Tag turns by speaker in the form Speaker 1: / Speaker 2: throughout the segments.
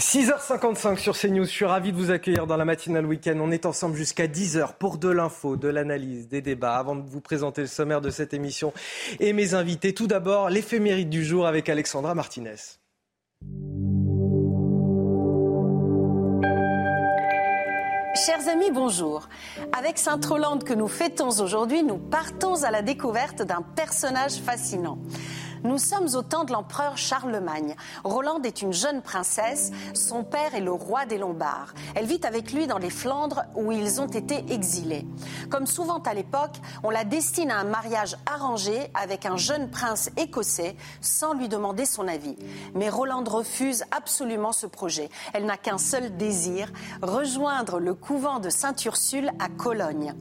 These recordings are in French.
Speaker 1: 6h55 sur CNews, je suis ravi de vous accueillir dans la matinale week-end. On est ensemble jusqu'à 10h pour de l'info, de l'analyse, des débats. Avant de vous présenter le sommaire de cette émission et mes invités, tout d'abord l'éphéméride du jour avec Alexandra Martinez.
Speaker 2: Chers amis, bonjour. Avec Sainte-Rolande que nous fêtons aujourd'hui, nous partons à la découverte d'un personnage fascinant. Nous sommes au temps de l'empereur Charlemagne. Rolande est une jeune princesse. Son père est le roi des Lombards. Elle vit avec lui dans les Flandres où ils ont été exilés. Comme souvent à l'époque, on la destine à un mariage arrangé avec un jeune prince écossais sans lui demander son avis. Mais Rolande refuse absolument ce projet. Elle n'a qu'un seul désir, rejoindre le couvent de Sainte-Ursule à Cologne.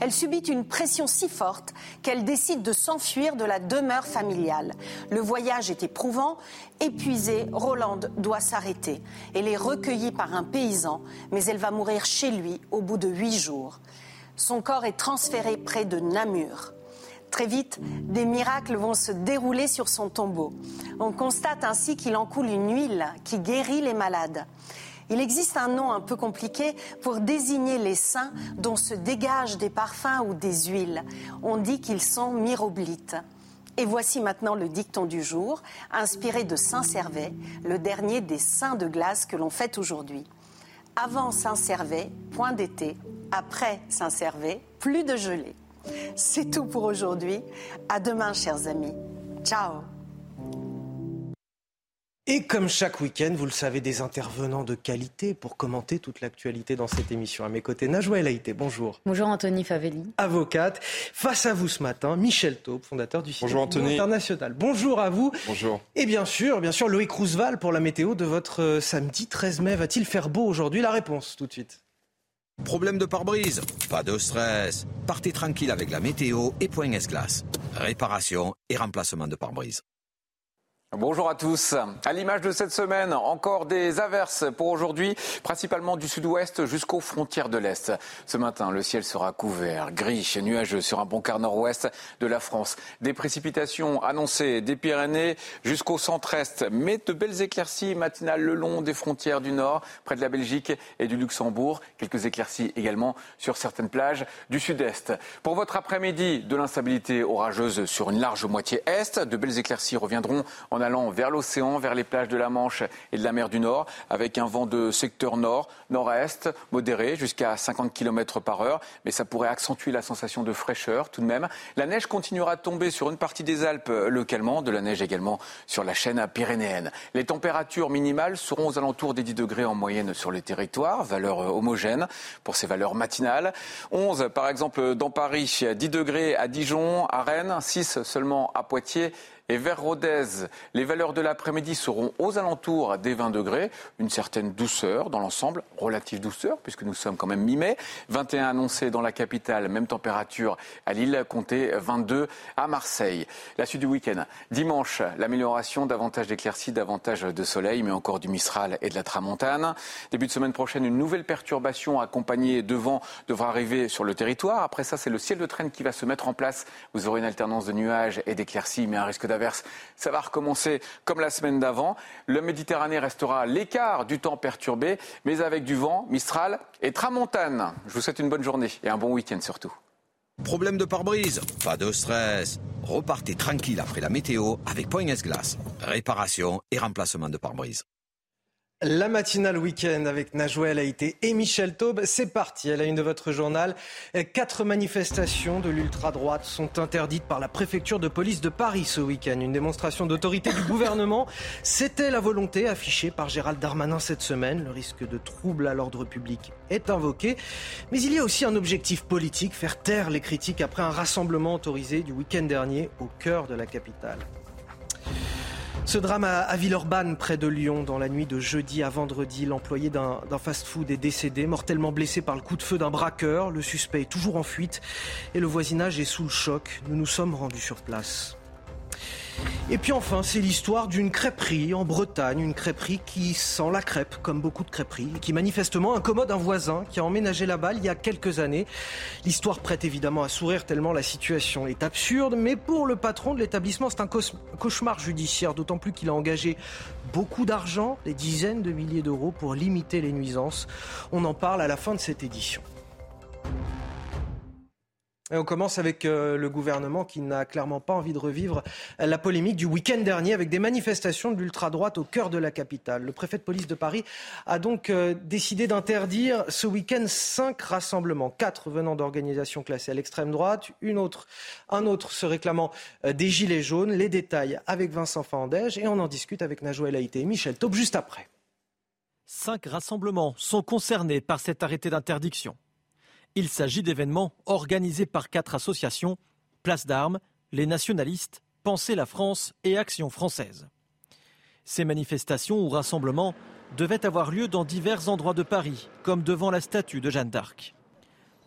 Speaker 2: Elle subit une pression si forte qu'elle décide de s'enfuir de la demeure familiale. Le voyage est éprouvant. Épuisée, Rolande doit s'arrêter. Elle est recueillie par un paysan, mais elle va mourir chez lui au bout de huit jours. Son corps est transféré près de Namur. Très vite, des miracles vont se dérouler sur son tombeau. On constate ainsi qu'il en coule une huile qui guérit les malades. Il existe un nom un peu compliqué pour désigner les saints dont se dégagent des parfums ou des huiles. On dit qu'ils sont myroblites. Et voici maintenant le dicton du jour, inspiré de Saint-Servais, le dernier des saints de glace que l'on fête aujourd'hui. Avant Saint-Servais, point d'été. Après Saint-Servais, plus de gelée. C'est tout pour aujourd'hui. À demain, chers amis. Ciao.
Speaker 1: Et comme chaque week-end, vous le savez, des intervenants de qualité pour commenter toute l'actualité dans cette émission. À mes côtés, Najwa El Haïté, bonjour.
Speaker 3: Bonjour Anthony Favelli.
Speaker 1: Avocate. Face à vous ce matin, Michel Taube, fondateur du site
Speaker 4: Bonjour Anthony.
Speaker 1: International. Bonjour à vous.
Speaker 4: Bonjour.
Speaker 1: Et bien sûr, bien sûr, Loïc Roosevelt pour la météo de votre euh, samedi 13 mai. Va-t-il faire beau aujourd'hui? La réponse tout de suite.
Speaker 5: Problème de pare-brise? Pas de stress. Partez tranquille avec la météo et Point S-Glace. Réparation et remplacement de pare-brise.
Speaker 6: Bonjour à tous. À l'image de cette semaine, encore des averses pour aujourd'hui, principalement du sud-ouest jusqu'aux frontières de l'Est. Ce matin, le ciel sera couvert, gris et nuageux sur un bon quart nord-ouest de la France. Des précipitations annoncées des Pyrénées jusqu'au centre-est, mais de belles éclaircies matinales le long des frontières du nord, près de la Belgique et du Luxembourg. Quelques éclaircies également sur certaines plages du sud-est. Pour votre après-midi, de l'instabilité orageuse sur une large moitié est. De belles éclaircies reviendront en allant vers l'océan, vers les plages de la Manche et de la mer du Nord, avec un vent de secteur nord, nord-est, modéré, jusqu'à 50 km par heure. Mais ça pourrait accentuer la sensation de fraîcheur tout de même. La neige continuera de tomber sur une partie des Alpes localement, de la neige également sur la chaîne pyrénéenne. Les températures minimales seront aux alentours des 10 degrés en moyenne sur le territoire, valeur homogène pour ces valeurs matinales. 11 par exemple dans Paris, 10 degrés à Dijon, à Rennes, 6 seulement à Poitiers et vers Rodez, les valeurs de l'après-midi seront aux alentours des 20 degrés, une certaine douceur dans l'ensemble, relative douceur puisque nous sommes quand même mi-mai. 21 annoncés dans la capitale, même température à Lille, comptez 22 à Marseille. La suite du week-end. Dimanche, l'amélioration, davantage d'éclaircies, davantage de soleil, mais encore du Mistral et de la Tramontane. Début de semaine prochaine, une nouvelle perturbation accompagnée de vent devra arriver sur le territoire. Après ça, c'est le ciel de traîne qui va se mettre en place. Vous aurez une alternance de nuages et d'éclaircies, mais un risque Ça va recommencer comme la semaine d'avant. Le Méditerranée restera à l'écart du temps perturbé, mais avec du vent, Mistral et Tramontane. Je vous souhaite une bonne journée et un bon week-end surtout.
Speaker 5: Problème de pare-brise? Pas de stress. Repartez tranquille après la météo avec Point S-Glace. Réparation et remplacement de pare-brise.
Speaker 1: La matinale week-end avec Najwa El Haïté et Michel Taube, c'est parti. À la une de votre journal, quatre manifestations de l'ultra-droite sont interdites par la préfecture de police de Paris ce week-end. Une démonstration d'autorité du gouvernement. C'était la volonté affichée par Gérald Darmanin cette semaine. Le risque de trouble à l'ordre public est invoqué. Mais il y a aussi un objectif politique, faire taire les critiques après un rassemblement autorisé du week-end dernier au cœur de la capitale. Ce drame à Villeurbanne, près de Lyon, dans la nuit de jeudi à vendredi, l'employé d'un fast-food est décédé, mortellement blessé par le coup de feu d'un braqueur. Le suspect est toujours en fuite et le voisinage est sous le choc. Nous nous sommes rendus sur place. Et puis enfin, c'est l'histoire d'une crêperie en Bretagne, une crêperie qui sent la crêpe, comme beaucoup de crêperies, et qui manifestement incommode un voisin qui a emménagé là-bas il y a quelques années. L'histoire prête évidemment à sourire tellement la situation est absurde, mais pour le patron de l'établissement, c'est un cauchemar judiciaire, d'autant plus qu'il a engagé beaucoup d'argent, des dizaines de milliers d'euros, pour limiter les nuisances. On en parle à la fin de cette édition. On commence avec euh, le gouvernement qui n'a clairement pas envie de revivre la polémique du week-end dernier avec des manifestations de l'ultra-droite au cœur de la capitale. Le préfet de police de Paris a donc euh, décidé d'interdire ce week-end cinq rassemblements, quatre venant d'organisations classées à l'extrême droite, une autre, un autre se réclamant euh, des gilets jaunes. Les détails avec Vincent Fandège et on en discute avec Najouel Haïté et Michel Taube juste après.
Speaker 7: Cinq rassemblements sont concernés par cet arrêté d'interdiction. Il s'agit d'événements organisés par quatre associations, Place d'Armes, les nationalistes, Pensez la France et Action française. Ces manifestations ou rassemblements devaient avoir lieu dans divers endroits de Paris, comme devant la statue de Jeanne d'Arc.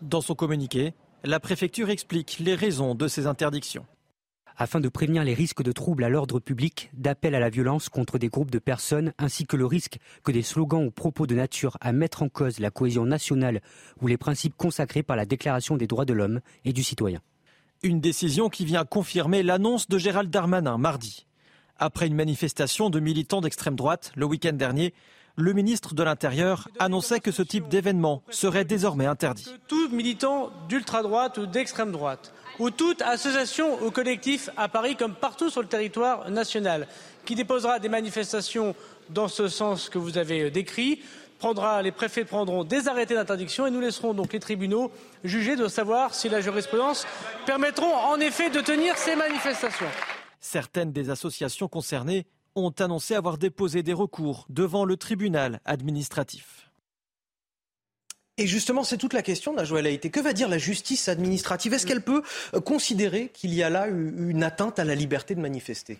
Speaker 7: Dans son communiqué, la préfecture explique les raisons de ces interdictions
Speaker 8: afin de prévenir les risques de troubles à l'ordre public, d'appel à la violence contre des groupes de personnes, ainsi que le risque que des slogans ou propos de nature à mettre en cause la cohésion nationale ou les principes consacrés par la Déclaration des droits de l'homme et du citoyen.
Speaker 7: Une décision qui vient confirmer l'annonce de Gérald Darmanin mardi. Après une manifestation de militants d'extrême droite le week-end dernier, le ministre de l'Intérieur annonçait que ce type d'événement serait désormais interdit.
Speaker 9: Tout militant d'ultra-droite ou d'extrême droite ou toute association ou collectif à Paris comme partout sur le territoire national qui déposera des manifestations dans ce sens que vous avez décrit prendra, les préfets prendront des arrêtés d'interdiction et nous laisserons donc les tribunaux juger de savoir si la jurisprudence permettront en effet de tenir ces manifestations.
Speaker 7: Certaines des associations concernées ont annoncé avoir déposé des recours devant le tribunal administratif.
Speaker 1: Et justement, c'est toute la question, Najouel été. Que va dire la justice administrative? Est-ce qu'elle peut euh, considérer qu'il y a là une atteinte à la liberté de manifester?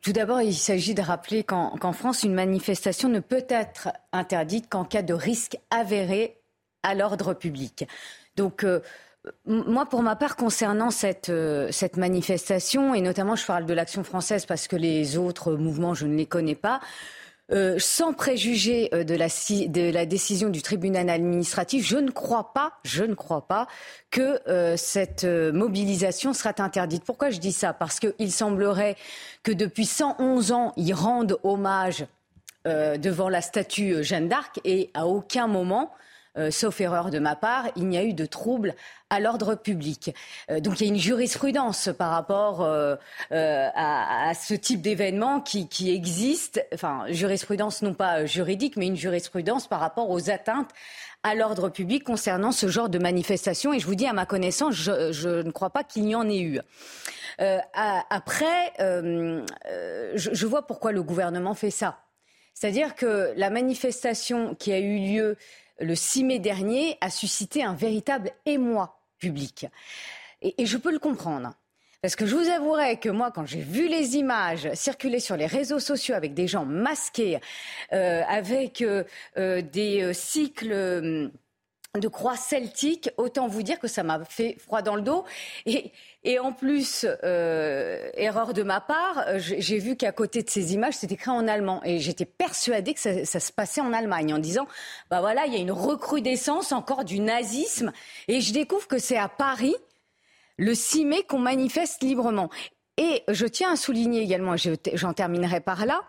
Speaker 3: Tout d'abord, il s'agit de rappeler qu'en France, une manifestation ne peut être interdite qu'en cas de risque avéré à l'ordre public. Donc, euh, moi, pour ma part, concernant cette, euh, cette manifestation, et notamment je parle de l'action française parce que les autres mouvements, je ne les connais pas, euh, sans préjuger euh, de, la, de, la, décision du tribunal administratif, je ne crois pas, je ne crois pas que euh, cette mobilisation sera interdite. Pourquoi je dis ça? Parce qu'il semblerait que depuis 111 ans, ils rendent hommage devant la statue Jeanne d'Arc et à aucun moment euh, sauf erreur de ma part, il n'y a eu de trouble à l'ordre public. Euh, donc il y a une jurisprudence par rapport euh, à, ce type d'événement qui, qui, existe, enfin jurisprudence non pas juridique, mais une jurisprudence par rapport aux atteintes à l'ordre public concernant ce genre de manifestation. Et je vous dis, à ma connaissance, je, je ne crois pas qu'il y en ait eu. Euh, après, euh, je, je, vois pourquoi le gouvernement fait ça. C'est-à-dire que la manifestation qui a eu lieu le 6 mai dernier, a suscité un véritable émoi public. Et, je peux le comprendre. Parce que je vous avouerai que moi, quand j'ai vu les images circuler sur les réseaux sociaux avec des gens masqués, euh, avec euh, euh, des cycles de croix celtiques, autant vous dire que ça m'a fait froid dans le dos. Et, et en plus, euh, erreur de ma part, j'ai vu qu'à côté de ces images, c'était écrit en allemand. Et j'étais persuadée que ça, ça, se passait en Allemagne, en disant, bah voilà, il y a une recrudescence encore du nazisme. Et je découvre que c'est à Paris, le 6 mai, qu'on manifeste librement. Et je tiens à souligner également, j'en terminerai par là,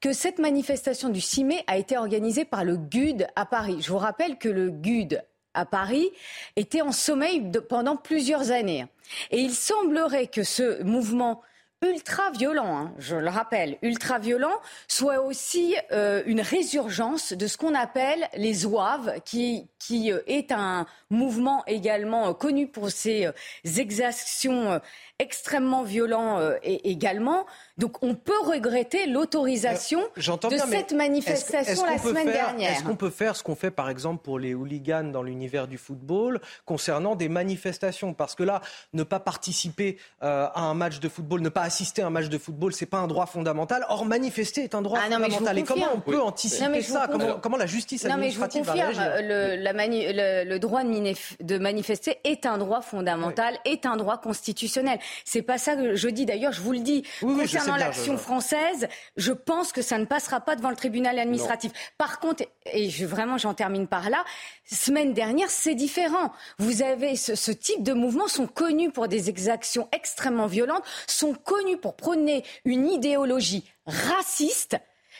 Speaker 3: que cette manifestation du 6 mai a été organisée par le GUD à Paris. Je vous rappelle que le GUD à Paris était en sommeil pendant plusieurs années. Et il semblerait que ce mouvement ultra-violent, hein, je le rappelle, ultra-violent, soit aussi euh, une résurgence de ce qu'on appelle les zouaves, qui, qui euh, est un mouvement également euh, connu pour ses exactions extrêmement violents également. Donc on peut regretter l'autorisation de cette manifestation la semaine dernière.
Speaker 1: Est-ce qu'on peut faire ce qu'on fait par exemple pour les hooligans dans l'univers du football concernant des manifestations? Parce que là, ne pas participer à un match de football, ne pas assister à un match de football, c'est pas un droit fondamental. Or, manifester est un droit
Speaker 3: Ah non,
Speaker 1: fondamental. Et comment on peut
Speaker 3: Oui.
Speaker 1: anticiper
Speaker 3: Non,
Speaker 1: ça? comment, la justice
Speaker 3: Non, mais je vous confirme,
Speaker 1: réagir?
Speaker 3: le, la mani- le, le droit de, minif- de manifester est un droit fondamental, est un droit constitutionnel. C'est pas ça que je dis. D'ailleurs, je vous le dis.
Speaker 1: Oui,
Speaker 3: Concernant l'action française, je pense que ça ne passera pas devant le tribunal administratif. Par contre, et je, vraiment, j'en termine par là. Semaine dernière, c'est différent. Vous avez ce, ce type de mouvements sont connus pour des exactions extrêmement violentes, sont connus pour prôner une idéologie raciste.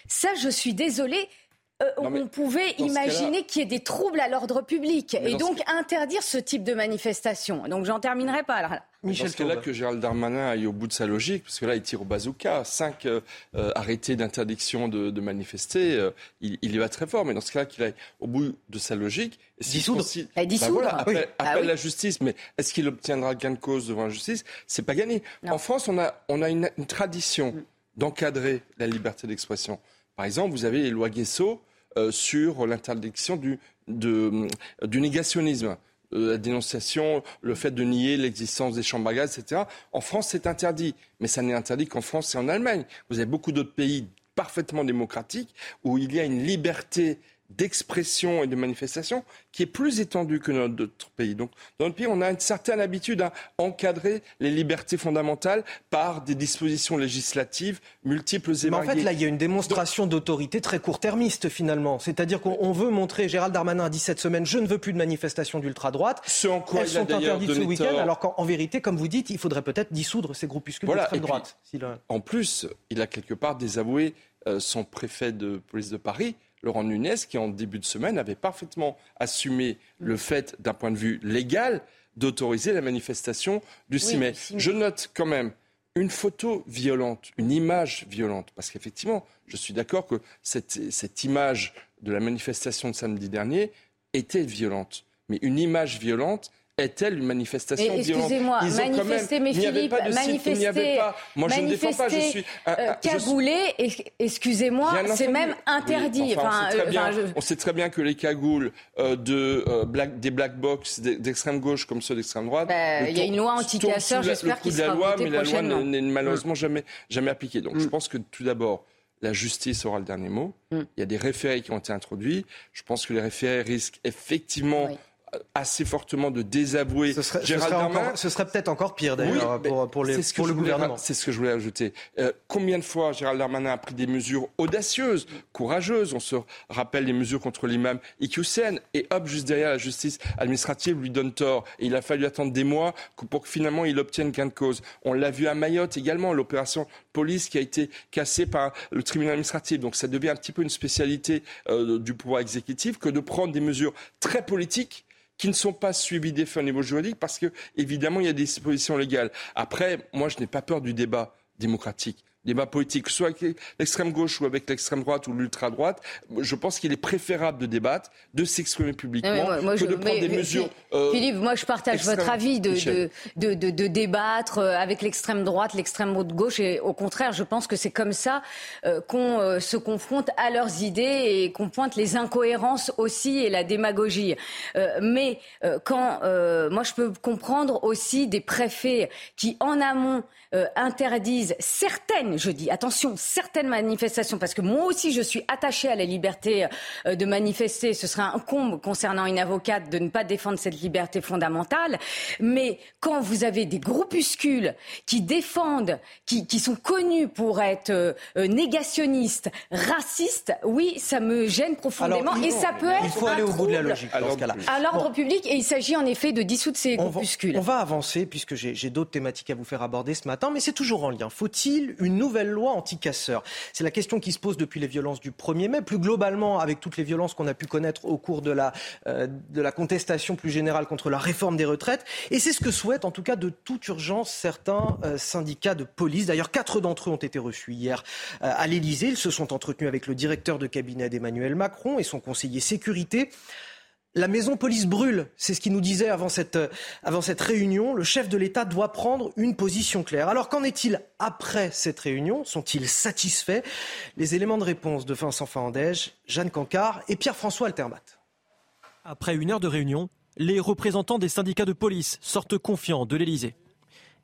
Speaker 3: Ça, je suis désolée. Euh, on pouvait imaginer qu'il y ait des troubles à l'ordre public
Speaker 4: Mais
Speaker 3: et donc interdire ce type de manifestation. Donc j'en terminerai pas là.
Speaker 4: Dans ce cas-là, que Gérald Darmanin aille au bout de sa logique, parce que là, il tire au bazooka. Cinq euh, euh, arrêtés d'interdiction de, de manifester, euh, il, il y va très fort. Mais dans ce cas-là, qu'il aille au bout de sa logique.
Speaker 1: Dissoudre.
Speaker 4: considère-
Speaker 3: Bah, dissoudre.
Speaker 4: voilà, appelle,
Speaker 3: Oui. Ah
Speaker 4: appelle
Speaker 3: oui.
Speaker 4: la justice, mais est-ce qu'il obtiendra gain de cause devant la justice? C'est pas gagné. En France, on a, on a une, une tradition
Speaker 3: Mm.
Speaker 4: d'encadrer la liberté d'expression. Par exemple, vous avez les lois Guesso euh, sur l'interdiction du, négationnisme. Euh, la dénonciation, le fait de nier l'existence des chambres à gaz, etc. En France, c'est interdit. Mais ça n'est interdit qu'en France et en Allemagne. Vous avez beaucoup d'autres pays parfaitement démocratiques où il y a une liberté d'expression et de manifestation qui est plus étendue que dans d'autres pays. Donc, dans notre pays, on a une certaine habitude à encadrer les libertés fondamentales par des dispositions législatives multiples et
Speaker 1: Mais en
Speaker 4: variées.
Speaker 1: fait, là, il y a une démonstration d'autorité très court-termiste, finalement. C'est-à-dire qu'on on veut montrer, Gérald Darmanin a dit cette semaine, je ne veux plus de manifestations d'ultra-droite.
Speaker 4: Ce en quoi
Speaker 1: Elles
Speaker 4: il a
Speaker 1: sont interdites ce week-end, alors qu'en en vérité, comme vous dites, il faudrait peut-être dissoudre ces groupuscules
Speaker 4: Voilà,
Speaker 1: d'extrême
Speaker 4: et puis,
Speaker 1: droite. Si le-
Speaker 4: En plus, il a quelque part désavoué euh, son préfet de police de Paris, Laurent Nunez, qui en début de semaine avait parfaitement assumé le fait, d'un point de vue légal, d'autoriser la manifestation du 6
Speaker 3: Oui,
Speaker 4: mai.
Speaker 3: du 6 mai.
Speaker 4: Je note quand même une photo violente, une image violente, parce qu'effectivement, je suis d'accord que cette, cette image de la manifestation de samedi dernier était violente. Mais une image violente est-elle une manifestation
Speaker 3: excusez-moi,
Speaker 4: Ils ont quand
Speaker 3: manifester,
Speaker 4: même-
Speaker 3: mais Philippe, manifester.
Speaker 4: Moi, je ne défends pas, je suis.
Speaker 3: euh,
Speaker 4: suis-
Speaker 3: cagoulé, et- excusez-moi, c'est même
Speaker 4: Oui,
Speaker 3: interdit.
Speaker 4: enfin, on, sait très bien,
Speaker 3: enfin, je-
Speaker 4: on sait très bien que les cagoules euh, de, euh, black- des black box d'extrême gauche comme ceux d'extrême droite.
Speaker 3: Bah, il y a une loi anti-casseurs, j'espère qu'il
Speaker 4: de la
Speaker 3: sera
Speaker 4: loi, mais la loi n'est malheureusement jamais, jamais appliquée. Donc
Speaker 3: Mm.
Speaker 4: je pense que tout d'abord, la justice aura le dernier mot.
Speaker 3: Mm.
Speaker 4: Il y a des référés qui ont été introduits. Je pense que les référés risquent effectivement assez fortement de désavouer
Speaker 1: Ce serait, ce
Speaker 4: Gérald
Speaker 1: serait
Speaker 4: Darmanin.
Speaker 1: encore- ce serait peut-être encore pire, d'ailleurs,
Speaker 4: Oui,
Speaker 1: pour, pour les-
Speaker 4: ce
Speaker 1: pour le gouvernement.
Speaker 4: C'est ce que je voulais ajouter. Euh, combien de fois Gérald Darmanin a pris des mesures audacieuses, courageuses? On se rappelle les mesures contre l'imam Iqiyoussen et hop, juste derrière, la justice administrative lui donne tort. Et il a fallu attendre des mois pour que finalement il obtienne gain de cause. On l'a vu à Mayotte également, l'opération police qui a été cassée par le tribunal administratif. Donc ça devient un petit peu une spécialité euh, du pouvoir exécutif que de prendre des mesures très politiques qui ne sont pas suivis des faits au niveau juridique parce que, évidemment, il y a des dispositions légales. Après, moi, je n'ai pas peur du débat démocratique. Débat politique, soit avec l'extrême gauche ou avec l'extrême droite ou l'ultra-droite, je pense qu'il est préférable de débattre, de s'exprimer publiquement,
Speaker 3: moi- moi,
Speaker 4: que
Speaker 3: je-
Speaker 4: de prendre
Speaker 3: mais-
Speaker 4: des
Speaker 3: mais-
Speaker 4: mesures. euh,
Speaker 3: Philippe, moi je partage votre avis de,
Speaker 4: Michel.
Speaker 3: de, de, de- de débattre euh, avec l'extrême droite, l'extrême gauche, et au contraire, je pense que c'est comme ça euh, qu'on euh, se confronte à leurs idées et qu'on pointe les incohérences aussi et la démagogie. Mais quand moi je peux comprendre aussi des préfets qui en amont interdisent certaines, je dis attention, certaines manifestations, parce que moi aussi je suis attachée à la liberté euh, de manifester. Ce serait un comble concernant une avocate de ne pas défendre cette liberté fondamentale. Mais quand vous avez des groupuscules qui défendent, qui, qui sont connus pour être euh, euh, négationnistes, racistes, oui, ça me gêne profondément
Speaker 1: Alors,
Speaker 3: et ça peut être
Speaker 1: Il faut
Speaker 3: un
Speaker 1: aller au bout de la logique dans ce cas-là.
Speaker 3: à l'ordre public et il s'agit en effet de dissoudre ces
Speaker 1: On va,
Speaker 3: groupuscules.
Speaker 1: on va avancer puisque j'ai j'ai d'autres thématiques à vous faire aborder ce matin, mais c'est toujours en lien. Faut-il une nouvelle loi anti-casseurs C'est la question qui se pose depuis les violences du 1er mai, plus globalement avec toutes les violences qu'on a pu connaître au cours de la, euh, de la contestation plus générale contre la réforme des retraites. Et c'est ce que souhaitent en tout cas de toute urgence certains euh, syndicats de police. D'ailleurs, quatre d'entre eux ont été reçus hier euh, à l'Élysée. Ils se sont entretenus avec le directeur de cabinet d'Emmanuel Macron et son conseiller sécurité. La maison police brûle, c'est ce qu'il nous disait avant cette, euh, avant cette réunion. Le chef de l'État doit prendre une position claire. Alors qu'en est-il après cette réunion? Sont-ils satisfaits? Les éléments de réponse de Vincent Fahandège, Jeanne Cancard et Pierre-François Altermat.
Speaker 7: Après une heure de réunion, les représentants des syndicats de police sortent confiants de l'Élysée.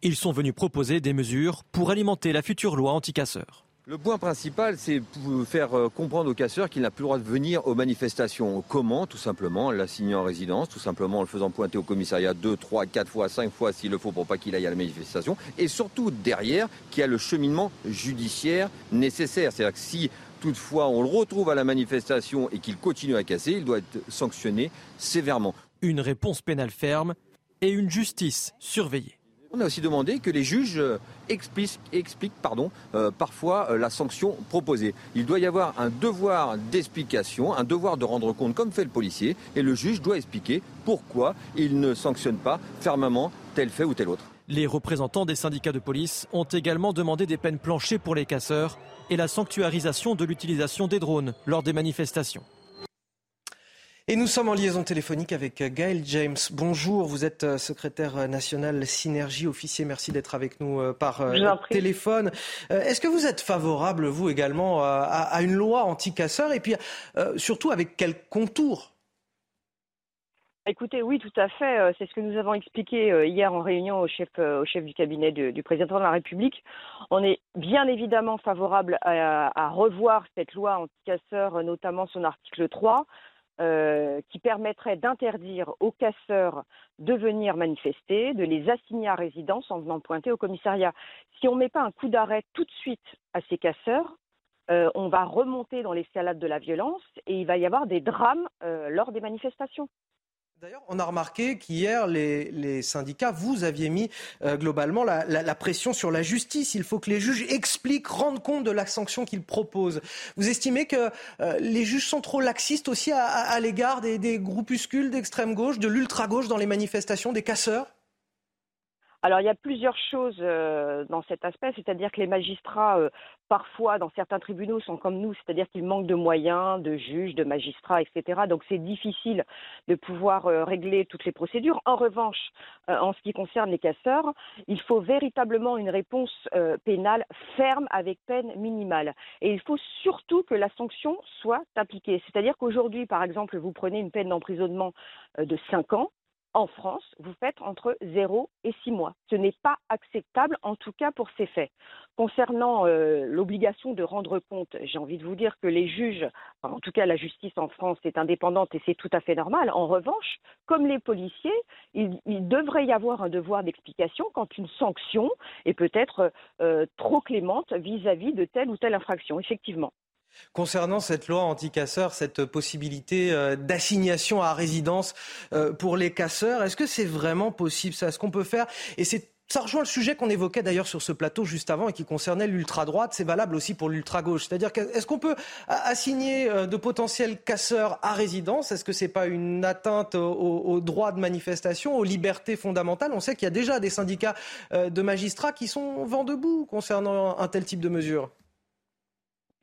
Speaker 7: Ils sont venus proposer des mesures pour alimenter la future loi anti-casseurs.
Speaker 10: Le point principal, c'est faire euh, comprendre aux casseurs qu'il n'a plus le droit de venir aux manifestations. Comment? Tout simplement, en l'assignant en résidence, tout simplement en le faisant pointer au commissariat deux, trois, quatre fois, cinq fois s'il le faut pour pas qu'il aille à la manifestation. Et surtout, derrière, qu'il y a le cheminement judiciaire nécessaire. C'est-à-dire que si toutefois on le retrouve à la manifestation et qu'il continue à casser, il doit être sanctionné sévèrement.
Speaker 7: Une réponse pénale ferme et une justice surveillée.
Speaker 10: On a aussi demandé que les juges euh, expliquent, euh, parfois euh, la sanction proposée. Il doit y avoir un devoir d'explication, un devoir de rendre compte comme fait le policier, et le juge doit expliquer pourquoi il ne sanctionne pas fermement tel fait ou tel autre.
Speaker 7: Les représentants des syndicats de police ont également demandé des peines planchées pour les casseurs et la sanctuarisation de l'utilisation des drones lors des manifestations.
Speaker 1: Et nous sommes en liaison téléphonique avec Gaël James. Bonjour, vous êtes euh, secrétaire national Synergie officier. Merci d'être avec nous euh, par euh, téléphone. Est-ce que vous êtes favorable, vous également, à, une loi anti-casseurs et puis surtout avec quel contour?
Speaker 11: Écoutez, oui, tout à fait. C'est ce que nous avons expliqué hier en réunion au chef, au chef du cabinet du président de la République. On est bien évidemment favorable à, à revoir cette loi anti-casseurs, notamment son article 3, euh, qui permettrait d'interdire aux casseurs de venir manifester, de les assigner à résidence en venant pointer au commissariat. Si on ne met pas un coup d'arrêt tout de suite à ces casseurs, euh, on va remonter dans l'escalade de la violence et il va y avoir des drames euh, lors des manifestations.
Speaker 1: D'ailleurs, on a remarqué qu'hier, les, syndicats, vous aviez mis euh, globalement la, pression sur la justice. Il faut que les juges expliquent, rendent compte de la sanction qu'ils proposent. Vous estimez que euh, les juges sont trop laxistes aussi à, l'égard des, des groupuscules d'extrême gauche, de l'ultra-gauche dans les manifestations, des casseurs?
Speaker 11: Alors il y a plusieurs choses euh, dans cet aspect, c'est-à-dire que les magistrats, euh, parfois dans certains tribunaux, sont comme nous, c'est-à-dire qu'ils manquent de moyens, de juges, de magistrats, etc. Donc c'est difficile de pouvoir euh, régler toutes les procédures. En revanche, en ce qui concerne les casseurs, il faut véritablement une réponse pénale ferme avec peine minimale. Et il faut surtout que la sanction soit appliquée. C'est-à-dire qu'aujourd'hui, par exemple, vous prenez une peine d'emprisonnement de 5 ans, en France, vous faites entre 0 et 6 mois. Ce n'est pas acceptable, en tout cas pour ces faits. Concernant euh, l'obligation de rendre compte, j'ai envie de vous dire que les juges, en tout cas la justice en France est indépendante et c'est tout à fait normal. En revanche, comme les policiers, il, devrait y avoir un devoir d'explication quand une sanction est peut-être euh, trop clémente vis à -vis de telle ou telle infraction, effectivement.
Speaker 1: Concernant cette loi anti-casseurs, cette possibilité euh, d'assignation à résidence euh, pour les casseurs, est-ce que c'est vraiment possible ça? Est-ce qu'on peut faire? Et ça rejoint le sujet qu'on évoquait d'ailleurs sur ce plateau juste avant et qui concernait l'ultra-droite. C'est valable aussi pour l'ultra-gauche. C'est-à-dire, est-ce qu'on peut assigner euh, de potentiels casseurs à résidence? Est-ce que ce n'est pas une atteinte aux, droits de manifestation, aux libertés fondamentales? On sait qu'il y a déjà des syndicats de magistrats qui sont vent debout concernant un tel type de mesures.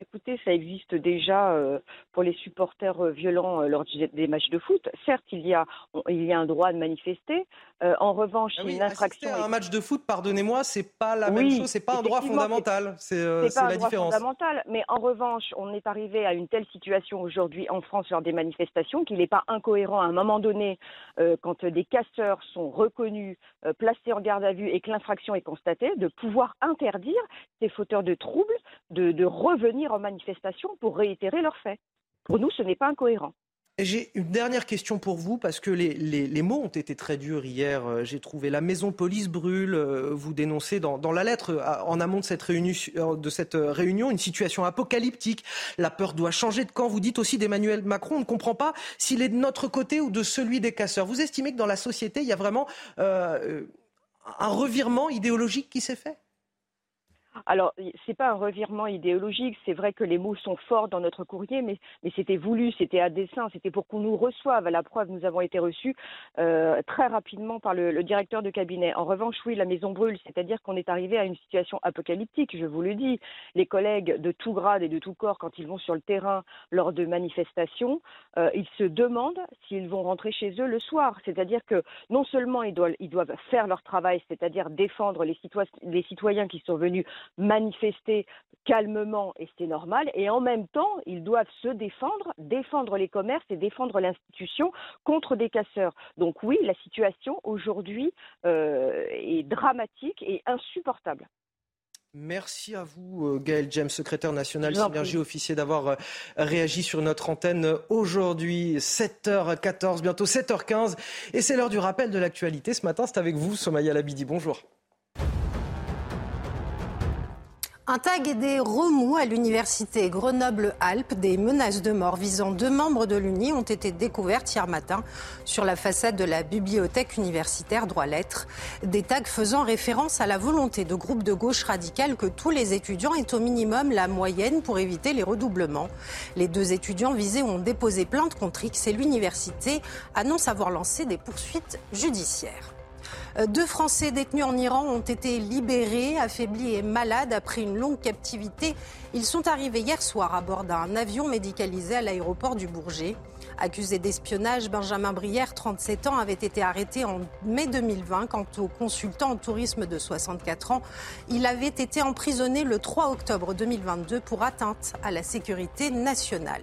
Speaker 11: Écoutez, ça existe déjà euh, pour les supporters euh, violents euh, lors des matchs de foot. Certes, il y a, il y a un droit de manifester. En revanche,
Speaker 1: ah
Speaker 11: une infraction.
Speaker 1: Un match de foot, pardonnez-moi, c'est pas la même chose. C'est pas un droit fondamental. C'est
Speaker 11: pas un
Speaker 1: la
Speaker 11: droit
Speaker 1: différence.
Speaker 11: fondamental. Mais en revanche, on est arrivé à une telle situation aujourd'hui en France lors des manifestations qu'il n'est pas incohérent à un moment donné, quand des casseurs sont reconnus, placés en garde à vue et que l'infraction est constatée, de pouvoir interdire ces fauteurs de troubles de, de revenir en manifestation pour réitérer leurs faits. Pour nous, ce n'est pas incohérent.
Speaker 1: J'ai une dernière question pour vous, parce que les, mots ont été très durs hier. Euh, j'ai trouvé la maison police brûle. Euh, vous dénoncez dans, la lettre, euh, en amont de cette, réunion, une situation apocalyptique. La peur doit changer de camp. Vous dites aussi d'Emmanuel Macron, on ne comprend pas s'il est de notre côté ou de celui des casseurs. Vous estimez que dans la société, il y a vraiment un revirement idéologique qui s'est fait?
Speaker 11: Alors, ce n'est pas un revirement idéologique. C'est vrai que les mots sont forts dans notre courrier, mais, c'était voulu, c'était à dessein, c'était pour qu'on nous reçoive. À la preuve, nous avons été reçus euh, très rapidement par le, directeur de cabinet. En revanche, oui, la maison brûle, c'est-à-dire qu'on est arrivé à une situation apocalyptique, je vous le dis. Les collègues de tout grade et de tout corps, quand ils vont sur le terrain lors de manifestations, euh, ils se demandent s'ils vont rentrer chez eux le soir. C'est-à-dire que non seulement ils doivent, faire leur travail, c'est-à-dire défendre les citoyens qui sont venus manifester calmement et c'est normal. Et en même temps, ils doivent se défendre, défendre les commerces et défendre l'institution contre des casseurs. Donc oui, la situation aujourd'hui euh, est dramatique et insupportable.
Speaker 1: Merci à vous, euh, Gaël James, secrétaire national Synergie officier, d'avoir euh, réagi sur notre antenne aujourd'hui. 7h14, bientôt 7h15. Et c'est l'heure du rappel de l'actualité. Ce matin, c'est avec vous, Somaya Labidi. Bonjour.
Speaker 12: Un tag et des remous à l'université Grenoble-Alpes. Des menaces de mort visant deux membres de l'Uni ont été découvertes hier matin sur la façade de la bibliothèque universitaire droit-lettres. Des tags faisant référence à la volonté de groupes de gauche radicale que tous les étudiants aient au minimum la moyenne pour éviter les redoublements. Les deux étudiants visés ont déposé plainte contre X et l'université annonce avoir lancé des poursuites judiciaires. Euh, deux Français détenus en Iran ont été libérés, affaiblis et malades après une longue captivité. Ils sont arrivés hier soir à bord d'un avion médicalisé à l'aéroport du Bourget. Accusé d'espionnage, Benjamin Brière, 37 ans, avait été arrêté en mai 2020 quant au consultant en tourisme de 64 ans. Il avait été emprisonné le 3 octobre 2022 pour atteinte à la sécurité nationale.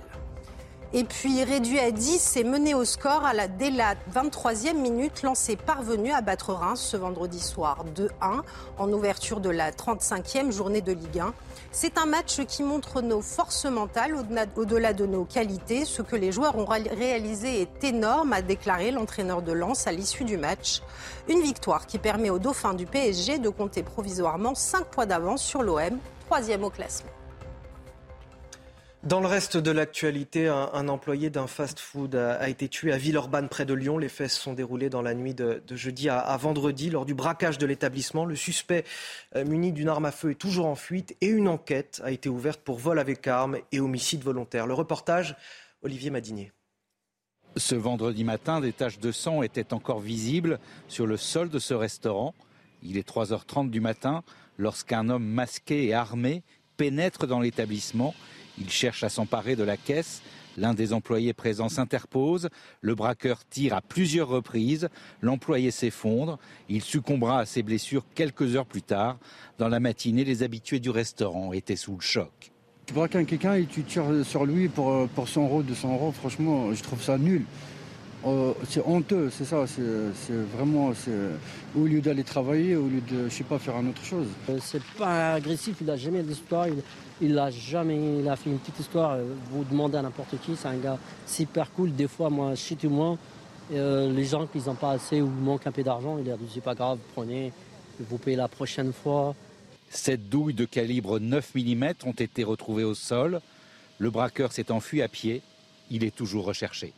Speaker 12: Et puis réduit à 10 et mené au score à la, dès la 23e minute, lancé parvenu à battre Reims ce vendredi soir 2-1 en ouverture de la 35e journée de Ligue 1. C'est un match qui montre nos forces mentales au-delà de nos qualités. Ce que les joueurs ont réalisé est énorme, a déclaré l'entraîneur de Lens à l'issue du match. Une victoire qui permet aux Dauphins du PSG de compter provisoirement 5 points d'avance sur l'OM, troisième au classement.
Speaker 1: Dans le reste de l'actualité, un, employé d'un fast-food a, été tué à Villeurbanne, près de Lyon. Les faits se sont déroulés dans la nuit de, jeudi à, vendredi lors du braquage de l'établissement. Le suspect euh, muni d'une arme à feu est toujours en fuite et une enquête a été ouverte pour vol avec arme et homicide volontaire. Le reportage, Olivier Madinier.
Speaker 13: Ce vendredi matin, des taches de sang étaient encore visibles sur le sol de ce restaurant. Il est 3h30 du matin lorsqu'un homme masqué et armé pénètre dans l'établissement il cherche à s'emparer de la caisse. L'un des employés présents s'interpose. Le braqueur tire à plusieurs reprises. L'employé s'effondre. Il succombera à ses blessures quelques heures plus tard. Dans la matinée, les habitués du restaurant étaient sous le choc.
Speaker 14: Tu braques quelqu'un et tu tires sur lui pour, euh, pour 100 euros, 200 euros, franchement, je trouve ça nul. Euh, c'est honteux, c'est ça. C'est vraiment, au lieu d'aller travailler, au lieu de, je sais pas, faire une autre chose.
Speaker 15: Euh, c'est pas agressif, il a jamais d'histoire. Il a jamais, il a fait une petite histoire. Euh, vous demandez à n'importe qui, c'est un gars super cool. Des fois, moi, chez tout moi, les gens qui n'ont pas assez ou manquent un peu d'argent, il leur dit c'est pas grave, prenez, vous payez la prochaine fois.
Speaker 13: Sept douilles de calibre 9 mm ont été retrouvées au sol. Le braqueur s'est enfui à pied. Il est toujours recherché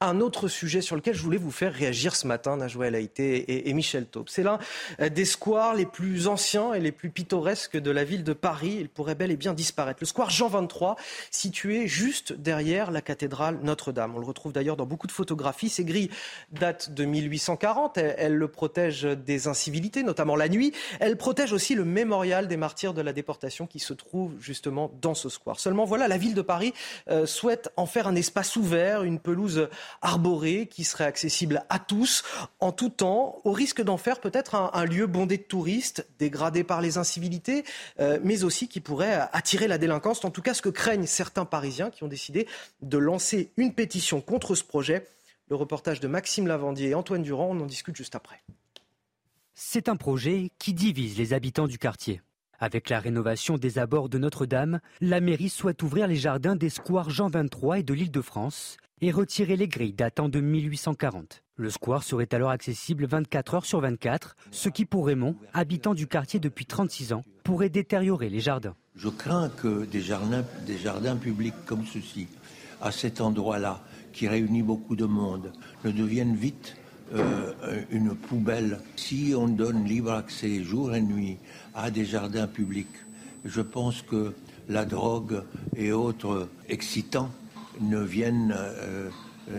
Speaker 1: un autre sujet sur lequel je voulais vous faire réagir ce matin, Najouel Haïté et, Michel Taube. C'est l'un euh, des squares les plus anciens et les plus pittoresques de la ville de Paris. Il pourrait bel et bien disparaître. Le square Jean 23, situé juste derrière la cathédrale Notre-Dame. On le retrouve d'ailleurs dans beaucoup de photographies. Ces grilles datent de 1840. Elles, le protègent des incivilités, notamment la nuit. Elles protègent aussi le mémorial des martyrs de la déportation qui se trouve justement dans ce square. Seulement, voilà, la ville de Paris euh, souhaite en faire un espace ouvert, une pelouse arboré qui serait accessible à tous en tout temps, au risque d'en faire peut-être un, lieu bondé de touristes, dégradé par les incivilités, euh, mais aussi qui pourrait attirer la délinquance. En tout cas, ce que craignent certains Parisiens qui ont décidé de lancer une pétition contre ce projet. Le reportage de Maxime Lavandier et Antoine Durand, on en discute juste après.
Speaker 16: C'est un projet qui divise les habitants du quartier. Avec la rénovation des abords de Notre-Dame, la mairie souhaite ouvrir les jardins des squares Jean 23 et de l'île de France et retirer les grilles datant de 1840. Le square serait alors accessible 24 heures sur 24, ce qui pour Raymond, habitant du quartier depuis 36 ans, pourrait détériorer les jardins.
Speaker 17: Je crains que des jardins, publics comme ceci, à cet endroit-là, qui réunit beaucoup de monde, ne deviennent vite euh, une poubelle. Si on donne libre accès jour et nuit à des jardins publics, je pense que la drogue et autres excitants ne viennent, euh,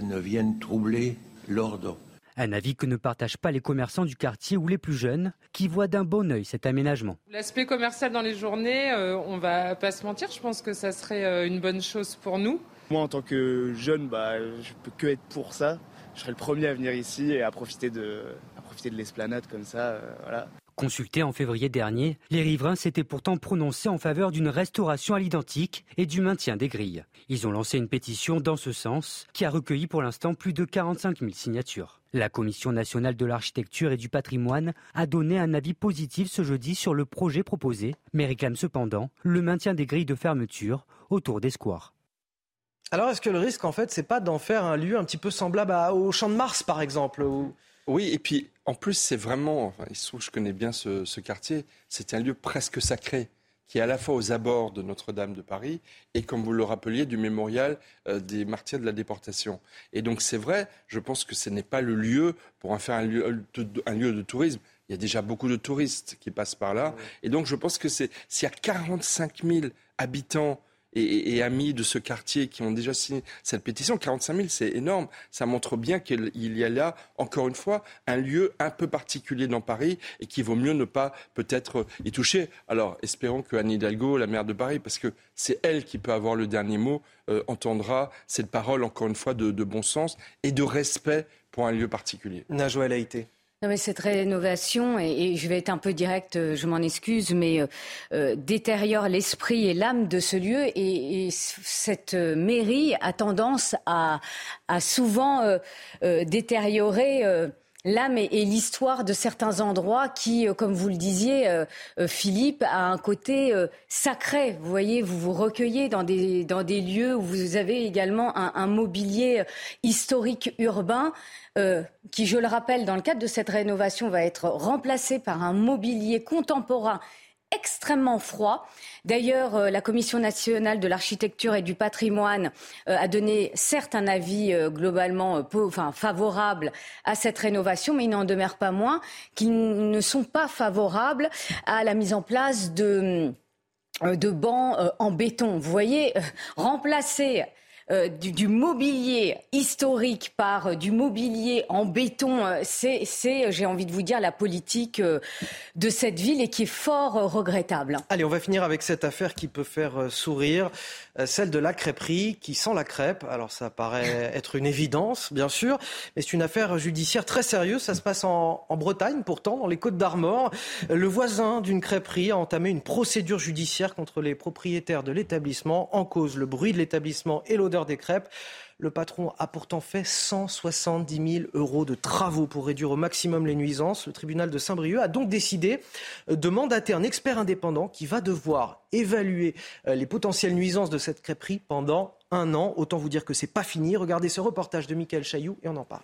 Speaker 17: ne viennent troubler l'ordre.
Speaker 16: Un avis que ne partagent pas les commerçants du quartier ou les plus jeunes, qui voient d'un bon oeil cet aménagement.
Speaker 18: L'aspect commercial dans les journées, euh, on va pas se mentir, je pense que ça serait euh, une bonne chose pour nous.
Speaker 19: Moi, en tant que jeune, bah, je peux que être pour ça. Je serais le premier à venir ici et à profiter de, à profiter de l'esplanade comme ça. voilà.
Speaker 16: Consultés en février dernier, les riverains s'étaient pourtant prononcés en faveur d'une restauration à l'identique et du maintien des grilles. Ils ont lancé une pétition dans ce sens qui a recueilli pour l'instant plus de 45 000 signatures. La Commission nationale de l'architecture et du patrimoine a donné un avis positif ce jeudi sur le projet proposé, mais réclame cependant le maintien des grilles de fermeture autour des squares.
Speaker 1: Alors est-ce que le risque en fait c'est pas d'en faire un lieu un petit peu semblable au Champ de Mars par exemple
Speaker 4: Oui, et puis en plus, c'est vraiment, il se trouve que je connais bien ce, quartier, c'est un lieu presque sacré qui est à la fois aux abords de Notre-Dame de Paris et, comme vous le rappeliez, du mémorial euh, des martyrs de la déportation. Et donc c'est vrai, je pense que ce n'est pas le lieu pour en faire un lieu, de, tourisme. Il y a déjà beaucoup de touristes qui passent par là. Et donc je pense que c'est s'il y a 45 000 habitants et, amis de ce quartier qui ont déjà signé cette pétition. 45 000, c'est énorme. Ça montre bien qu'il y a là, encore une fois, un lieu un peu particulier dans Paris et qu'il vaut mieux ne pas peut-être y toucher. Alors, espérons que Anne Hidalgo, la maire de Paris, parce que c'est elle qui peut avoir le dernier mot, euh, entendra cette parole, encore une fois, de, bon sens et de respect pour un lieu particulier.
Speaker 1: Najwa Haïté.
Speaker 3: Non, mais cette rénovation, et, je vais être un peu direct, euh, je m'en excuse, mais euh, euh, détériore l'esprit et l'âme de ce lieu. Et, cette mairie a tendance à souvent détériorer l'âme et, l'histoire de certains endroits qui, euh, comme vous le disiez, euh, euh, Philippe, a un côté sacré. Vous voyez, vous vous recueillez dans des, dans des lieux où vous avez également un, un mobilier historique urbain qui, je le rappelle, dans le cadre de cette rénovation, va être remplacé par un mobilier contemporain extrêmement froid. D'ailleurs, euh, la Commission nationale de l'architecture et du patrimoine euh, a donné certes un avis euh, globalement enfin, favorable à cette rénovation, mais il n'en demeure pas moins qu'ils ne sont pas favorables à la mise en place de de bancs en béton. Vous voyez, remplacer euh, du, mobilier historique par euh, du mobilier en béton, euh, c'est, j'ai envie de vous dire, la politique de cette ville et qui est fort regrettable.
Speaker 1: Allez, on va finir avec cette affaire qui peut faire sourire, celle de la crêperie qui sent la crêpe. Alors ça paraît être une évidence, bien sûr, mais c'est une affaire judiciaire très sérieuse. Ça se passe en, en Bretagne, pourtant, dans les Côtes d'Armor. Le voisin d'une crêperie a entamé une procédure judiciaire contre les propriétaires de l'établissement en cause le bruit de l'établissement et l'odeur des crêpes. Le patron a pourtant fait 170 000 euros de travaux pour réduire au maximum les nuisances. Le tribunal de Saint-Brieuc a donc décidé de mandater un expert indépendant qui va devoir évaluer euh, les potentielles nuisances de cette crêperie pendant un an. Autant vous dire que c'est pas fini. Regardez ce reportage de Michael Chailloux et on en parle.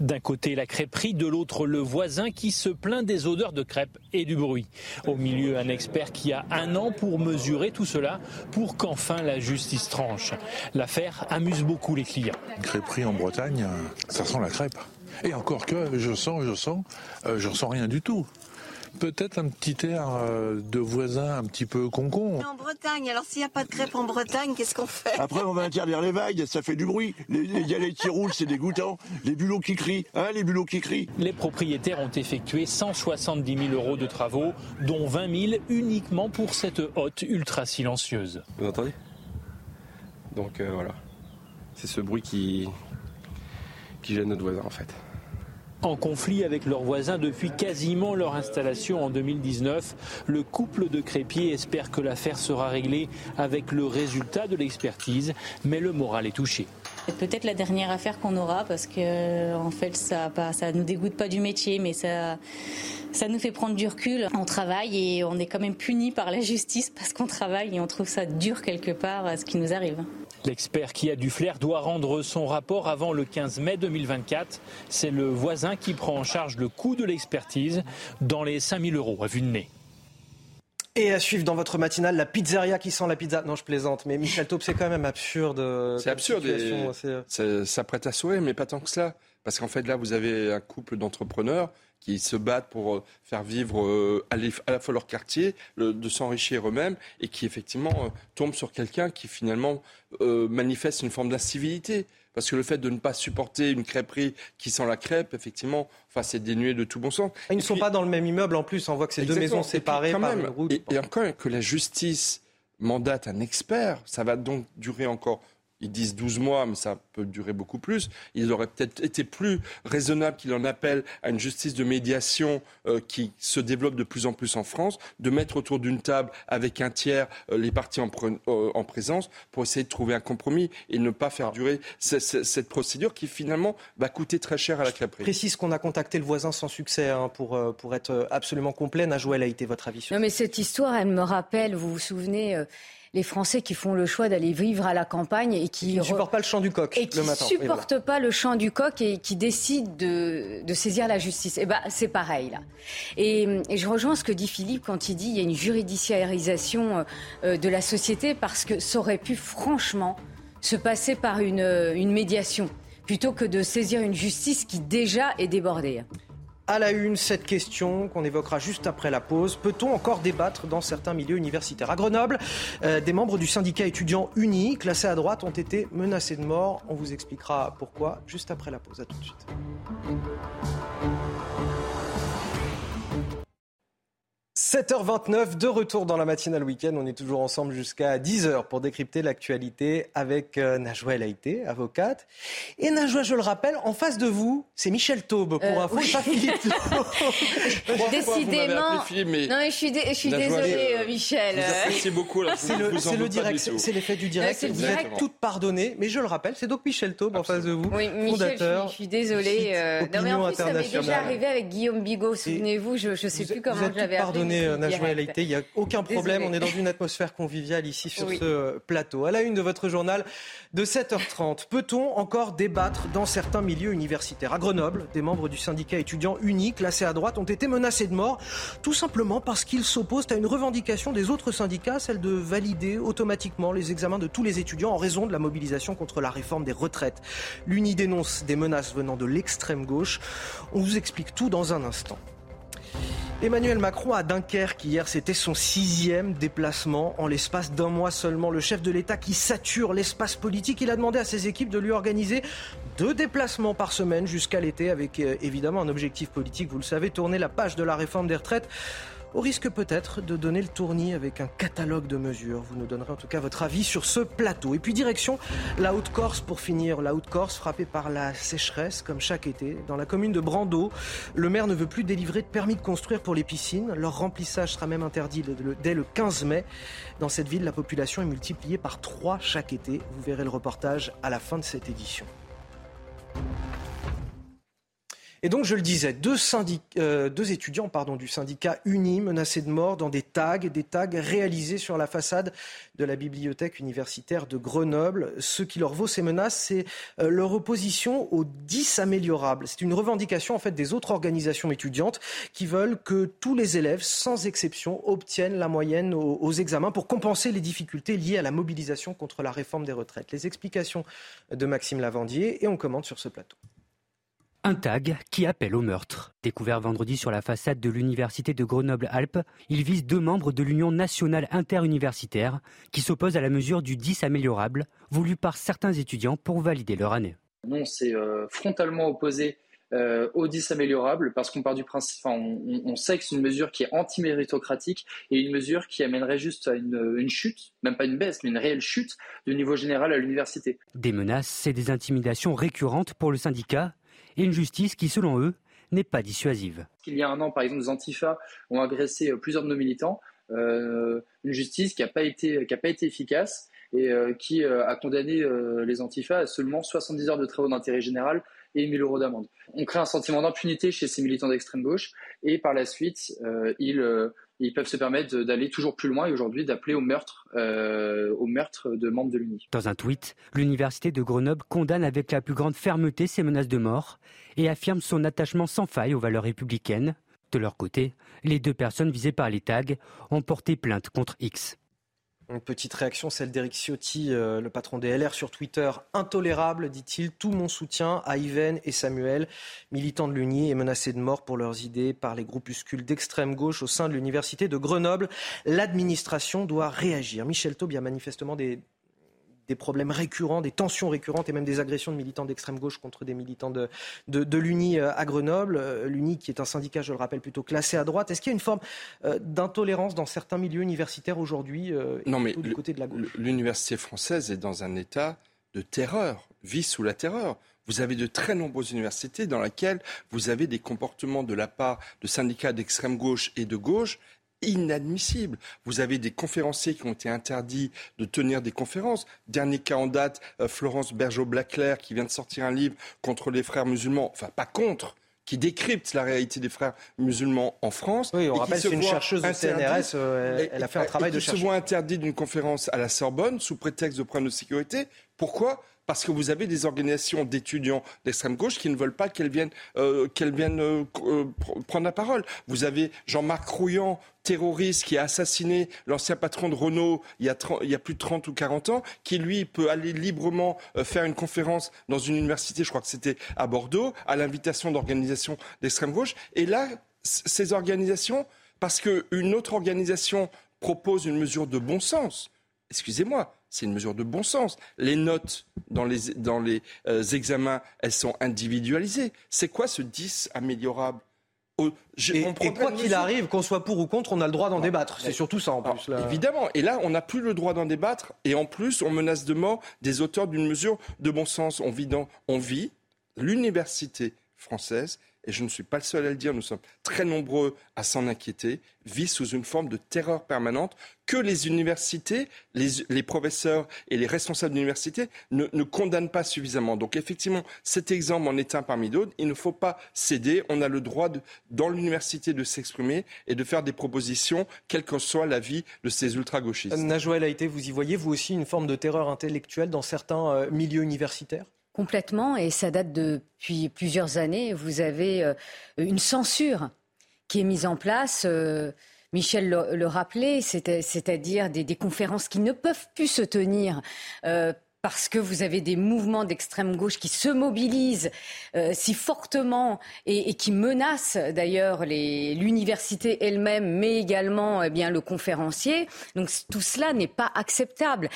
Speaker 20: D'un côté la crêperie, de l'autre le voisin qui se plaint des odeurs de crêpes et du bruit. Au milieu, un expert qui a un an pour mesurer tout cela pour qu'enfin la justice tranche. L'affaire amuse beaucoup les clients.
Speaker 21: Une crêperie en Bretagne, ça sent la crêpe. Et encore que je sens, je sens, euh, je sens rien du tout peut-être un petit air euh, de voisin un petit peu concon.
Speaker 22: En Bretagne, alors s'il n'y a pas de crêpes en Bretagne, qu'est-ce qu'on fait?
Speaker 23: Après, on va interdire les vagues, ça fait du bruit. Les galets qui roulent, c'est dégoûtant. Les bulots qui crient, hein, les bulots qui crient.
Speaker 20: Les propriétaires ont effectué 170 000 euros de travaux, dont 20 000 uniquement pour cette hotte ultra silencieuse.
Speaker 24: Vous entendez? Donc euh, voilà, c'est ce bruit qui, qui gêne notre voisin en fait
Speaker 20: en conflit avec leurs voisins depuis quasiment leur installation en 2019. Le couple de crépiers espère que l'affaire sera réglée avec le résultat de l'expertise, mais le moral est touché.
Speaker 25: C'est peut-être la dernière affaire qu'on aura parce que en fait ça ça nous dégoûte pas du métier mais ça ça nous fait prendre du recul. On travaille et on est quand même puni par la justice parce qu'on travaille et on trouve ça dur quelque part ce qui nous arrive.
Speaker 20: L'expert qui a du flair doit rendre son rapport avant le 15 mai 2024. C'est le voisin qui prend en charge le coût de l'expertise dans les 5000 euros à vue de nez.
Speaker 1: Et à suivre dans votre matinale, la pizzeria qui sent la pizza. Non, je plaisante, mais Michel Taube, c'est quand même absurde.
Speaker 4: Euh, c'est absurde. Et ça, prête à sourire, mais pas tant que cela. Parce qu'en fait, là, vous avez un couple d'entrepreneurs qui se battent pour euh, faire vivre euh, à la fois leur quartier, de s'enrichir eux-mêmes, et qui effectivement tombent sur quelqu'un qui finalement manifeste une forme d'incivilité. Parce que le fait de ne pas supporter une crêperie qui sent la crêpe, effectivement, enfin, c'est dénué de tout bon sens.
Speaker 1: Ils ne sont pas dans le même immeuble en plus, on voit que c'est deux maisons séparées par une route.
Speaker 4: Et, et encore que la justice mandate un expert, ça va donc durer encore ils disent 12 mois, mais ça peut durer beaucoup plus. Il aurait peut-être été plus raisonnable qu'il en appelle à une justice de médiation euh, qui se développe de plus en plus en France, de mettre autour d'une table avec un tiers euh, les parties en, euh, en, présence pour essayer de trouver un compromis et ne pas faire durer cette procédure qui finalement va coûter très cher à la crêperie.
Speaker 1: Je précise qu'on a contacté le voisin sans succès hein, pour, pour être absolument complet. Najouel a été votre avis sur
Speaker 3: Non mais cette histoire, elle me rappelle, vous vous souvenez les Français qui font le choix d'aller vivre à la campagne et qui
Speaker 1: ne supportent pas le chant du coq
Speaker 3: et qui
Speaker 1: le matin.
Speaker 3: supportent pas le chant du coq et qui décident de, de saisir la justice. Et eh ben c'est pareil là. Et, et, je rejoins ce que dit Philippe quand il dit il y a une judiciarisation euh, de la société parce que ça aurait pu franchement se passer par une, une médiation plutôt que de saisir une justice qui déjà est débordée.
Speaker 1: À la une, cette question qu'on évoquera juste après la pause. Peut-on encore débattre dans certains milieux universitaires? À Grenoble, euh, des membres du syndicat étudiant uni, classés à droite, ont été menacés de mort. On vous expliquera pourquoi juste après la pause. À tout de suite. 7h29, de retour dans la matinale week-end. On est toujours ensemble jusqu'à 10h pour décrypter l'actualité avec euh, Najwa El Haïté, avocate. Et Najwa, je le rappelle, en face de vous, c'est Michel Taube pour euh, info, oui. pas Philippe
Speaker 3: Décidément. mais... Non, mais je suis, je suis désolée, euh, Michel.
Speaker 4: C'est beaucoup.
Speaker 1: C'est le, le direct, c'est l'effet du direct. Vous direct. êtes toutes pardonnées, mais je le rappelle, c'est donc Michel Taube en face de vous,
Speaker 3: oui, Michel,
Speaker 1: fondateur.
Speaker 3: Je suis, désolée. Euh, non, mais en plus, ça m'est déjà arrivé avec Guillaume Bigot, souvenez-vous, je ne sais plus comment j'avais appelé.
Speaker 1: Il n'y a aucun problème. On est dans une atmosphère conviviale ici sur ce euh, plateau. À la une de votre journal de 7h30, peut-on encore débattre dans certains milieux universitaires? À Grenoble, des membres du syndicat étudiant unique, classés à droite, ont été menacés de mort, tout simplement parce qu'ils s'opposent à une revendication des autres syndicats, celle de valider automatiquement les examens de tous les étudiants en raison de la mobilisation contre la réforme des retraites. L'UNI dénonce des menaces venant de l'extrême gauche. On vous explique tout dans un instant. Emmanuel Macron à Dunkerque hier, c'était son sixième déplacement en l'espace d'un mois seulement. Le chef de l'État qui sature l'espace politique, il a demandé à ses équipes de lui organiser deux déplacements par semaine jusqu'à l'été avec euh, évidemment un objectif politique, vous le savez, tourner la page de la réforme des retraites au risque peut-être de donner le tournis avec un catalogue de mesures. Vous nous donnerez en tout cas votre avis sur ce plateau. Et puis direction la Haute-Corse pour finir. La Haute-Corse frappée par la sécheresse comme chaque été. Dans la commune de Brando, le maire ne veut plus délivrer de permis de construire pour les piscines. Leur remplissage sera même interdit dès le 15 mai. Dans cette ville, la population est multipliée par trois chaque été. Vous verrez le reportage à la fin de cette édition. Et donc, je le disais, deux, euh, étudiants pardon, du syndicat Uni menacés de mort dans des tags, des tags réalisés sur la façade de la bibliothèque universitaire de Grenoble. Ce qui leur vaut ces menaces, c'est euh, leur opposition aux 10 améliorables. C'est une revendication en fait des autres organisations étudiantes qui veulent que tous les élèves, sans exception, obtiennent la moyenne aux examens pour compenser les difficultés liées à la mobilisation contre la réforme des retraites. Les explications de Maxime Lavandier et on commente sur ce plateau.
Speaker 16: Un tag qui appelle au meurtre. Découvert vendredi sur la façade de l'université de Grenoble-Alpes, il vise deux membres de l'Union nationale interuniversitaire qui s'opposent à la mesure du 10 améliorable voulue par certains étudiants pour valider leur année.
Speaker 26: Non, c'est euh, frontalement opposé euh, au 10 améliorable parce qu'on part du principe, on, sait que c'est une mesure qui est anti-méritocratique et une mesure qui amènerait juste à une, une, chute, même pas une baisse, mais une réelle chute du niveau général à l'université.
Speaker 16: Des menaces et des intimidations récurrentes pour le syndicat et une justice qui, selon eux, n'est pas dissuasive.
Speaker 26: Il y a un an, par exemple, les Antifa ont agressé euh, plusieurs de nos militants. Euh, une justice qui n'a pas, été, efficace et euh, qui a condamné les Antifa à seulement 70 heures de travaux d'intérêt général et 1000 euros d'amende. On crée un sentiment d'impunité chez ces militants d'extrême gauche et par la suite, ils ils peuvent se permettre d'aller toujours plus loin et aujourd'hui d'appeler au meurtre, euh, au meurtre de membres de l'UNI.
Speaker 16: Dans un tweet, l'université de Grenoble condamne avec la plus grande fermeté ces menaces de mort et affirme son attachement sans faille aux valeurs républicaines. De leur côté, les deux personnes visées par les tags ont porté plainte contre X.
Speaker 1: Une petite réaction, celle d'Eric Ciotti, euh, le patron des LR sur Twitter. Intolérable, dit-il. Tout mon soutien à Yven et Samuel, militants de l'UNI et menacés de mort pour leurs idées par les groupuscules d'extrême gauche au sein de l'université de Grenoble. L'administration doit réagir. Michel Taub, il y a manifestement des, des problèmes récurrents, des tensions récurrentes et même des agressions de militants d'extrême gauche contre des militants de, de, l'UNI euh, à Grenoble. Euh, L'UNI qui est un syndicat, je le rappelle, plutôt classé à droite. Est-ce qu'il y a une forme euh, d'intolérance dans certains milieux universitaires aujourd'hui
Speaker 4: Non, mais du côté de la gauche? L'université française est dans un état de terreur, vit sous la terreur. Vous avez de très nombreuses universités dans lesquelles vous avez des comportements de la part de syndicats d'extrême gauche et de gauche inadmissibles. Vous avez des conférenciers qui ont été interdits de tenir des conférences. Dernier cas en date, euh, Florence Bergeau-Blaclair qui vient de sortir un livre contre les frères musulmans, enfin pas contre, qui décrypte la réalité des frères musulmans en France.
Speaker 1: Oui, on
Speaker 4: et
Speaker 1: rappelle c'est une chercheuse du CNRS, euh, elle- elle a fait un travail
Speaker 4: et
Speaker 1: de
Speaker 4: qui se
Speaker 1: chercheuse.
Speaker 4: voit interdit d'une conférence à la Sorbonne sous prétexte de problèmes de sécurité. Pourquoi parce que vous avez des organisations d'étudiants d'extrême gauche qui ne veulent pas qu'elles viennent, euh, euh, euh, pr- prendre la parole. Vous avez Jean-Marc Rouillant, terroriste, qui a assassiné l'ancien patron de Renault il y, a 30 il y a plus de 30 ou 40 ans, qui lui peut aller librement faire une conférence dans une université, je crois que c'était à Bordeaux, à l'invitation d'organisations d'extrême gauche. Et là, ces organisations, parce qu'une autre organisation propose une mesure de bon sens, excusez-moi, c'est une mesure de bon sens. Les notes dans les, dans les euh, examens, elles sont individualisées. C'est quoi ce 10 améliorable je-
Speaker 1: Et, quoi qu'il arrive, qu'on soit pour ou contre, on a le droit d'en débattre. C'est surtout ça en plus. là.
Speaker 4: Évidemment. Et là, on n'a plus le droit d'en débattre. Et en plus, on menace de mort des auteurs d'une mesure de bon sens. On vit, dans, on vit l'université française, et je ne suis pas le seul à le dire, nous sommes très nombreux à s'en inquiéter, vit sous une forme de terreur permanente que les universités, les, professeurs et les responsables d'université ne, ne condamnent pas suffisamment. Donc effectivement, cet exemple en est un parmi d'autres. Il ne faut pas céder. On a le droit, dans l'université, de s'exprimer et de faire des propositions, quel que soit l'avis de ces ultra-gauchistes.
Speaker 1: Najouel a été, vous y voyez, vous aussi, une forme de terreur intellectuelle dans certains euh, milieux universitaires?
Speaker 3: Complètement, et ça date depuis plusieurs années. Vous avez euh, une censure qui est mise en place. euh, Michel le, rappelait, c'est- c'est-à-dire des, conférences qui ne peuvent plus se tenir. euh, parce que vous avez des mouvements d'extrême gauche qui se mobilisent si fortement et, qui menacent d'ailleurs l'université elle-même, mais également eh bien le conférencier. Donc tout cela n'est pas acceptable.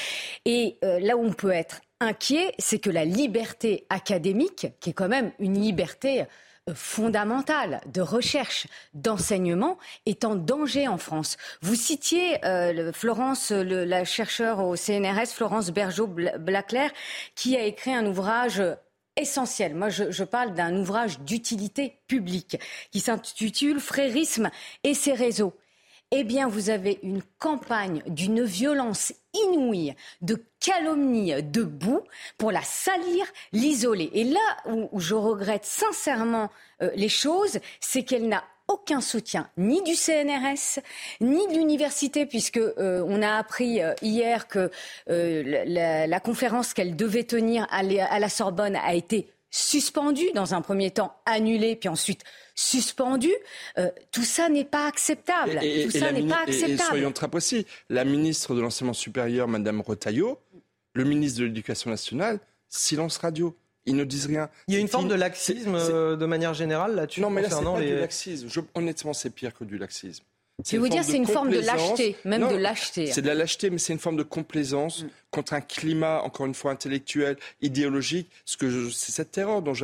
Speaker 3: Et là où on peut être inquiet, c'est que la liberté académique, qui est quand même une liberté euh, fondamentale de recherche, d'enseignement, est en danger en France. Vous citiez euh, Florence, le- la chercheure au CNRS, Florence Bergeau-Blaclair, qui a écrit un ouvrage essentiel. Moi, je, je parle d'un ouvrage d'utilité publique qui s'intitule Frérisme et ses réseaux. Eh bien, vous avez une campagne d'une violence inouïe, de calomnie debout pour la salir, l'isoler. Et là où, où je regrette sincèrement euh, les choses, c'est qu'elle n'a aucun soutien ni du CNRS ni de l'université puisque euh, on a appris euh, hier que euh, la, conférence qu'elle devait tenir à, la- à la Sorbonne a été suspendue dans un premier temps annulée puis ensuite suspendue. Euh, tout ça n'est pas acceptable.
Speaker 4: Et- et-
Speaker 3: tout
Speaker 4: et
Speaker 3: ça n'est pas
Speaker 4: Et,
Speaker 3: acceptable.
Speaker 4: soyons très précis, la ministre de l'enseignement supérieur, Madame Retailleau, le ministre de l'Éducation nationale, silence radio. Ils ne disent rien.
Speaker 1: Il y a une forme
Speaker 4: in-
Speaker 1: de laxisme euh, de manière générale là-dessus
Speaker 4: Non, mais là, c'est pas
Speaker 1: les...
Speaker 4: du laxisme. Je- honnêtement, c'est pire que du laxisme.
Speaker 3: Je vais vous dire, c'est une forme de
Speaker 4: complaisance.
Speaker 3: lâcheté, même
Speaker 4: Non,
Speaker 3: de lâcheté.
Speaker 4: C'est de la lâcheté, mais c'est une forme de complaisance
Speaker 3: Mm.
Speaker 4: contre un climat, encore une fois, intellectuel, idéologique. Ce que je- c'est cette terreur dont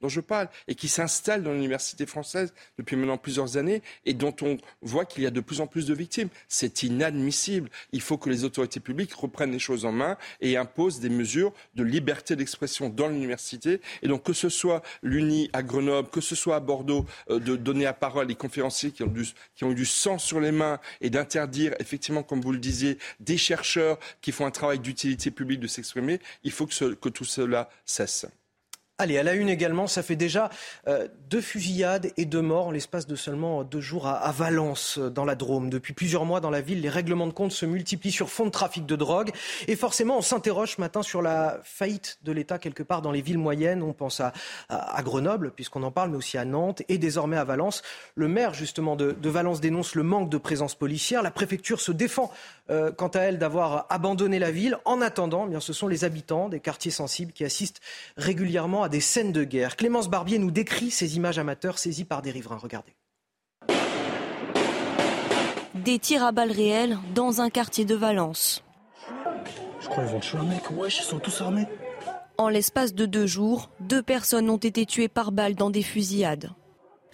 Speaker 4: dont je parle et qui s'installe dans l'université française depuis maintenant plusieurs années et dont on voit qu'il y a de plus en plus de victimes. C'est inadmissible. Il faut que les autorités publiques reprennent les choses en main et imposent des mesures de liberté d'expression dans l'université. Et donc que ce soit l'Uni à Grenoble, que ce soit à Bordeaux, euh, de donner la parole à des conférenciers qui ont, du, eu du sang sur les mains et d'interdire, effectivement, comme vous le disiez, des chercheurs qui font un travail d'utilité publique de s'exprimer, il faut que tout cela cesse.
Speaker 1: Allez, à la une également, ça fait déjà euh, deux fusillades et deux morts en l'espace de seulement deux jours à, Valence, euh, dans la Drôme. Depuis plusieurs mois dans la ville, les règlements de compte se multiplient sur fond de trafic de drogue. Et forcément, on s'interroge ce matin sur la faillite de l'État quelque part dans les villes moyennes. On pense à, Grenoble, puisqu'on en parle, mais aussi à Nantes et désormais à Valence. Le maire, justement, de, de Valence dénonce le manque de présence policière. La préfecture se défend, euh, quant à elle, d'avoir abandonné la ville. En attendant, eh bien, ce sont les habitants des quartiers sensibles qui assistent régulièrement à des scènes de guerre. Clémence Barbier nous décrit ces images amateurs saisies par des riverains. Regardez.
Speaker 27: Des tirs à balles réelles dans un quartier de Valence.
Speaker 28: Je crois qu'ils vont tuer un mec. Wesh, ils sont tous armés.
Speaker 27: En l'espace de deux jours, deux personnes ont été tuées par balles dans des fusillades.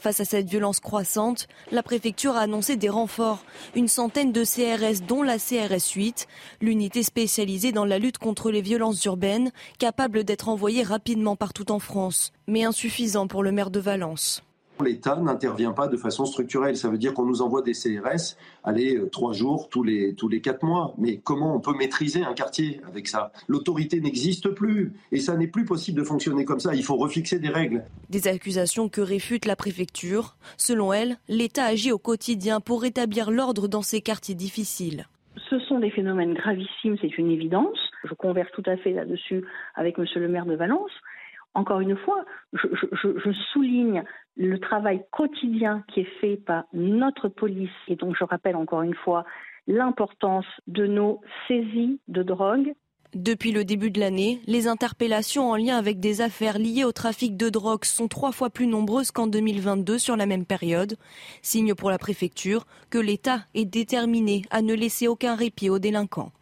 Speaker 27: Face à cette violence croissante, la préfecture a annoncé des renforts, une centaine de CRS dont la CRS 8, l'unité spécialisée dans la lutte contre les violences urbaines, capable d'être envoyée rapidement partout en France, mais insuffisant pour le maire de Valence.
Speaker 29: L'État n'intervient pas de façon structurelle. Ça veut dire qu'on nous envoie des CRS, allez, euh, trois jours tous les, tous les quatre mois. Mais comment on peut maîtriser un quartier avec ça? L'autorité n'existe plus. Et ça n'est plus possible de fonctionner comme ça. Il faut refixer des règles.
Speaker 27: Des accusations que réfute la préfecture. Selon elle, l'État agit au quotidien pour rétablir l'ordre dans ces quartiers difficiles.
Speaker 30: Ce sont des phénomènes gravissimes, c'est une évidence. Je converse tout à fait là-dessus avec Monsieur le maire de Valence encore une fois, je, souligne le travail quotidien qui est fait par notre police. Et donc, je rappelle encore une fois l'importance de nos saisies de drogue.
Speaker 27: Depuis le début de l'année, les interpellations en lien avec des affaires liées au trafic de drogue sont trois fois plus nombreuses qu'en 2022 sur la même période. Signe pour la préfecture que l'État est déterminé à ne laisser aucun répit aux délinquants.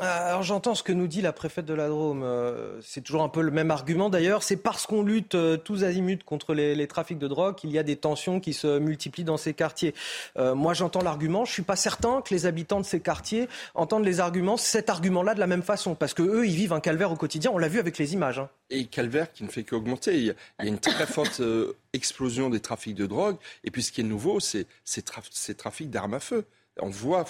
Speaker 1: Euh, alors j'entends ce que nous dit la préfète de la Drôme. Euh, c'est toujours un peu le même argument d'ailleurs. C'est parce qu'on lutte euh, tous azimuts contre les, trafics de drogue qu'il y a des tensions qui se multiplient dans ces quartiers. moi j'entends l'argument. Je suis pas certain que les habitants de ces quartiers entendent les arguments, cet argument-là de la même façon, parce que eux ils vivent un calvaire au quotidien. On l'a vu avec les images. Hein.
Speaker 4: Et calvaire qui ne fait qu'augmenter. Il, y a une très forte explosion des trafics de drogue. Et puis ce qui est nouveau, c'est ces trafics d'armes à feu. On voit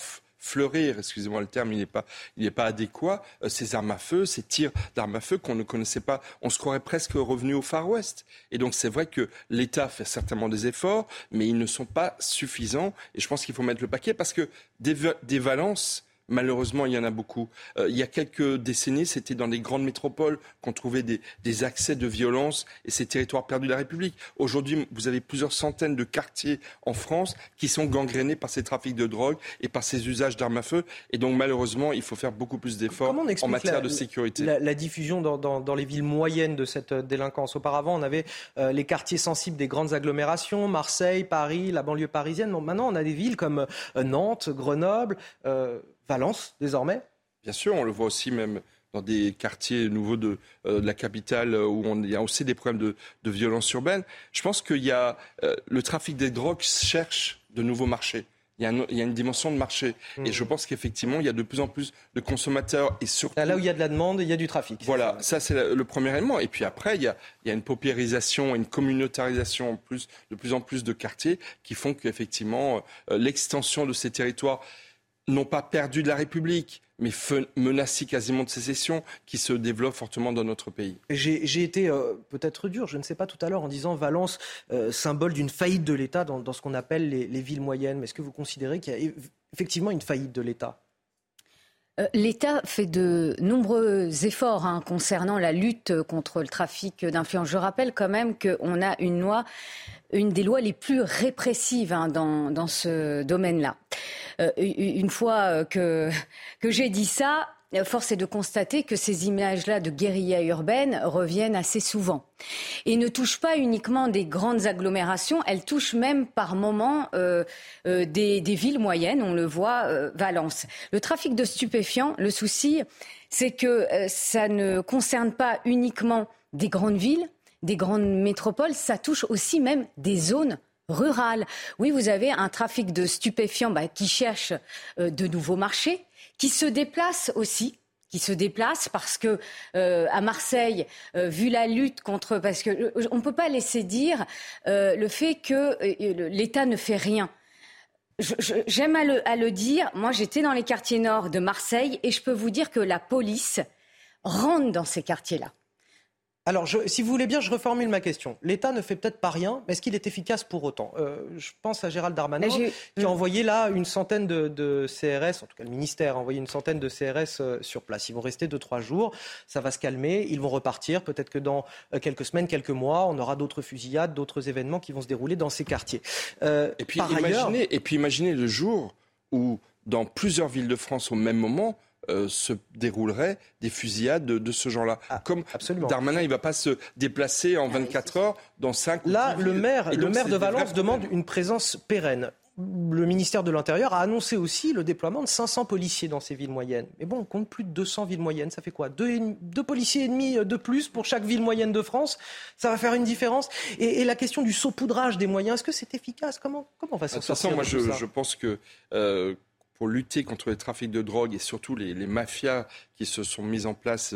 Speaker 4: fleurir, excusez-moi le terme, il n'est pas, il pas adéquat, euh, ces armes à feu, ces tirs d'armes à feu qu'on ne connaissait pas. On se croirait presque revenu au Far West. Et donc c'est vrai que l'État fait certainement des efforts, mais ils ne sont pas suffisants. Et je pense qu'il faut mettre le paquet parce que des, des valences Malheureusement, il y en a beaucoup. Euh, il y a quelques décennies, c'était dans les grandes métropoles qu'on trouvait des, des, accès de violence et ces territoires perdus de la République. Aujourd'hui, vous avez plusieurs centaines de quartiers en France qui sont gangrénés par ces trafics de drogue et par ces usages d'armes à feu. Et donc, malheureusement, il faut faire beaucoup plus d'efforts en matière de sécurité.
Speaker 1: La, la diffusion dans, dans, dans, les villes moyennes de cette euh, délinquance? Auparavant, on avait euh, les quartiers sensibles des grandes agglomérations, Marseille, Paris, la banlieue parisienne. Bon, maintenant, on a des villes comme Nantes, Grenoble. Valence désormais
Speaker 4: Bien sûr, on le voit aussi même dans des quartiers nouveaux de, euh, la capitale où on, il y a aussi des problèmes de, de violence urbaine. Je pense qu'il y a euh, le trafic des drogues cherche de nouveaux marchés. Il y, a il y a une dimension de marché. Et je hmm. pense qu'effectivement, il y a de plus en plus de consommateurs et surtout...
Speaker 1: Là où il y a de la demande, il y a du trafic.
Speaker 4: Voilà, ça c'est le premier élément. Et puis après, il y a, il y a une paupérisation, une communautarisation en plus, de plus en plus de quartiers qui font qu'effectivement, euh, l'extension de ces territoires n'ont pas perdu de la République, mais menacés quasiment de sécession, qui se développe fortement dans notre pays.
Speaker 1: J'ai été euh, peut-être dur, je ne sais pas tout à l'heure, en disant Valence, euh, symbole d'une faillite de l'État dans, ce qu'on appelle les, les, villes moyennes. Mais est-ce que vous considérez qu'il y a effectivement une faillite de l'État?
Speaker 3: L'État fait de nombreux efforts hein, concernant la lutte contre le trafic d'influence. Je rappelle quand même qu'on a une loi, une des lois les plus répressives hein, dans, ce domaine-là. Euh, une fois que, que j'ai dit ça, force est de constater que ces images-là de guérilla urbaine reviennent assez souvent et ne touchent pas uniquement des grandes agglomérations, elles touchent même par moments euh, euh, des, villes moyennes, on le voit, euh, Valence. Le trafic de stupéfiants, le souci, c'est que ça ne concerne pas uniquement des grandes villes, des grandes métropoles, ça touche aussi même des zones rurales. Oui, vous avez un trafic de stupéfiants bah, qui cherche de nouveaux marchés, qui se déplacent aussi qui se déplacent parce que euh, à Marseille, euh, vu la lutte contre, parce que euh, on ne peut pas laisser dire le fait que l'État ne fait rien. J'aime à le, à le dire. Moi, j'étais dans les quartiers nord de Marseille et je peux vous dire que la police rentre dans ces quartiers-là.
Speaker 1: Alors, si vous voulez bien, je reformule ma question. L'État ne fait peut-être pas rien, mais est-ce qu'il est efficace pour autant euh, Je pense à Gérald Darmanin, qui a envoyé là une centaine de, CRS, en tout cas le ministère a envoyé une centaine de CRS euh, sur place. Ils vont rester deux, trois jours, ça va se calmer, ils vont repartir. Peut-être que dans euh, quelques semaines, quelques mois, on aura d'autres fusillades, d'autres événements qui vont se dérouler dans ces quartiers.
Speaker 4: et, puis, imaginez, et puis imaginez le jour où, dans plusieurs villes de France au même moment, euh, se dérouleraient des fusillades de, ce genre-là. Ah, Comme absolument. Darmanin, il ne va pas se déplacer en 24 heures dans 5
Speaker 1: Là, le maire, le maire de Valence demande une présence pérenne. le ministère de l'Intérieur a annoncé aussi le déploiement de 500 policiers dans ces villes moyennes. Mais bon, on compte plus de 200 villes moyennes. Ça fait quoi? Deux, policiers et demi de plus pour chaque ville moyenne de France? Ça va faire une différence? Et, la question du saupoudrage des moyens, est-ce que c'est efficace? Comment, comment on va s'en sortir
Speaker 4: De toute façon, moi, je, pense que euh, pour lutter contre les trafics de drogue et surtout les, mafias qui se sont mises en place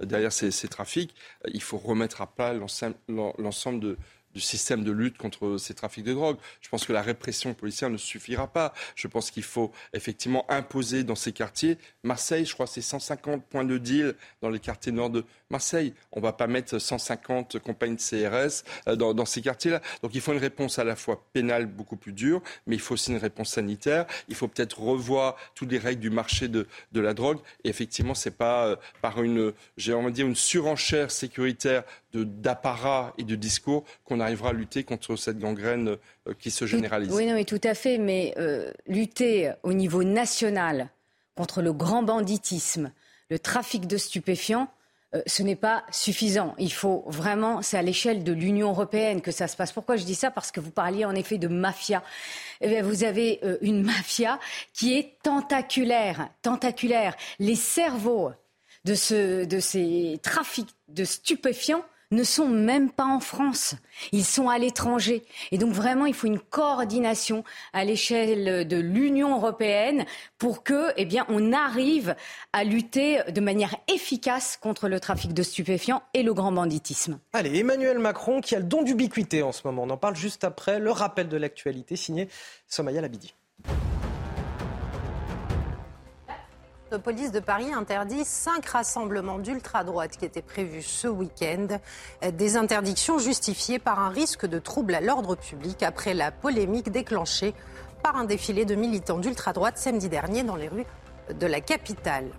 Speaker 4: derrière ces, ces, trafics, il faut remettre à plat l'ensemble de, du système de lutte contre ces trafics de drogue. Je pense que la répression policière ne suffira pas. Je pense qu'il faut effectivement imposer dans ces quartiers. Marseille, je crois, c'est 150 points de deal dans les quartiers nord de Marseille. On ne va pas mettre 150 compagnies de CRS euh, dans, ces quartiers-là. Donc il faut une réponse à la fois pénale beaucoup plus dure, mais il faut aussi une réponse sanitaire. Il faut peut-être revoir toutes les règles du marché de, la drogue. Et effectivement, c'est pas euh, par une, j'ai envie de dire, une surenchère sécuritaire d'apparat et de discours qu'on arrivera à lutter contre cette gangrène euh, qui se généralise.
Speaker 3: Oui, non, tout à fait. Mais euh, lutter au niveau national contre le grand banditisme, le trafic de stupéfiants, euh, ce n'est pas suffisant. Il faut vraiment, c'est à l'échelle de l'Union européenne que ça se passe. Pourquoi je dis ça? Parce que vous parliez en effet de mafia. Eh vous avez une mafia qui est tentaculaire, tentaculaire. Les cerveaux de, ce, de ces trafics de stupéfiants ne sont même pas en France. Ils sont à l'étranger. Et donc vraiment, il faut une coordination à l'échelle de l'Union européenne pour que, eh bien, on arrive à lutter de manière efficace contre le trafic de stupéfiants et le grand banditisme.
Speaker 1: Allez, Emmanuel Macron qui a le don d'ubiquité en ce moment. On en parle juste après le rappel de l'actualité signé Somaya Labidi.
Speaker 12: La police de Paris interdit cinq rassemblements d'ultra-droite qui étaient prévus ce week-end. Des interdictions justifiées par un risque de trouble à l'ordre public après la polémique déclenchée par un défilé de militants d'ultra-droite samedi dernier dans les rues de la capitale.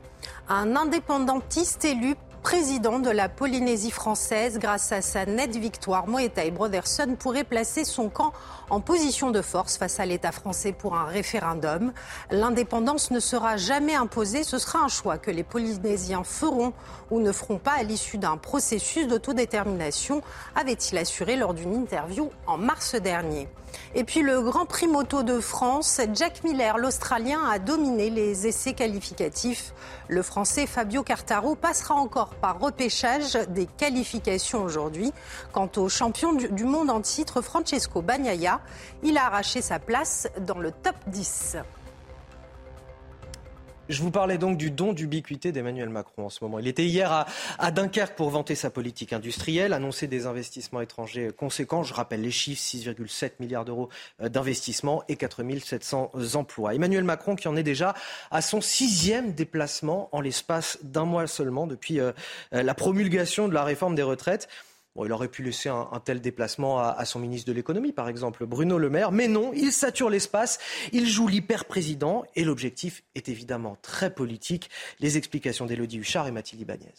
Speaker 12: Un indépendantiste élu président de la Polynésie française grâce à sa nette victoire. Moetai Brotherson pourrait placer son camp en position de force face à l'État français pour un référendum. L'indépendance ne sera jamais imposée, ce sera un choix que les Polynésiens feront ou ne feront pas à l'issue d'un processus d'autodétermination, avait-il assuré lors d'une interview en mars dernier. Et puis le Grand Prix moto de France, Jack Miller, l'Australien, a dominé les essais qualificatifs. Le Français Fabio Cartaro passera encore par repêchage des qualifications aujourd'hui. Quant au champion du monde en titre, Francesco Bagnaia, il a arraché sa place dans le top 10.
Speaker 1: Je vous parlais donc du don d'ubiquité d'Emmanuel Macron en ce moment. Il était hier à, Dunkerque pour vanter sa politique industrielle, annoncer des investissements étrangers conséquents. Je rappelle les chiffres 6,7 milliards d'euros euh, d'investissement et 4 700 emplois. Emmanuel Macron qui en est déjà à son sixième déplacement en l'espace d'un mois seulement depuis euh, la promulgation de la réforme des retraites il aurait pu laisser un, tel déplacement à, son ministre de l'économie, par exemple, Bruno Le Maire. Mais non, il sature l'espace, il joue l'hyper-président et l'objectif est évidemment très politique. Les explications d'Élodie Huchard et Mathilde Ibanez.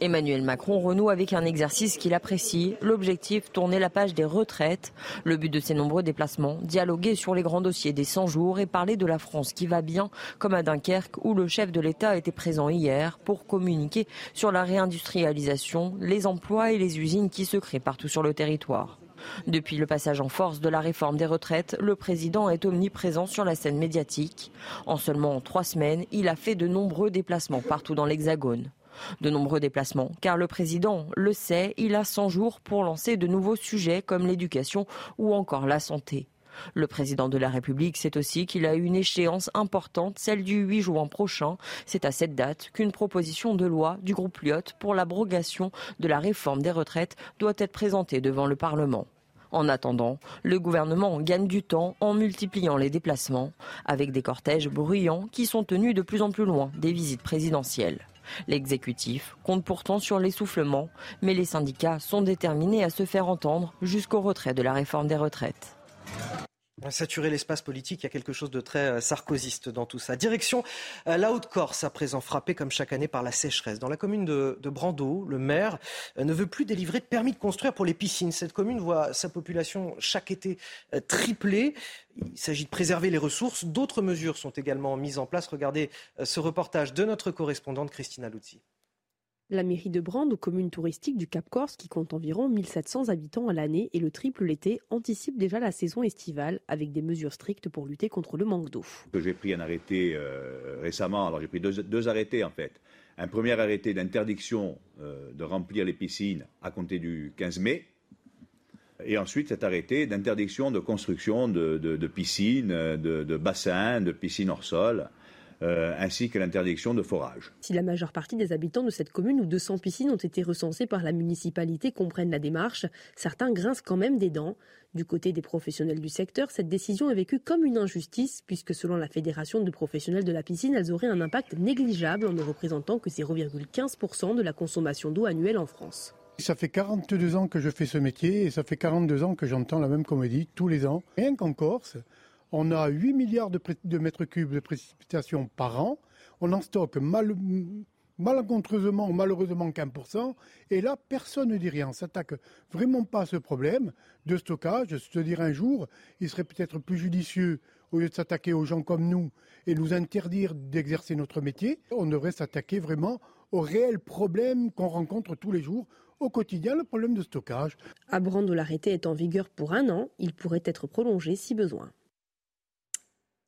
Speaker 31: Emmanuel Macron renoue avec un exercice qu'il apprécie, l'objectif tourner la page des retraites. Le but de ces nombreux déplacements, dialoguer sur les grands dossiers des 100 jours et parler de la France qui va bien, comme à Dunkerque où le chef de l'État était présent hier pour communiquer sur la réindustrialisation, les emplois et les usines qui se créent partout sur le territoire. Depuis le passage en force de la réforme des retraites, le président est omniprésent sur la scène médiatique. En seulement trois semaines, il a fait de nombreux déplacements partout dans l'Hexagone. De nombreux déplacements, car le président le sait, il a 100 jours pour lancer de nouveaux sujets comme l'éducation ou encore la santé. Le président de la République sait aussi qu'il a une échéance importante, celle du 8 juin prochain. C'est à cette date qu'une proposition de loi du groupe Lyotte pour l'abrogation de la réforme des retraites doit être présentée devant le Parlement. En attendant, le gouvernement gagne du temps en multipliant les déplacements, avec des cortèges bruyants qui sont tenus de plus en plus loin des visites présidentielles. L'exécutif compte pourtant sur l'essoufflement, mais les syndicats sont déterminés à se faire entendre jusqu'au retrait de la réforme des retraites.
Speaker 1: Saturer l'espace politique, il y a quelque chose de très euh, sarkozyste dans tout ça. Direction euh, la Haute-Corse, à présent frappée comme chaque année par la sécheresse. Dans la commune de, de Brando, le maire euh, ne veut plus délivrer de permis de construire pour les piscines. Cette commune voit sa population chaque été tripler. Il s'agit de préserver les ressources. D'autres mesures sont également mises en place. Regardez ce reportage de notre correspondante Christina Luzzi.
Speaker 32: La mairie de Brande, commune touristique du Cap Corse qui compte environ 1700 habitants à l'année et le triple l'été, anticipe déjà la saison estivale avec des mesures strictes pour lutter contre le manque d'eau.
Speaker 33: J'ai pris un arrêté euh, récemment, alors j'ai pris deux, arrêtés en fait. Un premier arrêté d'interdiction euh, de remplir les piscines à compter du 15 mai. Et ensuite cet arrêté d'interdiction de construction de, piscines, de, de bassins, de piscines hors sol. Euh, ainsi que l'interdiction de forage.
Speaker 32: Si la majeure partie des habitants de cette commune où 200 piscines ont été recensées par la municipalité comprennent la démarche, certains grincent quand même des dents. Du côté des professionnels du secteur, cette décision est vécue comme une injustice, puisque selon la Fédération de professionnels de la piscine, elles auraient un impact négligeable en ne représentant que 0,15% de la consommation d'eau annuelle en France.
Speaker 34: Ça fait 42 ans que je fais ce métier et ça fait 42 ans que j'entends la même comédie tous les ans. Rien qu'en Corse, on a 8 milliards de, mètres cubes de précipitations par an. On en stocke mal, malencontreusement ou malheureusement qu'un pour cent. Et là, personne ne dit rien. On s'attaque vraiment pas à ce problème de stockage. Je te dirais un jour, il serait peut-être plus judicieux, au lieu de s'attaquer aux gens comme nous et nous interdire d'exercer notre métier, on devrait s'attaquer vraiment aux réels problèmes qu'on rencontre tous les jours au quotidien, le problème de stockage.
Speaker 32: À Brando, l'arrêté est en vigueur pour un an. Il pourrait être prolongé si besoin.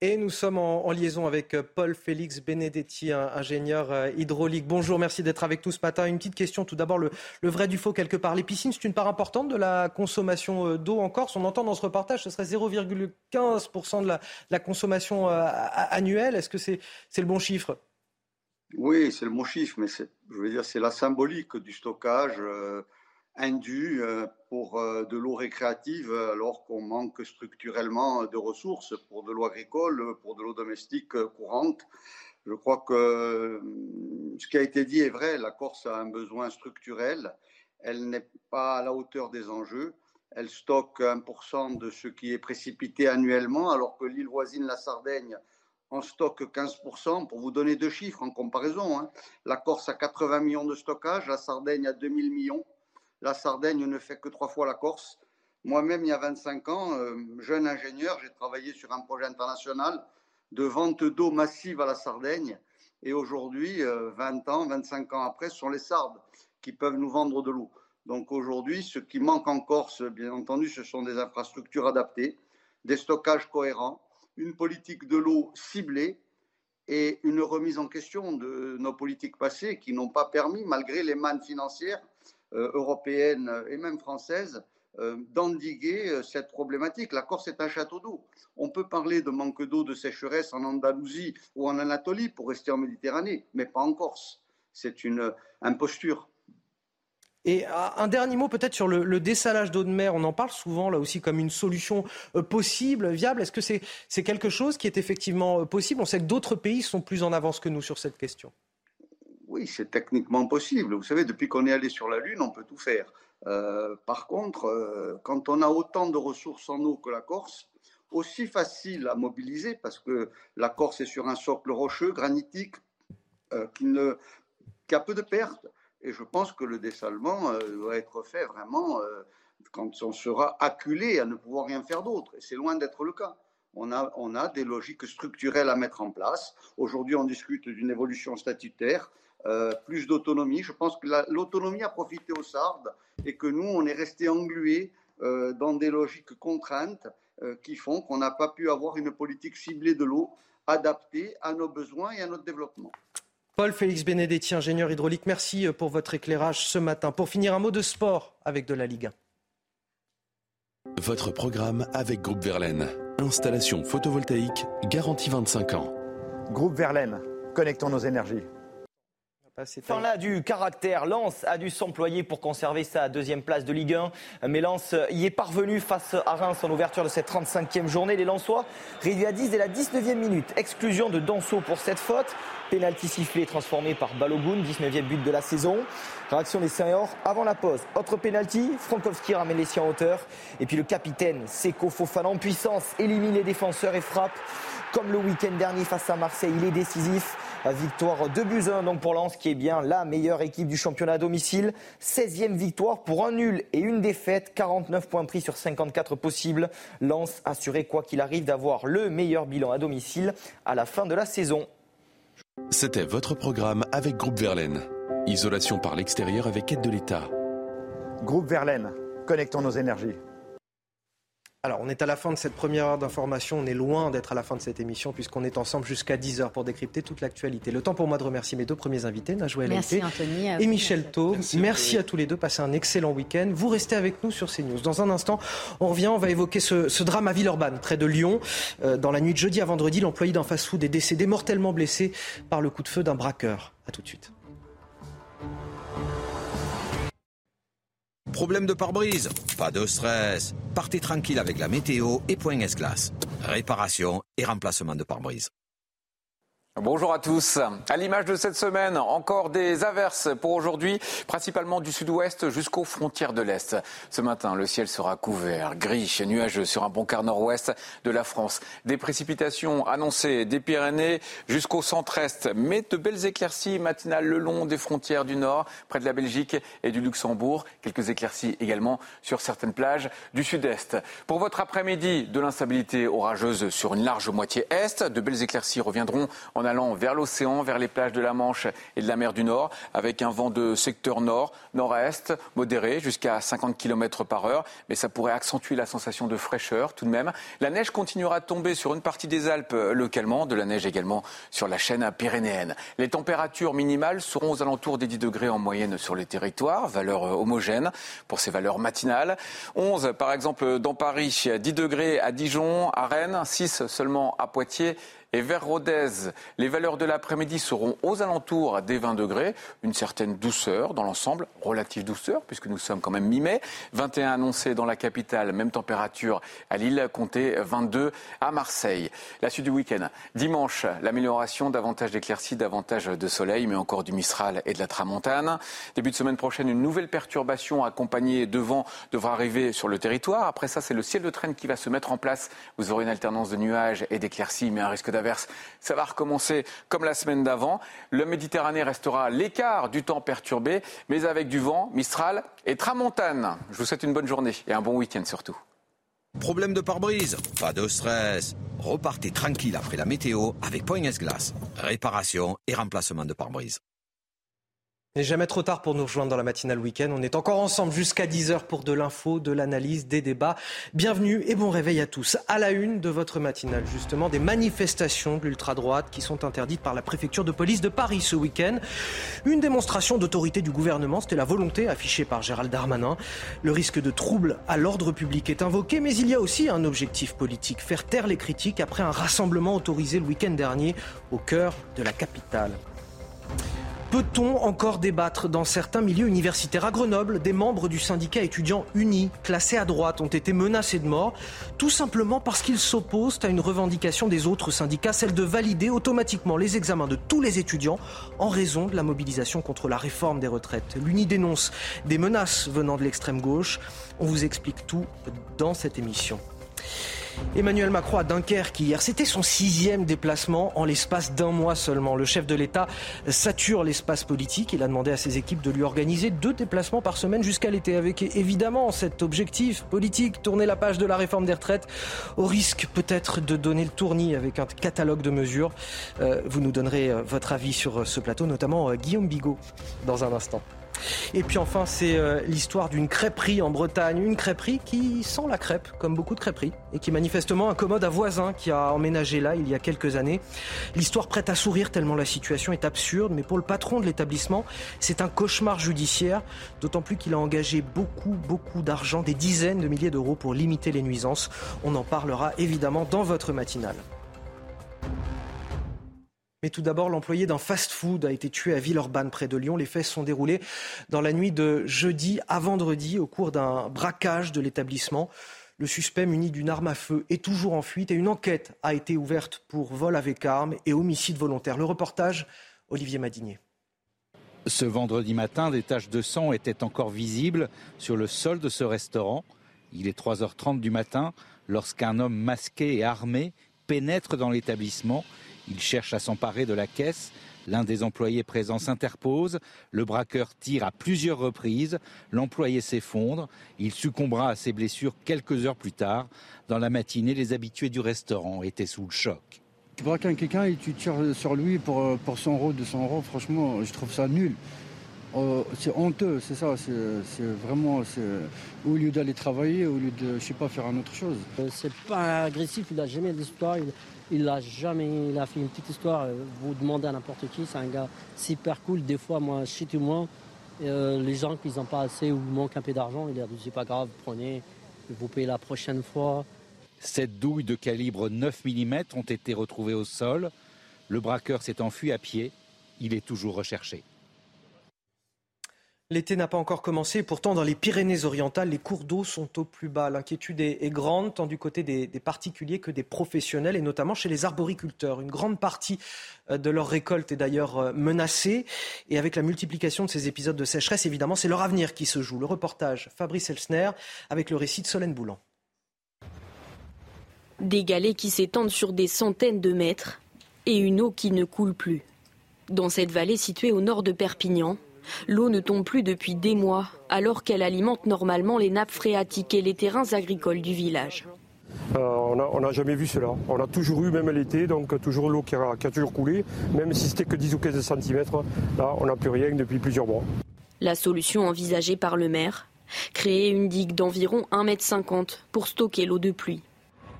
Speaker 1: Et nous sommes en, liaison avec euh, Paul Félix Benedetti, ingénieur euh, hydraulique. Bonjour, merci d'être avec nous ce matin. Une petite question tout d'abord, le, vrai du faux quelque part. Les piscines, c'est une part importante de la consommation euh, d'eau en Corse. On entend dans ce reportage, ce serait 0,15% de la, consommation annuelle. Est-ce que c'est le bon chiffre?
Speaker 35: Oui, c'est le bon chiffre, mais je veux dire, c'est la symbolique du stockage indu pour euh, de l'eau récréative alors qu'on manque structurellement de ressources pour de l'eau agricole, pour de l'eau domestique euh, courante. Je crois que ce qui a été dit est vrai, la Corse a un besoin structurel, elle n'est pas à la hauteur des enjeux, elle stocke 1% de ce qui est précipité annuellement alors que l'île voisine, la Sardaigne, en stocke 15%. Pour vous donner deux chiffres en comparaison, hein. la Corse a 80 millions de stockage, la Sardaigne a 2000 millions. La Sardaigne ne fait que trois fois la Corse. Moi-même, il y a 25 ans, euh, jeune ingénieur, j'ai travaillé sur un projet international de vente d'eau massive à la Sardaigne. Et aujourd'hui, 20 euh, ans, 25 ans après, ce sont les Sardes qui peuvent nous vendre de l'eau. Donc aujourd'hui, ce qui manque en Corse, bien entendu, ce sont des infrastructures adaptées, des stockages cohérents, une politique de l'eau ciblée et une remise en question de nos politiques passées qui n'ont pas permis, malgré les mannes financières, européenne et même française euh, d'endiguer euh, cette problématique. La Corse est un château d'eau. On peut parler de manque d'eau, de sécheresse en Andalousie ou en Anatolie pour rester en Méditerranée, mais pas en Corse. C'est une imposture.
Speaker 1: Et un dernier mot peut-être sur le, dessalage d'eau de mer. On en parle souvent là aussi comme une solution possible, viable. Est-ce que c'est quelque chose qui est effectivement possible? On sait que d'autres pays sont plus en avance que nous sur cette question.
Speaker 35: Oui, c'est techniquement possible. Vous savez, depuis qu'on est allé sur la Lune, on peut tout faire. Euh, par contre, euh, quand on a autant de ressources en eau que la Corse, aussi facile à mobiliser, parce que la Corse est sur un socle rocheux, granitique, euh, qui, a peu de pertes. Et je pense que le dessalement doit être fait vraiment quand on sera acculé à ne pouvoir rien faire d'autre. Et c'est loin d'être le cas. On a, des logiques structurelles à mettre en place. Aujourd'hui, on discute d'une évolution statutaire. Euh, plus d'autonomie. Je pense que l'autonomie a profité aux Sardes et que nous, on est resté englués euh, dans des logiques contraintes euh, qui font qu'on n'a pas pu avoir une politique ciblée de l'eau adaptée à nos besoins et à notre développement.
Speaker 1: Paul Félix Benedetti, ingénieur hydraulique, merci pour votre éclairage ce matin. Pour finir, un mot de sport avec de la Ligue
Speaker 36: 1. Votre programme avec Groupe Verlaine. Installation photovoltaïque garantie 25 ans.
Speaker 37: Groupe Verlaine, connectons nos énergies.
Speaker 38: Fin là du caractère. Lens a dû s'employer pour conserver sa deuxième place de Ligue 1. Mais Lens y est parvenu face à Reims en ouverture de cette 35e journée. Les Lensois réduits à 10 dès la 19e minute. Exclusion de Danso pour cette faute. Pénalty sifflé transformé par Balogun, 19e but de la saison. Réaction des Seniors avant la pause. Autre pénalty, Frankowski ramène les siens en hauteur. Et puis le capitaine Seko Fofana en puissance élimine les défenseurs et frappe. Comme le week-end dernier face à Marseille, il est décisif. Victoire 2 buts 1 donc pour Lens qui est bien la meilleure équipe du championnat à domicile. 16e victoire pour un nul et une défaite. 49 points pris sur 54 possibles. Lens assuré quoi qu'il arrive d'avoir le meilleur bilan à domicile à la fin de la saison.
Speaker 36: C'était votre programme avec Groupe Verlaine. Isolation par l'extérieur avec aide de l'État.
Speaker 37: Groupe Verlaine, connectons nos énergies.
Speaker 1: Alors, on est à la fin de cette première heure d'information. On est loin d'être à la fin de cette émission, puisqu'on est ensemble jusqu'à 10h pour décrypter toute l'actualité. Le temps pour moi de remercier mes deux premiers invités, Najwa
Speaker 3: Merci Anthony.
Speaker 1: et Michel Thau. Merci, à tous les deux. Passez un excellent week-end. Vous restez avec nous sur CNews. Dans un instant, on revient. On va évoquer ce, drame à Villeurbanne, près de Lyon. Euh, dans la nuit de jeudi à vendredi, l'employé d'un fast-food est décédé mortellement blessé par le coup de feu d'un braqueur. A tout de suite.
Speaker 5: Problème de pare-brise Pas de stress. Partez tranquille avec la météo et Point S-Glace. Réparation et remplacement de pare-brise.
Speaker 6: Bonjour à tous. À l'image de cette semaine, encore des averses pour aujourd'hui, principalement du sud-ouest jusqu'aux frontières de l'Est. Ce matin, le ciel sera couvert, gris et nuageux sur un bon quart nord-ouest de la France. Des précipitations annoncées des Pyrénées jusqu'au centre-est, mais de belles éclaircies matinales le long des frontières du nord, près de la Belgique et du Luxembourg. Quelques éclaircies également sur certaines plages du sud-est. Pour votre après-midi, de l'instabilité orageuse sur une large moitié est. De belles éclaircies reviendront en allant vers l'océan, vers les plages de la Manche et de la mer du Nord, avec un vent de secteur nord, nord-est, modéré, jusqu'à 50 km par heure. Mais ça pourrait accentuer la sensation de fraîcheur tout de même. La neige continuera de tomber sur une partie des Alpes euh, localement, de la neige également sur la chaîne pyrénéenne. Les températures minimales seront aux alentours des 10 degrés en moyenne sur les territoires, valeur euh, homogène pour ces valeurs matinales. 11 par exemple dans Paris, 10 degrés à Dijon, à Rennes, 6 seulement à Poitiers et vers Rodez, les valeurs de l'après-midi seront aux alentours des 20 degrés. Une certaine douceur dans l'ensemble, relative douceur, puisque nous sommes quand même mi-mai. 21 annoncés dans la capitale, même température à Lille, comptez 22 à Marseille. La suite du week-end. Dimanche, l'amélioration, davantage d'éclaircies, davantage de soleil, mais encore du Mistral et de la Tramontane. Début de semaine prochaine, une nouvelle perturbation accompagnée de vent devra arriver sur le territoire. Après ça, c'est le ciel de traîne qui va se mettre en place. Vous aurez une alternance de nuages et d'éclaircies, mais un risque d'averse ça va recommencer comme la semaine d'avant. Le Méditerranée restera l'écart du temps perturbé, mais avec du vent, Mistral et Tramontane. Je vous souhaite une bonne journée et un bon week-end surtout.
Speaker 5: Problème de pare-brise Pas de stress. Repartez tranquille après la météo avec Point S-Glace. Réparation et remplacement de pare-brise.
Speaker 1: N'est jamais trop tard pour nous rejoindre dans la matinale week-end. On est encore ensemble jusqu'à 10h pour de l'info, de l'analyse, des débats. Bienvenue et bon réveil à tous. À la une de votre matinale, justement, des manifestations de l'ultra-droite qui sont interdites par la préfecture de police de Paris ce week-end. Une démonstration d'autorité du gouvernement, c'était la volonté affichée par Gérald Darmanin. Le risque de trouble à l'ordre public est invoqué, mais il y a aussi un objectif politique, faire taire les critiques après un rassemblement autorisé le week-end dernier au cœur de la capitale. Peut-on encore débattre dans certains milieux universitaires À Grenoble, des membres du syndicat étudiant uni, classés à droite, ont été menacés de mort, tout simplement parce qu'ils s'opposent à une revendication des autres syndicats, celle de valider automatiquement les examens de tous les étudiants en raison de la mobilisation contre la réforme des retraites. L'Uni dénonce des menaces venant de l'extrême gauche. On vous explique tout dans cette émission. Emmanuel Macron à Dunkerque hier, c'était son sixième déplacement en l'espace d'un mois seulement. Le chef de l'État sature l'espace politique. Il a demandé à ses équipes de lui organiser deux déplacements par semaine jusqu'à l'été, avec évidemment cet objectif politique, tourner la page de la réforme des retraites, au risque peut-être de donner le tournis avec un catalogue de mesures. Euh, vous nous donnerez euh, votre avis sur euh, ce plateau, notamment Guillaume Bigot, dans un instant. Et puis enfin, c'est euh, l'histoire d'une crêperie en Bretagne, une crêperie qui sent la crêpe, comme beaucoup de crêperies, et qui manifestement incommode un voisin qui a emménagé là il y a quelques années. L'histoire prête à sourire tellement la situation est absurde, mais pour le patron de l'établissement, c'est un cauchemar judiciaire, d'autant plus qu'il a engagé beaucoup, beaucoup d'argent, des dizaines de milliers d'euros pour limiter les nuisances. On en parlera évidemment dans votre matinale. Mais tout d'abord, l'employé d'un fast-food a été tué à Villeurbanne, près de Lyon. Les faits sont déroulés dans la nuit de jeudi à vendredi au cours d'un braquage de l'établissement. Le suspect muni d'une arme à feu est toujours en fuite et une enquête a été ouverte pour vol avec arme et homicide volontaire. Le reportage, Olivier Madinier.
Speaker 13: Ce vendredi matin, des taches de sang étaient encore visibles sur le sol de ce restaurant. Il est 3h30 du matin lorsqu'un homme masqué et armé pénètre dans l'établissement. Il cherche à s'emparer de la caisse. L'un des employés présents s'interpose. Le braqueur tire à plusieurs reprises. L'employé s'effondre. Il succombera à ses blessures quelques heures plus tard. Dans la matinée, les habitués du restaurant étaient sous le choc.
Speaker 39: Tu braques quelqu'un et tu tires sur lui pour, pour 100 euros, 200 euros, franchement, je trouve ça nul.
Speaker 40: euh, c'est honteux, c'est ça. C'est vraiment, au lieu d'aller travailler, au lieu de, je sais pas, faire une autre chose.
Speaker 15: Euh, c'est pas agressif, il a jamais d'histoire. Il, a jamais, il a fait une petite histoire. Euh, vous demandez à n'importe qui, c'est un gars super cool. Des fois, moi, chez tout moi, les gens qui n'ont pas assez ou manquent un peu d'argent, il leur dit c'est pas grave, prenez, vous payez la prochaine fois.
Speaker 13: Sept douilles de calibre 9 mm ont été retrouvées au sol. Le braqueur s'est enfui à pied. Il est toujours recherché.
Speaker 1: L'été n'a pas encore commencé, pourtant dans les Pyrénées-Orientales, les cours d'eau sont au plus bas. L'inquiétude est, grande, tant du côté des, particuliers que des professionnels, et notamment chez les arboriculteurs. Une grande partie euh, de leur récolte est d'ailleurs euh, menacée, et avec la multiplication de ces épisodes de sécheresse, évidemment, c'est leur avenir qui se joue. Le reportage Fabrice Elsner avec le récit de Solène Boulan.
Speaker 27: Des galets qui s'étendent sur des centaines de mètres et une eau qui ne coule plus. Dans cette vallée située au nord de Perpignan, L'eau ne tombe plus depuis des mois, alors qu'elle alimente normalement les nappes phréatiques et les terrains agricoles du village.
Speaker 39: Euh, on n'a jamais vu cela. On a toujours eu, même l'été, donc toujours l'eau qui, qui a, toujours coulé, même si c'était que 10 ou 15 cm. Là, on n'a plus rien depuis plusieurs mois.
Speaker 27: La solution envisagée par le maire créer une digue d'environ 1,50 m pour stocker l'eau de pluie.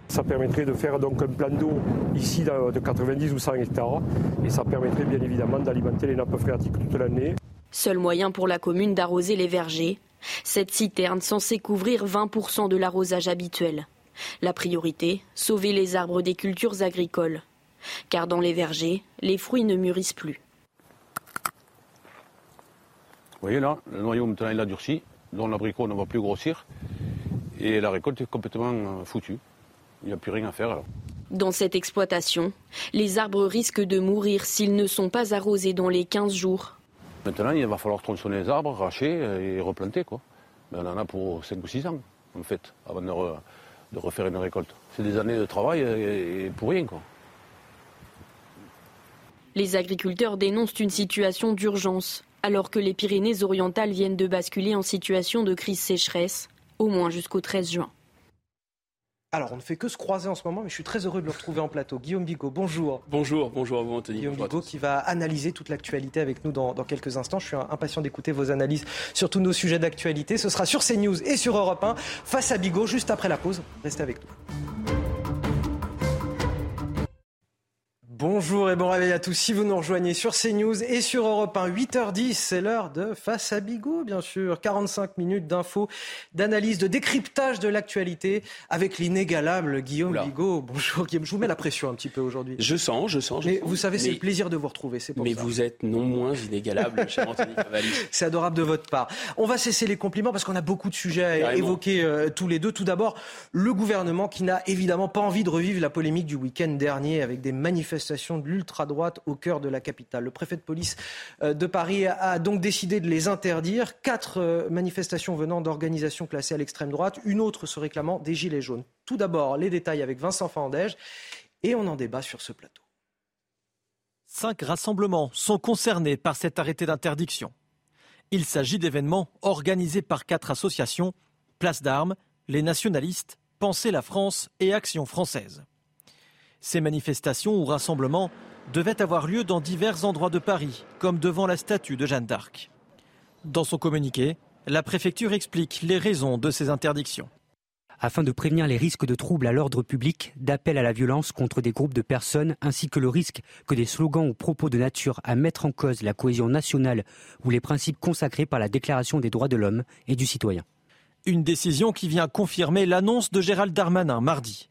Speaker 39: Ça permettrait de faire donc un plan d'eau ici de 90 ou 100 hectares et ça permettrait bien évidemment d'alimenter les nappes phréatiques toute l'année.
Speaker 27: Seul moyen pour la commune d'arroser les vergers. Cette citerne censée couvrir 20% de l'arrosage habituel. La priorité, sauver les arbres des cultures agricoles. Car dans les vergers, les fruits ne mûrissent plus.
Speaker 39: Vous voyez là, le noyau maintenant il a durci, donc l'abricot ne va plus grossir. Et la récolte est complètement euh, foutue. Il n'y a plus rien à faire alors.
Speaker 27: Dans cette exploitation, les arbres risquent de mourir s'ils ne sont pas arrosés dans les 15 jours
Speaker 39: Maintenant, il va falloir tronçonner les arbres, racher et replanter. Quoi. Mais on en a pour 5 ou 6 ans, en fait, avant de, refaire une récolte. C'est des années de travail et, pour rien. Quoi.
Speaker 27: Les agriculteurs dénoncent une situation d'urgence, alors que les Pyrénées-Orientales viennent de basculer en situation de crise sécheresse, au moins jusqu'au 13 juin.
Speaker 1: Alors, on ne fait que se croiser en ce moment, mais je suis très heureux de le retrouver en plateau. Guillaume Bigot, bonjour.
Speaker 41: Bonjour, bonjour à vous, Anthony.
Speaker 1: Guillaume Bigot qui va analyser toute l'actualité avec nous dans, dans, quelques instants. Je suis impatient d'écouter vos analyses sur tous nos sujets d'actualité. Ce sera sur CNews et sur Europe 1, face à Bigot, juste après la pause. Restez avec nous. Bonjour et bon réveil à tous. Si vous nous rejoignez sur CNews et sur Europe 1, 8h10, c'est l'heure de Face à Bigot, bien sûr. 45 minutes d'infos, d'analyse, de décryptage de l'actualité avec l'inégalable Guillaume Bigot. Bonjour Guillaume, je vous mets la pression un petit peu aujourd'hui.
Speaker 41: Je sens, je sens.
Speaker 1: mais vous savez, c'est le plaisir de vous retrouver, c'est
Speaker 41: Mais vous êtes non moins inégalable, cher Anthony
Speaker 1: C'est adorable de votre part. On va cesser les compliments parce qu'on a beaucoup de sujets à évoquer euh, tous les deux. Tout d'abord, le gouvernement qui n'a évidemment pas envie de revivre la polémique du week-end dernier avec des manifestations de l'ultra-droite au cœur de la capitale. Le préfet de police euh, de Paris a donc décidé de les interdire. Quatre euh, manifestations venant d'organisations classées à l'extrême droite, une autre se réclamant des Gilets jaunes. Tout d'abord, les détails avec Vincent Fandège et on en débat sur ce plateau.
Speaker 42: Cinq rassemblements sont concernés par cet arrêté d'interdiction. Il s'agit d'événements organisés par quatre associations Place d'Armes, les nationalistes, Pensez la France et Action française. Ces manifestations ou rassemblements devaient avoir lieu dans divers endroits de Paris, comme devant la statue de Jeanne d'Arc. Dans son communiqué, la préfecture explique les raisons de ces interdictions.
Speaker 16: Afin de prévenir les risques de troubles à l'ordre public, d'appel à la violence contre des groupes de personnes, ainsi que le risque que des slogans ou propos de nature à mettre en cause la cohésion nationale ou les principes consacrés par la Déclaration des droits de l'homme et du citoyen.
Speaker 42: Une décision qui vient confirmer l'annonce de Gérald Darmanin mardi.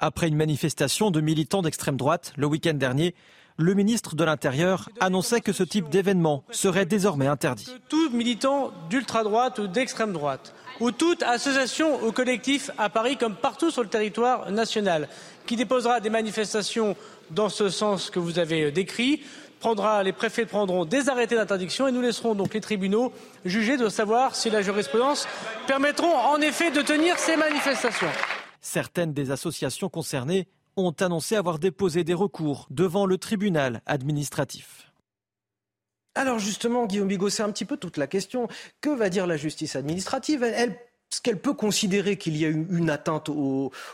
Speaker 42: Après une manifestation de militants d'extrême droite le week-end dernier, le ministre de l'Intérieur annonçait que ce type d'événement serait désormais interdit.
Speaker 43: Tout militant d'ultra-droite ou d'extrême droite, ou toute association ou collectif à Paris comme partout sur le territoire national, qui déposera des manifestations dans ce sens que vous avez décrit, prendra, les préfets prendront des arrêtés d'interdiction et nous laisserons donc les tribunaux juger de savoir si la jurisprudence permettront en effet de tenir ces manifestations.
Speaker 42: Certaines des associations concernées ont annoncé avoir déposé des recours devant le tribunal administratif.
Speaker 1: Alors justement, Guillaume Bigot, c'est un petit peu toute la question. Que va dire la justice administrative? Elle, est-ce qu'elle peut considérer qu'il y a eu une atteinte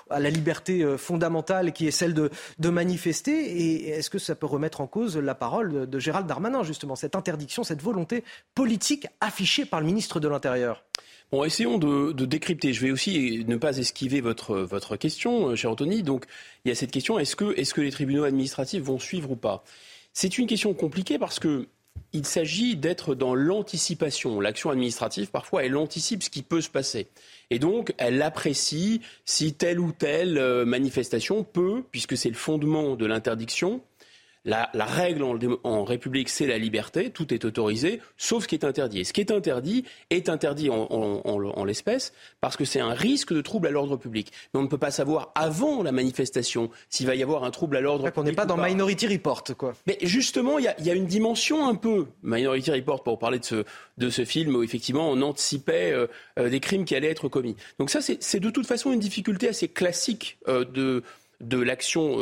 Speaker 1: à la liberté euh, fondamentale qui est celle de, manifester? Et est-ce que ça peut remettre en cause la parole de, Gérald Darmanin, justement, cette interdiction, cette volonté politique affichée par le ministre de l'Intérieur?
Speaker 41: Bon, essayons de, décrypter. Je vais aussi ne pas esquiver votre, votre question, euh, cher Anthony. Donc, il y a cette question est-ce que, est que les tribunaux administratifs vont suivre ou pas? C'est une question compliquée parce que il s'agit d'être dans l'anticipation. L'action administrative, parfois, elle anticipe ce qui peut se passer. Et donc, elle apprécie si telle ou telle euh, manifestation peut, puisque c'est le fondement de l'interdiction, la, règle en, République, c'est la liberté, tout est autorisé, sauf ce qui est interdit. Et ce qui est interdit est interdit en, l'espèce parce que c'est un risque de trouble à l'ordre public. Mais on ne peut pas savoir avant la manifestation s'il va y avoir un trouble à l'ordre public.
Speaker 1: On n'est pas dans Minority Report, quoi.
Speaker 41: Mais justement, il y, a, une dimension un peu Minority Report pour parler de ce, de ce film où effectivement on anticipait euh, euh, des crimes qui allaient être commis. Donc ça, c'est de toute façon une difficulté assez classique euh, de de l'action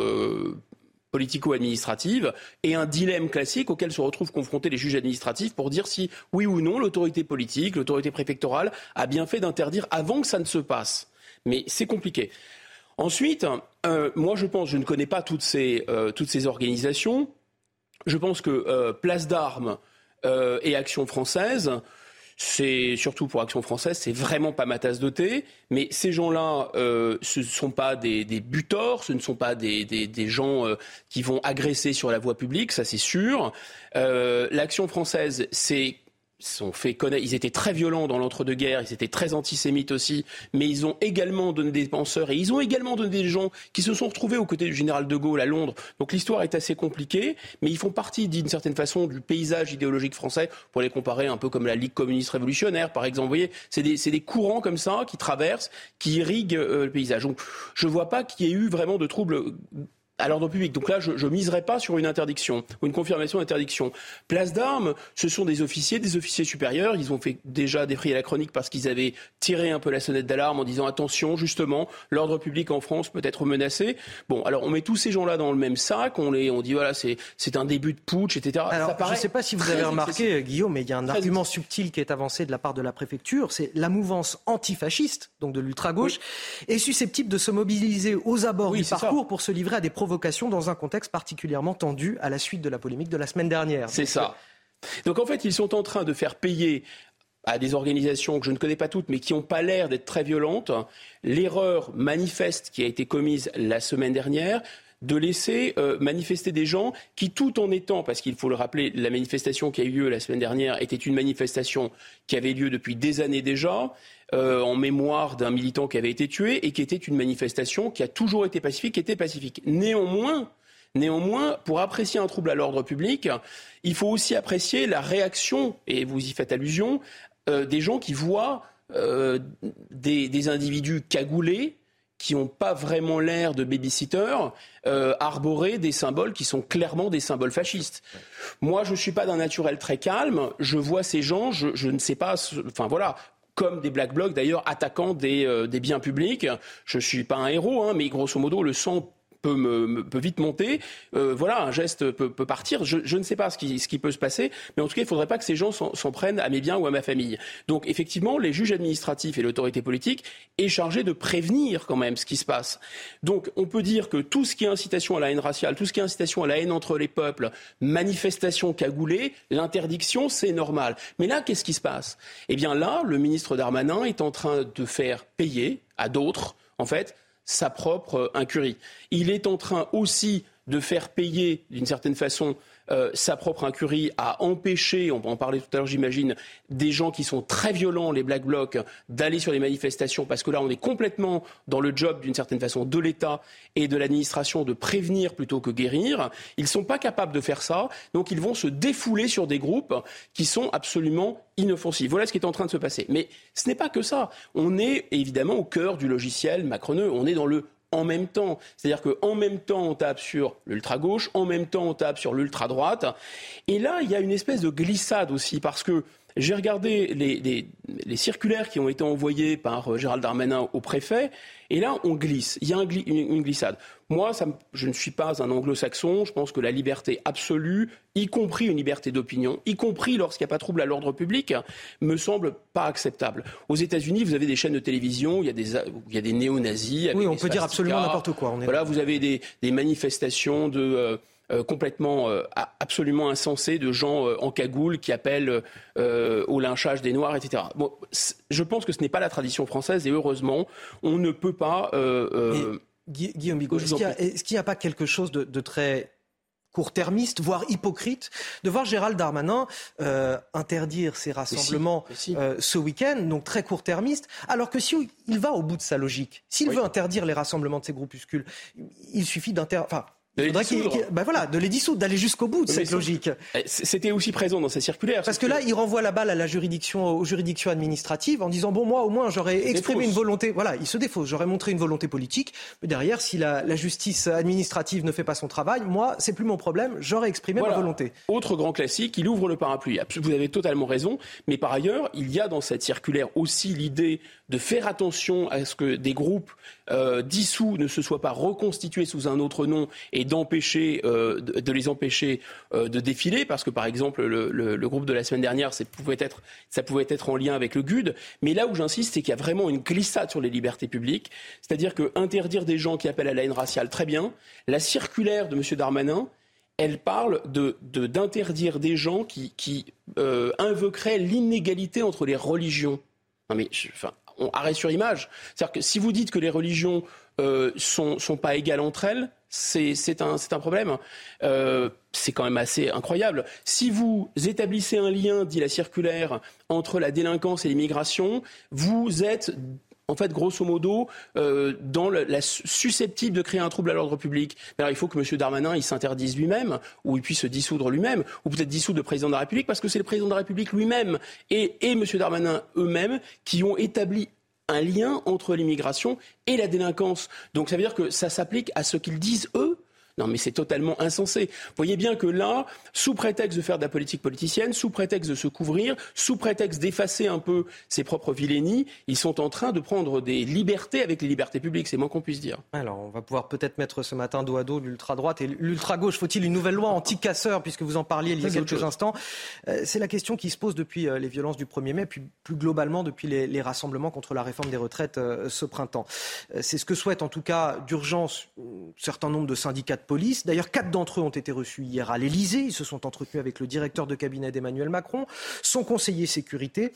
Speaker 41: politico-administrative et un dilemme classique auquel se retrouvent confrontés les juges administratifs pour dire si oui ou non l'autorité politique, l'autorité préfectorale a bien fait d'interdire avant que ça ne se passe. Mais c'est compliqué. Ensuite, euh, moi je pense, je ne connais pas toutes ces, euh, organisations, je pense que euh, Place d'Armes et Action française c'est surtout pour Action française, c'est vraiment pas ma tasse de thé. Mais ces gens-là, euh, ce ne sont pas des, des, butors, ce ne sont pas des, des, des gens euh, qui vont agresser sur la voie publique, ça c'est sûr. Euh, L'Action française, c'est sont. Ils étaient très violents dans l'entre-deux-guerres, ils étaient très antisémites aussi, mais ils ont également donné des penseurs et ils ont également donné des gens qui se sont retrouvés aux côtés du général de Gaulle à Londres. Donc l'histoire est assez compliquée, mais ils font partie d'une certaine façon du paysage idéologique français, pour les comparer un peu comme la Ligue communiste révolutionnaire, par exemple. Vous voyez, c'est des, des, courants comme ça qui traversent, qui irriguent euh, le paysage. Donc je ne vois pas qu'il y ait eu vraiment de troubles à l'ordre public. Donc là, je ne miserai pas sur une interdiction ou une confirmation d'interdiction. Place d'armes, ce sont des officiers, des officiers supérieurs. Ils ont fait déjà défrayer la chronique parce qu'ils avaient tiré un peu la sonnette d'alarme en disant attention, justement, l'ordre public en France peut être menacé. Bon, alors on met tous ces gens-là dans le même sac, on, les, on dit voilà, c'est un début de putsch, etc.
Speaker 1: Alors, je ne sais pas si vous avez remarqué, Guillaume, mais il y a un argument subtil qui est avancé de la part de la préfecture, c'est la mouvance antifasciste, donc de l'ultra-gauche, est susceptible de se mobiliser aux abords du parcours pour se livrer à des dans un contexte particulièrement tendu à la suite de la polémique de la semaine dernière.
Speaker 41: C'est ça. Donc en fait, ils sont en train de faire payer à des organisations que je ne connais pas toutes, mais qui n'ont pas l'air d'être très violentes, l'erreur manifeste qui a été commise la semaine dernière de laisser euh, manifester des gens qui, tout en étant, parce qu'il faut le rappeler, la manifestation qui a eu lieu la semaine dernière était une manifestation qui avait lieu depuis des années déjà, euh, en mémoire d'un militant qui avait été tué et qui était une manifestation qui a toujours été pacifique, qui était pacifique. Néanmoins, Néanmoins, pour apprécier un trouble à l'ordre public, il faut aussi apprécier la réaction, et vous y faites allusion, euh, des gens qui voient euh, des, individus cagoulés, qui n'ont pas vraiment l'air de babysitters, arborer des symboles qui sont clairement des symboles fascistes. Moi, je ne suis pas d'un naturel très calme. Je vois ces gens, je, je ne sais pas. Enfin voilà, comme des black blocs d'ailleurs attaquant des, euh, biens publics. Je ne suis pas un héros, hein, mais grosso modo, le sang peut, vite monter. Euh, voilà, un geste peut, partir. Je, ne sais pas ce qui, ce qui, peut se passer, mais en tout cas, il ne faudrait pas que ces gens s'en prennent à mes biens ou à ma famille. Donc, effectivement, les juges administratifs et l'autorité politique est chargé de prévenir quand même ce qui se passe. Donc, on peut dire que tout ce qui est incitation à la haine raciale, tout ce qui est incitation à la haine entre les peuples, manifestation cagoulée, l'interdiction, c'est normal. Mais là, qu'est-ce qui se passe? Eh bien là, le ministre Darmanin est en train de faire payer à d'autres, en fait, sa propre euh, incurie. Il est en train aussi de faire payer, d'une certaine façon, euh, sa propre incurie à empêcher, on va en parler tout à l'heure j'imagine, des gens qui sont très violents, les Black Blocs, d'aller sur les manifestations, parce que là on est complètement dans le job d'une certaine façon de l'État et de l'administration de prévenir plutôt que guérir. Ils ne sont pas capables de faire ça, donc ils vont se défouler sur des groupes qui sont absolument inoffensifs. Voilà ce qui est en train de se passer. Mais ce n'est pas que ça. On est évidemment au cœur du logiciel macroneux, on est dans le en même temps. C'est-à-dire qu'en même temps, on tape sur l'ultra-gauche, en même temps, on tape sur l'ultra-droite. Et là, il y a une espèce de glissade aussi, parce que J'ai regardé les, circulaires qui ont été envoyées par Gérald Darmanin au préfet, et là, on glisse. Il y a une, glissade. Moi, je ne suis pas un anglo-saxon. Je pense que la liberté absolue, y compris une liberté d'opinion, y compris lorsqu'il n'y a pas de trouble à l'ordre public, me semble pas acceptable. Aux États-Unis, vous avez des chaînes de télévision, il y a des, il des néo-nazis.
Speaker 1: Oui, on peut dire absolument n'importe quoi.
Speaker 41: voilà, vous avez des, manifestations de. Euh, euh, complètement euh, absolument insensées de gens en cagoule qui appellent au lynchage des Noirs, etc. Bon, je pense que ce n'est pas la tradition française et heureusement, on ne peut pas.
Speaker 1: Guillaume Bigot, est-ce qu'il n'y a, pas quelque chose de, très court-termiste, voire hypocrite, de voir Gérald Darmanin euh, interdire ses rassemblements euh, ce week-end, donc très court-termiste, alors que si il va au bout de sa logique, s'il veut interdire les rassemblements de ces groupuscules, il suffit. Enfin,
Speaker 41: les dissoudre.
Speaker 1: Ben voilà, de les dissoudre, d'aller jusqu'au bout de cette logique.
Speaker 41: Eh, c'était aussi présent dans sa circulaire.
Speaker 1: Parce que, là, il renvoie la balle à la juridiction, aux juridictions administratives en disant bon, moi, au moins, j'aurais exprimé une volonté. Voilà, il se défausse. J'aurais montré une volonté politique. Mais derrière, si la, justice administrative ne fait pas son travail, moi, c'est plus mon problème. J'aurais exprimé ma volonté.
Speaker 41: Autre grand classique, il ouvre le parapluie. Vous avez totalement raison. Mais par ailleurs, il y a dans cette circulaire aussi l'idée de faire attention à ce que des groupes euh, dissous ne se soient pas reconstitués sous un autre nom et d'empêcher, euh, de, les empêcher euh, de défiler, parce que par exemple le, groupe de la semaine dernière, pouvait, être, ça pouvait être en lien avec le GUD, mais là où j'insiste, c'est qu'il y a vraiment une glissade sur les libertés publiques, c'est-à-dire que interdire des gens qui appellent à la haine raciale, très bien. La circulaire de M. Darmanin, elle parle d'interdire de, des gens qui, qui invoqueraient l'inégalité entre les religions. Non mais, enfin, on arrête sur image. C'est-à-dire que si vous dites que les religions euh, sont, pas égales entre elles, c'est un, un, problème. Euh, c'est quand même assez incroyable. Si vous établissez un lien, dit la circulaire, entre la délinquance et l'immigration, vous êtes en fait, grosso modo, euh, dans la susceptible de créer un trouble à l'ordre public. Alors, il faut que M. Darmanin il s'interdise lui-même, ou il puisse se dissoudre lui-même, ou peut-être dissoudre le président de la République, parce que c'est le président de la République lui-même et, et M. Darmanin eux-mêmes qui ont établi un lien entre l'immigration et la délinquance. Donc ça veut dire que ça s'applique à ce qu'ils disent eux non, mais c'est totalement insensé. Vous voyez bien que là, sous prétexte de faire de la politique politicienne, sous prétexte de se couvrir, sous prétexte d'effacer un peu ses propres vilainies, ils sont en train de prendre des libertés avec les libertés publiques. C'est moins qu'on puisse dire.
Speaker 1: Alors, on va pouvoir peut-être mettre ce matin dos à dos l'ultra-droite et l'ultra-gauche. Faut-il une nouvelle loi anti-casseurs, puisque vous en parliez il y a quelques instants? Euh, C'est la question qui se pose depuis euh, les violences du 1er mai, puis plus globalement depuis les, rassemblements contre la réforme des retraites euh, ce printemps. C'est ce que souhaitent en tout cas d'urgence un certain nombre de syndicats de police. D'ailleurs, quatre d'entre eux ont été reçus hier à l'Elysée. Ils se sont entretenus avec le directeur de cabinet d'Emmanuel Macron, son conseiller sécurité.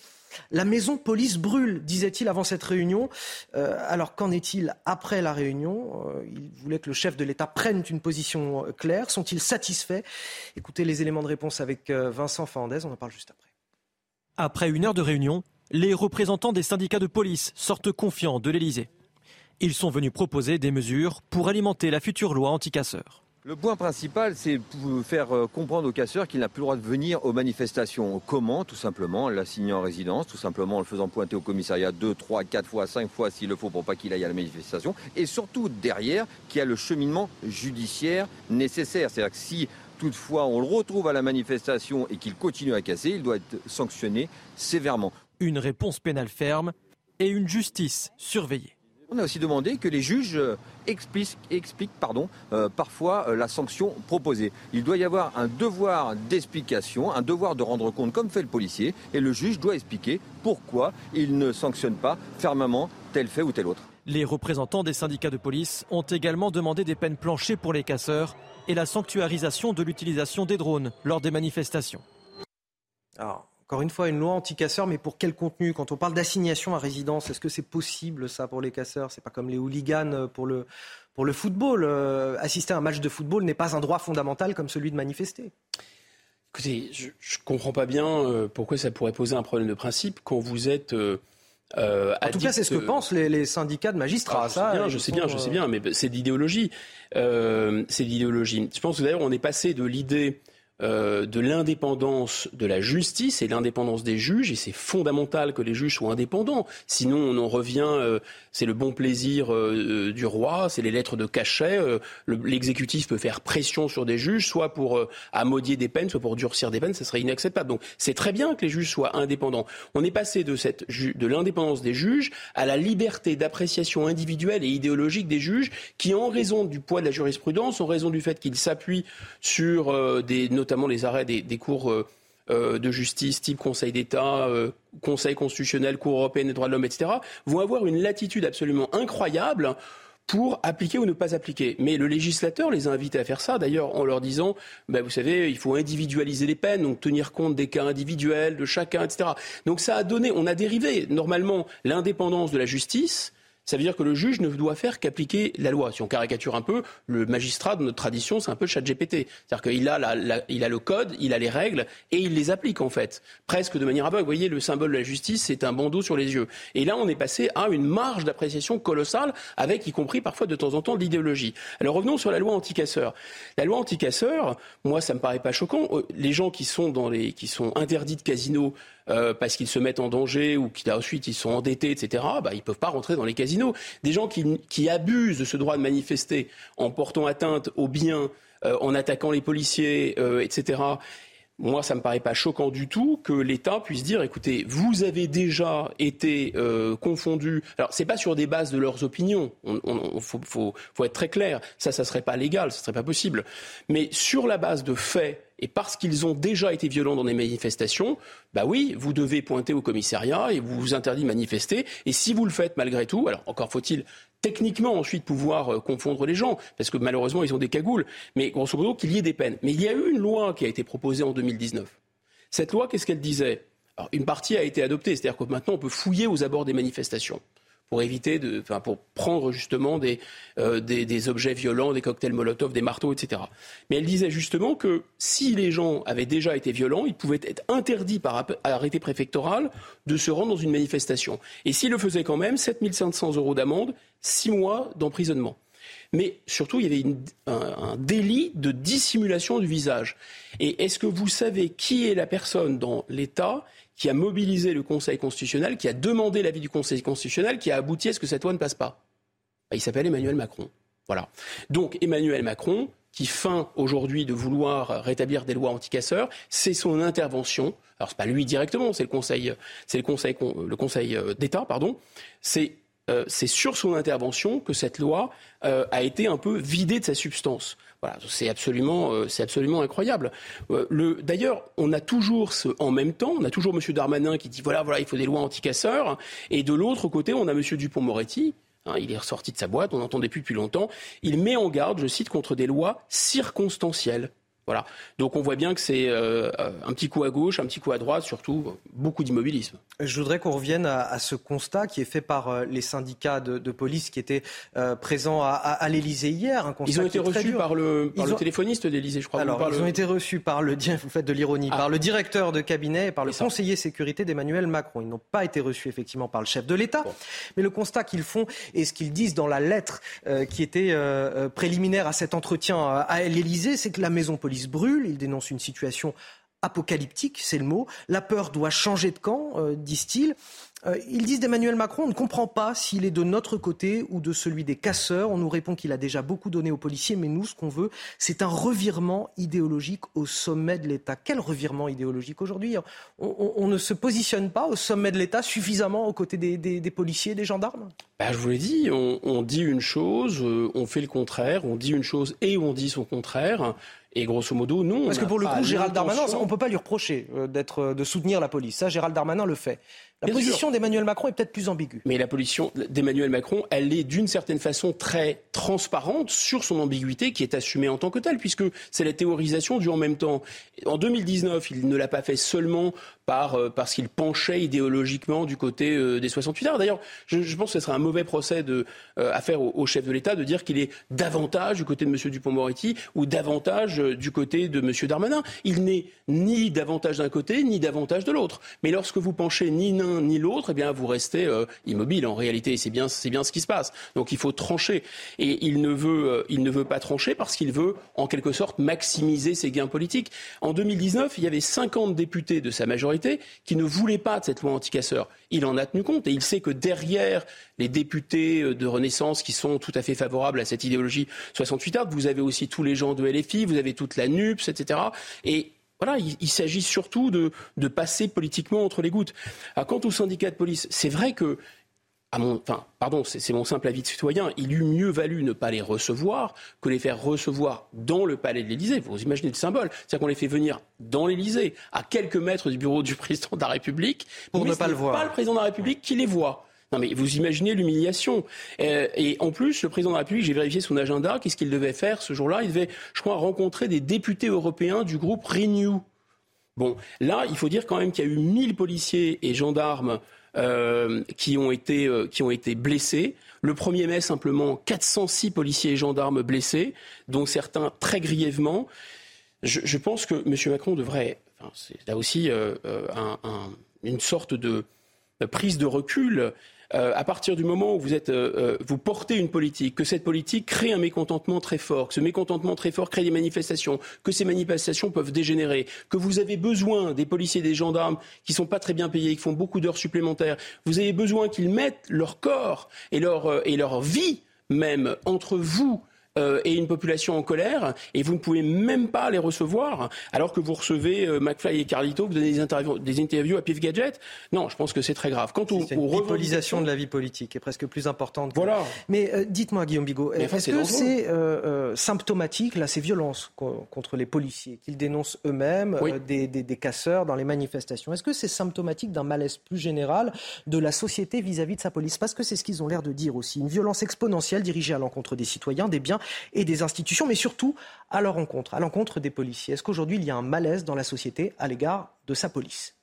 Speaker 1: La maison police brûle, disait-il avant cette réunion. Euh, alors qu'en est-il après la réunion? Euh, Il voulait que le chef de l'État prenne une position euh, claire. Sont-ils satisfaits? Écoutez les éléments de réponse avec Vincent Fernandez, on en parle juste après.
Speaker 42: Après une heure de réunion, les représentants des syndicats de police sortent confiants de l'Elysée. Ils sont venus proposer des mesures pour alimenter la future loi anti-casseurs.
Speaker 44: Le point principal, c'est faire euh, comprendre aux casseurs qu'il n'a plus le droit de venir aux manifestations. Comment? Tout simplement en l'assignant en résidence, tout simplement en le faisant pointer au commissariat deux, trois, quatre fois, cinq fois s'il le faut pour pas qu'il aille à la manifestation. Et surtout derrière, qu'il y a le cheminement judiciaire nécessaire. C'est-à-dire que si toutefois on le retrouve à la manifestation et qu'il continue à casser, il doit être sanctionné sévèrement.
Speaker 42: Une réponse pénale ferme et une justice surveillée.
Speaker 44: On a aussi demandé que les juges euh, expliquent, pardon, euh, parfois euh, la sanction proposée. Il doit y avoir un devoir d'explication, un devoir de rendre compte comme fait le policier, et le juge doit expliquer pourquoi il ne sanctionne pas fermement tel fait ou tel autre.
Speaker 42: Les représentants des syndicats de police ont également demandé des peines planchées pour les casseurs et la sanctuarisation de l'utilisation des drones lors des manifestations.
Speaker 1: Alors, encore une fois, une loi anti-casseurs, mais pour quel contenu? Quand on parle d'assignation à résidence, est-ce que c'est possible ça pour les casseurs? C'est pas comme les hooligans pour le, pour le football. Euh, assister à un match de football n'est pas un droit fondamental comme celui de manifester.
Speaker 41: Écoutez, je ne comprends pas bien euh, pourquoi ça pourrait poser un problème de principe quand vous êtes. Euh,
Speaker 1: en tout cas, c'est ce que pensent les, syndicats de magistrats.
Speaker 41: Ah, je sais bien, je sais bien, mais c'est l'idéologie. c'est l'idéologie. Je pense que d'ailleurs, on est passé de l'idée euh, de l'indépendance de la justice et l'indépendance des juges, et c'est fondamental que les juges soient indépendants. Sinon, on en revient, euh, c'est le bon plaisir euh, du roi, c'est les lettres de cachet. L'exécutif peut faire pression sur des juges, soit pour amodier des peines, soit pour durcir des peines, ce serait inacceptable. Donc c'est très bien que les juges soient indépendants. On est passé de, de l'indépendance des juges à la liberté d'appréciation individuelle et idéologique des juges, qui, en raison du poids de la jurisprudence, en raison du fait qu'ils s'appuient sur des notamment notamment les arrêts des, cours euh, euh, de justice type Conseil d'État, euh, Conseil constitutionnel, Cour européenne des droits de l'homme, etc., vont avoir une latitude absolument incroyable pour appliquer ou ne pas appliquer. Mais le législateur les a invités à faire ça, d'ailleurs, en leur disant, ben, vous savez, il faut individualiser les peines, donc tenir compte des cas individuels de chacun, etc. Donc ça a donné, on a dérivé normalement l'indépendance de la justice ça veut dire que le juge ne doit faire qu'appliquer la loi. Si on caricature un peu, le magistrat de notre tradition, c'est un peu chat GPT. C'est-à-dire qu'il a, a le code, il a les règles et il les applique en fait, presque de manière aveugle. Vous voyez, le symbole de la justice, c'est un bandeau sur les yeux. Et là, on est passé à une marge d'appréciation colossale, avec y compris parfois de temps en temps de l'idéologie. Alors revenons sur la loi anticasseur. La loi anticasseur, moi, ça me paraît pas choquant. Euh, les gens qui sont dans les, qui sont interdits de casino euh, parce qu'ils se mettent en danger ou qu'ensuite ils sont endettés, etc., bah, ils ne peuvent pas rentrer dans les casinos. Des gens qui, abusent de ce droit de manifester en portant atteinte aux biens, euh, en attaquant les policiers, euh, etc., moi, ça ne me paraît pas choquant du tout que l'État puisse dire, écoutez, vous avez déjà été confondus. Alors, ce n'est pas sur des bases de leurs opinions. Il faut, faut, être très clair. Ça, ça serait pas légal, ce serait pas possible. Mais sur la base de faits et parce qu'ils ont déjà été violents dans des manifestations, bah oui, vous devez pointer au commissariat et vous vous interdit de manifester. Et si vous le faites malgré tout, alors encore faut-il techniquement ensuite pouvoir euh, confondre les gens, parce que malheureusement ils ont des cagoules, mais grosso modo qu'il y ait des peines. Mais il y a eu une loi qui a été proposée en 2019. Cette loi, qu'est-ce qu'elle disait? Alors, Une partie a été adoptée, c'est-à-dire que maintenant on peut fouiller aux abords des manifestations pour éviter de, enfin, pour prendre justement des, euh, des, des, objets violents, des cocktails Molotov, des marteaux, etc. Mais elle disait justement que si les gens avaient déjà été violents, ils pouvaient être interdits par arrêté préfectoral de se rendre dans une manifestation. Et s'ils le faisaient quand même, 7500 euros d'amende, 6 mois d'emprisonnement. Mais surtout, il y avait un, délit de dissimulation du visage. Et est-ce que vous savez qui est la personne dans l'État qui a mobilisé le Conseil constitutionnel, qui a demandé l'avis du Conseil constitutionnel, qui a abouti à ce que cette loi ne passe pas. Bah, il s'appelle Emmanuel Macron. Voilà. Donc Emmanuel Macron, qui feint aujourd'hui de vouloir rétablir des lois anticasseurs, c'est son intervention. Alors c'est pas lui directement, c'est le Conseil, c'est le Conseil, euh, d'État, pardon. C'est euh, c'est sur son intervention que cette loi euh, a été un peu vidée de sa substance. Voilà, c'est absolument, euh, absolument incroyable. Euh, d'ailleurs, on a toujours ce, en même temps, on a toujours M. Darmanin qui dit voilà, voilà, il faut des lois anticasseurs, et de l'autre côté, on a M. Dupont-Moretti. Hein, il est ressorti de sa boîte, on n'entendait plus depuis longtemps. Il met en garde, je cite, contre des lois circonstancielles. Voilà. Donc on voit bien que c'est euh, un petit coup à gauche, un petit coup à droite, surtout beaucoup d'immobilisme.
Speaker 1: Je voudrais qu'on revienne à, ce constat qui est fait par euh, les syndicats de, police qui étaient euh, présents à, à, l'Élysée hier.
Speaker 41: ils ont été reçus par le, par le téléphoniste d'Élysée, je crois.
Speaker 1: Alors, ils ont été reçus par le, vous faites de l'ironie, ah. par le directeur de cabinet et par le conseiller sécurité d'Emmanuel Macron. Ils n'ont pas été reçus effectivement par le chef de l'État. Mais le constat qu'ils font et ce qu'ils disent dans la lettre qui était préliminaire à cet entretien à l'Élysée, c'est que la maison police brûle. Il dénonce une situation apocalyptique, c'est le mot. La peur doit changer de camp, euh, disent-ils. Euh, ils disent d'Emmanuel Macron, on ne comprend pas s'il est de notre côté ou de celui des casseurs. On nous répond qu'il a déjà beaucoup donné aux policiers, mais nous, ce qu'on veut, c'est un revirement idéologique au sommet de l'État. Quel revirement idéologique aujourd'hui on, ne se positionne pas au sommet de l'État suffisamment aux côtés des, policiers et des gendarmes?
Speaker 41: Bah, Je vous l'ai dit, on, dit une chose, euh, on fait le contraire, on dit une chose et on dit son contraire. Et grosso modo, non.
Speaker 1: Parce que pour le coup, Gérald Darmanin, on ne peut pas lui reprocher euh, d'être, de soutenir la police. Ça, Gérald Darmanin le fait. La position d'Emmanuel Macron est peut-être plus ambiguë.
Speaker 41: Mais la position d'Emmanuel Macron, elle est d'une certaine façon très transparente sur son ambiguïté qui est assumée en tant que telle, puisque c'est la théorisation du en même temps. En 2019, il ne l'a pas fait seulement par, parce qu'il penchait idéologiquement du côté des 68 heures. D'ailleurs, je, pense que ce serait un mauvais procès de, à faire au, chef de l'État de dire qu'il est davantage du côté de M. Dupont-Moretti ou davantage du côté de M. Darmanin. Il n'est ni davantage d'un côté, ni davantage de l'autre. Mais lorsque vous penchez ni l'un ni l'autre, eh bien, vous restez immobile en réalité. C'est bien, c'est bien ce qui se passe. Donc il faut trancher. Et il ne veut, il ne veut pas trancher parce qu'il veut, en quelque sorte, maximiser ses gains politiques. En 2019, il y avait 50 députés de sa majorité qui ne voulaient pas de cette loi anticasseur. Il en a tenu compte et il sait que derrière les députés de Renaissance qui sont tout à fait favorables à cette idéologie 68 heures, vous avez aussi tous les gens de LFI, vous avez toute la NUPS, etc. Et voilà, il, s'agit surtout de, de, passer politiquement entre les gouttes. quant au syndicat de police, c'est vrai que enfin, pardon, c'est mon simple avis de citoyen, il eût mieux valu ne pas les recevoir que les faire recevoir dans le palais de l'Élysée. Vous imaginez le symbole. C'est-à-dire qu'on les fait venir dans l'Élysée, à quelques mètres du bureau du président de la République.
Speaker 1: Pour ne pas le voir.
Speaker 41: pas le président de la République qui les voit. Non mais vous imaginez l'humiliation. Euh, et en plus, le président de la République, j'ai vérifié son agenda, qu'est-ce qu'il devait faire ce jour-là? Il devait, je crois, rencontrer des députés européens du groupe Renew. Bon, là, il faut dire quand même qu'il y a eu 1000 policiers et gendarmes euh, qui, ont été, euh, qui ont été blessés. Le 1er mai, simplement 406 policiers et gendarmes blessés, dont certains très grièvement. Je, pense que M. Macron devrait, enfin, c'est là aussi un, un, une sorte de prise de recul euh, à partir du moment où vous, êtes, euh, euh, vous portez une politique, que cette politique crée un mécontentement très fort, que ce mécontentement très fort crée des manifestations, que ces manifestations peuvent dégénérer, que vous avez besoin des policiers et des gendarmes qui sont pas très bien payés, qui font beaucoup d'heures supplémentaires, vous avez besoin qu'ils mettent leur corps et leur, et leur vie même entre vous euh, et une population en colère, et vous ne pouvez même pas les recevoir, alors que vous recevez euh, McFly et Carlito, vous donnez des interviews, des interviews à Pif Gadget. Non, je pense que c'est très grave.
Speaker 1: Quant aux, aux de la vie politique est presque plus importante.
Speaker 41: Voilà.
Speaker 1: Mais euh, dites-moi, Guillaume Bigot, est-ce que c'est symptomatique, là, ces violences contre les policiers qu'ils dénoncent eux-mêmes, des, des, des, casseurs dans les manifestations? Est-ce que c'est symptomatique d'un malaise plus général de la société vis-à-vis -vis de sa police? Parce que c'est ce qu'ils ont l'air de dire aussi. Une violence exponentielle dirigée à l'encontre des citoyens, des biens et des institutions, mais surtout à leur encontre, à l'encontre des policiers. Est-ce qu'aujourd'hui, il y a un malaise dans la société à l'égard de sa police?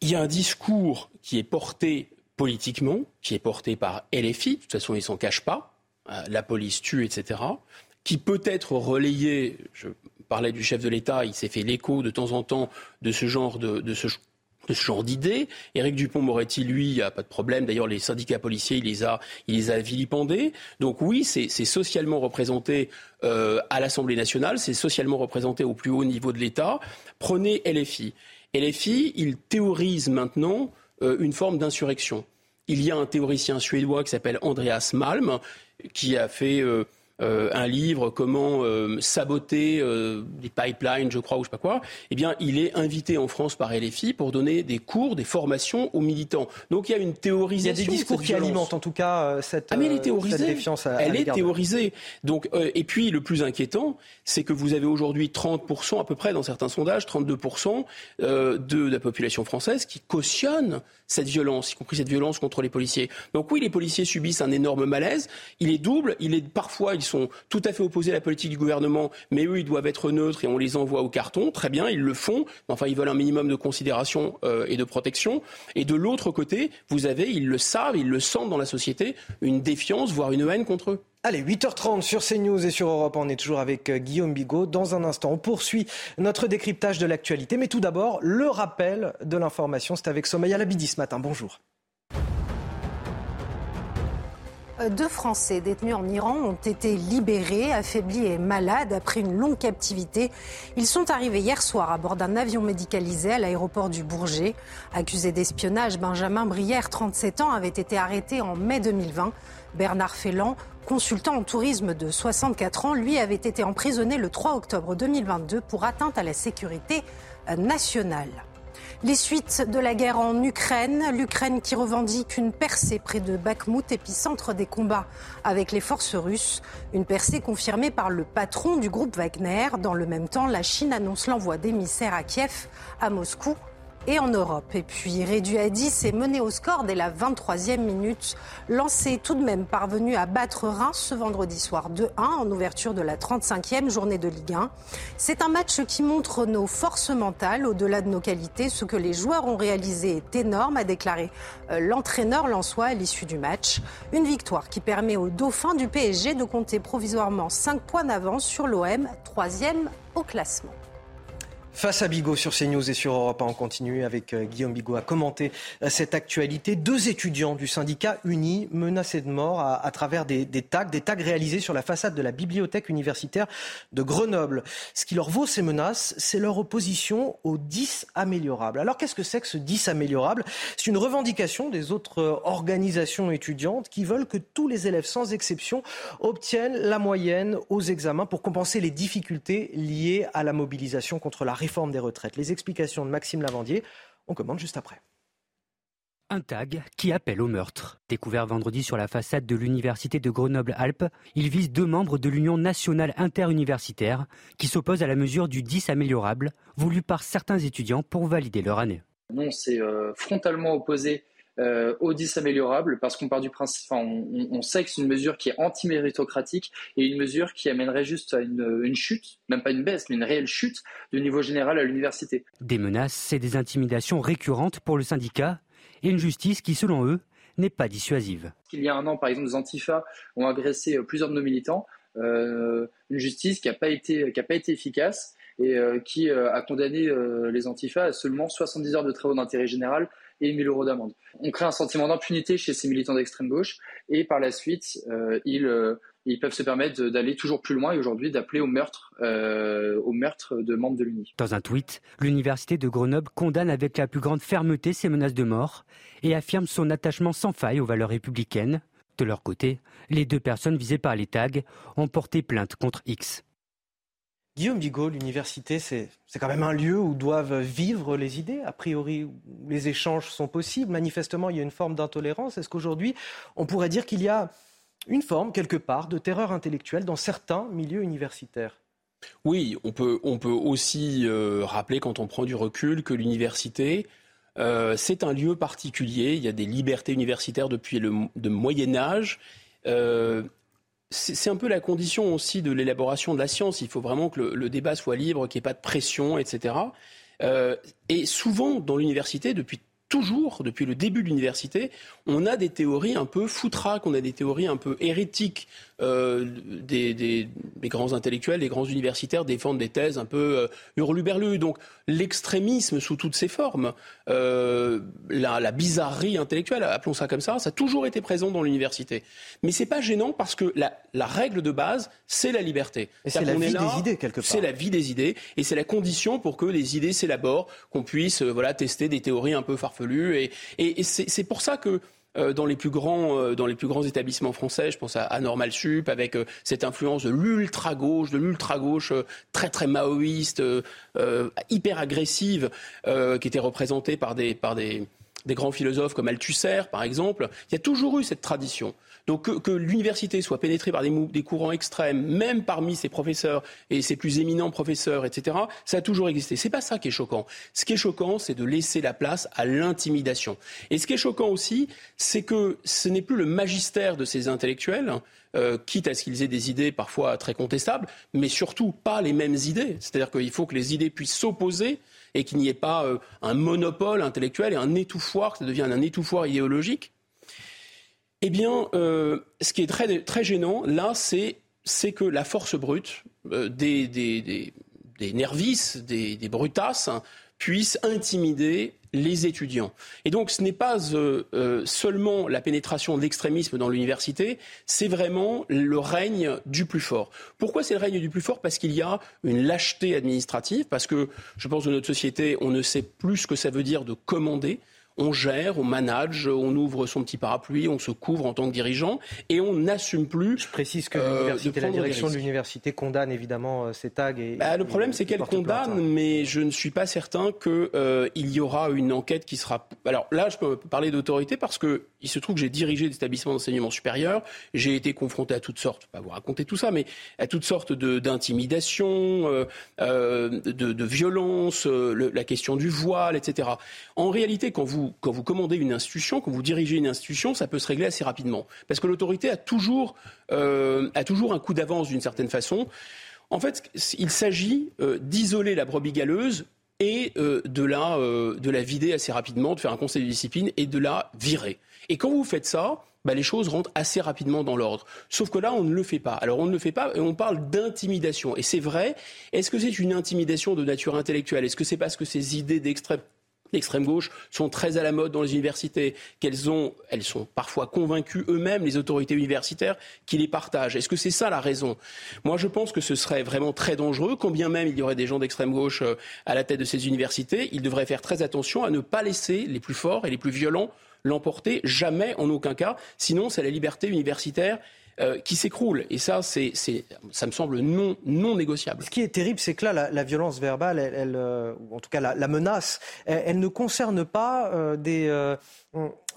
Speaker 41: Il y a un discours qui est porté politiquement, qui est porté par LFI, de toute façon, ils ne s'en cachent pas, euh, la police tue, etc., qui peut être relayé, je parlais du chef de l'État, il s'est fait l'écho de temps en temps de ce genre de, de ce, ce genre d'idées. Éric Dupont-Moretti, lui, a pas de problème. D'ailleurs, les syndicats policiers, il les a, il les a vilipendés. Donc oui, c'est socialement représenté euh, à l'Assemblée nationale, c'est socialement représenté au plus haut niveau de l'État. Prenez LFI. LFI, il théorise maintenant euh, une forme d'insurrection. Il y a un théoricien suédois qui s'appelle Andreas Malm, qui a fait... Euh, euh, un livre comment euh, saboter euh, des pipelines, je crois, ou je sais pas quoi, eh bien, il est invité en France par LFI pour donner des cours, des formations aux militants. Donc il y a une théorisation.
Speaker 1: Il y a des discours qui alimentent en tout cas cette,
Speaker 41: ah, mais elle est
Speaker 1: théorisée. défiance à,
Speaker 41: Elle est théorisée. Donc, et puis le plus inquiétant, c'est que vous avez aujourd'hui 30% à peu près dans certains sondages, 32% de la population française qui cautionne cette violence, y compris cette violence contre les policiers. Donc oui, les policiers subissent un énorme malaise. Il est double. Il est parfois ils sont tout à fait opposés à la politique du gouvernement, mais eux ils doivent être neutres et on les envoie au carton. Très bien, ils le font. Enfin, ils veulent un minimum de considération euh, et de protection. Et de l'autre côté, vous avez, ils le savent, ils le sentent dans la société, une défiance, voire une haine contre eux.
Speaker 1: Allez, 8h30 sur CNews et sur Europe, on est toujours avec euh, Guillaume Bigot. Dans un instant, on poursuit notre décryptage de l'actualité. Mais tout d'abord, le rappel de l'information. C'est avec à Labidi ce matin. Bonjour.
Speaker 12: Deux Français détenus en Iran ont été libérés, affaiblis et malades après une longue captivité. Ils sont arrivés hier soir à bord d'un avion médicalisé à l'aéroport du Bourget. Accusé d'espionnage, Benjamin Brière, 37 ans, avait été arrêté en mai 2020. Bernard Félan, consultant en tourisme de 64 ans, lui avait été emprisonné le 3 octobre 2022 pour atteinte à la sécurité nationale. Les suites de la guerre en Ukraine, l'Ukraine qui revendique une percée près de Bakhmut, épicentre des combats avec les forces russes. Une percée confirmée par le patron du groupe Wagner. Dans le même temps, la Chine annonce l'envoi d'émissaires à Kiev, à Moscou et en Europe. Et puis réduit à 10 et mené au score dès la 23e minute. Lancé tout de même parvenu à battre Reims ce vendredi soir 2-1 en ouverture de la 35e journée de Ligue 1. C'est un match qui montre nos forces mentales au-delà de nos qualités. Ce que les joueurs ont réalisé est énorme, a déclaré euh, l'entraîneur Lançois à l'issue du match. Une victoire qui permet aux Dauphins du PSG de compter provisoirement 5 points d'avance sur l'OM, troisième au classement.
Speaker 1: Face à Bigot sur CNews et sur Europe 1, on continue avec euh, Guillaume Bigot à commenter euh, cette actualité. Deux étudiants du syndicat Uni menacés de mort à, travers des, tags, des tags réalisés sur la façade de la bibliothèque universitaire de Grenoble. Ce qui leur vaut ces menaces, c'est leur opposition au 10 améliorable. Alors qu'est-ce que c'est que ce 10 améliorable? C'est une revendication des autres euh, organisations étudiantes qui veulent que tous les élèves sans exception obtiennent la moyenne aux examens pour compenser les difficultés liées à la mobilisation contre la réforme réforme des retraites. Les explications de Maxime Lavandier, on commande juste après.
Speaker 16: Un tag qui appelle au meurtre. Découvert vendredi sur la façade de l'université de Grenoble-Alpes, il vise deux membres de l'Union nationale interuniversitaire qui s'opposent à la mesure du 10 améliorable voulue par certains étudiants pour valider leur année.
Speaker 45: Non, c'est euh, frontalement opposé euh, au 10 améliorable parce qu'on part du principe, on, sait que c'est une mesure qui est anti-méritocratique et une mesure qui amènerait juste à une, une, chute, même pas une baisse, mais une réelle chute du niveau général à l'université.
Speaker 16: Des menaces et des intimidations récurrentes pour le syndicat et une justice qui, selon eux, n'est pas dissuasive.
Speaker 45: Il y a un an, par exemple, les Antifa ont agressé plusieurs de nos militants. Euh, une justice qui n'a pas, été, qui pas été efficace et euh, qui euh, a condamné les Antifa à seulement 70 heures de travaux d'intérêt général et 1000 euros d'amende. On crée un sentiment d'impunité chez ces militants d'extrême gauche et par la suite, ils, ils peuvent se permettre d'aller toujours plus loin et aujourd'hui d'appeler au meurtre, au meurtre de membres de l'UNI.
Speaker 16: Dans un tweet, l'Université de Grenoble condamne avec la plus grande fermeté ces menaces de mort et affirme son attachement sans faille aux valeurs républicaines. De leur côté, les deux personnes visées par les tags ont porté plainte contre X.
Speaker 1: Guillaume Bigot, l'université, c'est quand même un lieu où doivent vivre les idées, a priori, où les échanges sont possibles. Manifestement, il y a une forme d'intolérance. Est-ce qu'aujourd'hui, on pourrait dire qu'il y a une forme, quelque part, de terreur intellectuelle dans certains milieux universitaires?
Speaker 41: Oui, on peut, on peut aussi euh, rappeler, quand on prend du recul, que l'université, euh, c'est un lieu particulier. Il y a des libertés universitaires depuis le Moyen Âge. Euh, c'est un peu la condition aussi de l'élaboration de la science. Il faut vraiment que le, débat soit libre, qu'il n'y ait pas de pression, etc. Euh, et souvent, dans l'université, depuis toujours, depuis le début de l'université, on a des théories un peu foutraques, on a des théories un peu hérétiques. Euh, des, grands intellectuels, des grands universitaires défendent des thèses un peu euh, hurluberlues. Donc l'extrémisme sous toutes ses formes, euh, la, bizarrerie intellectuelle, appelons ça comme ça, ça a toujours été présent dans l'université. Mais c'est pas gênant parce que la, règle de base, c'est la liberté.
Speaker 1: c'est la vie des idées quelque part.
Speaker 41: C'est la vie des idées et c'est la condition pour que les idées s'élaborent, qu'on puisse voilà tester des théories un peu farfelues. Et, et c'est pour ça que euh, dans les plus grands euh, dans établissements français. Je pense à, Normal Sup avec euh, cette influence de l'ultra gauche, de l'ultra gauche très très maoïste, hyper agressive, qui était représentée par des par des des grands philosophes comme Althusser, par exemple. Il y a toujours eu cette tradition. Donc que, l'université soit pénétrée par des, courants extrêmes, même parmi ses professeurs et ses plus éminents professeurs, etc., ça a toujours existé. C'est pas ça qui est choquant. Ce qui est choquant, c'est de laisser la place à l'intimidation. Et ce qui est choquant aussi, c'est que ce n'est plus le magistère de ces intellectuels, euh, quitte à ce qu'ils aient des idées parfois très contestables, mais surtout pas les mêmes idées. C'est-à-dire qu'il faut que les idées puissent s'opposer et qu'il n'y ait pas euh, un monopole intellectuel et un étouffoir, que ça devienne un étouffoir idéologique. Eh bien, euh, ce qui est très, très gênant, là, c'est, que la force brute euh, des, des, des, des, nervis, des, des brutasses, hein, puisse intimider les étudiants. Et donc ce n'est pas euh, seulement la pénétration de l'extrémisme dans l'université, c'est vraiment le règne du plus fort. Pourquoi c'est le règne du plus fort? Parce qu'il y a une lâcheté administrative, parce que je pense que notre société, on ne sait plus ce que ça veut dire de commander on gère, on manage, on ouvre son petit parapluie, on se couvre en tant que dirigeant et on n'assume plus.
Speaker 1: Je précise que la direction de l'université condamne évidemment ces tags. Et,
Speaker 41: bah, le problème, c'est qu'elle condamne, mais je ne suis pas certain qu'il y aura une enquête qui sera. Alors là, je peux parler d'autorité parce que il se trouve que j'ai dirigé des établissements d'enseignement supérieur. J'ai été confronté à toutes sortes, pas vous raconter tout ça, mais à toutes sortes d'intimidation, euh, euh, de, de violences, euh, la question du voile, etc. En réalité, quand vous, quand vous commandez une institution, quand vous dirigez une institution, ça peut se régler assez rapidement. Parce que l'autorité a toujours, a toujours un coup d'avance d'une certaine façon. En fait, il s'agit d'isoler la brebis galeuse et de, la, de la vider assez rapidement, de faire un conseil de discipline et de la virer. Et quand vous faites ça, bah, les choses rentrent assez rapidement dans l'ordre. Sauf que là, on ne le fait pas. Alors on ne le fait pas et on parle d'intimidation. Et c'est vrai, est-ce que c'est une intimidation de nature intellectuelle? Est-ce que c'est parce que ces idées d'extrême l'extrême gauche sont très à la mode dans les universités, qu'elles ont, elles sont parfois convaincues eux-mêmes, les autorités universitaires, qui les partagent. Est-ce que c'est ça la raison? Moi, je pense que ce serait vraiment très dangereux, quand bien même il y aurait des gens d'extrême gauche euh, à la tête de ces universités. Ils devraient faire très attention à ne pas laisser les plus forts et les plus violents l'emporter, jamais, en aucun cas. Sinon, c'est la liberté universitaire euh, qui s'écroule. Et ça, c'est, ça me semble non, non négociable.
Speaker 1: Ce qui est terrible, c'est que là, la, violence verbale, elle, euh, ou en tout cas la, menace, elle, ne concerne pas euh, des.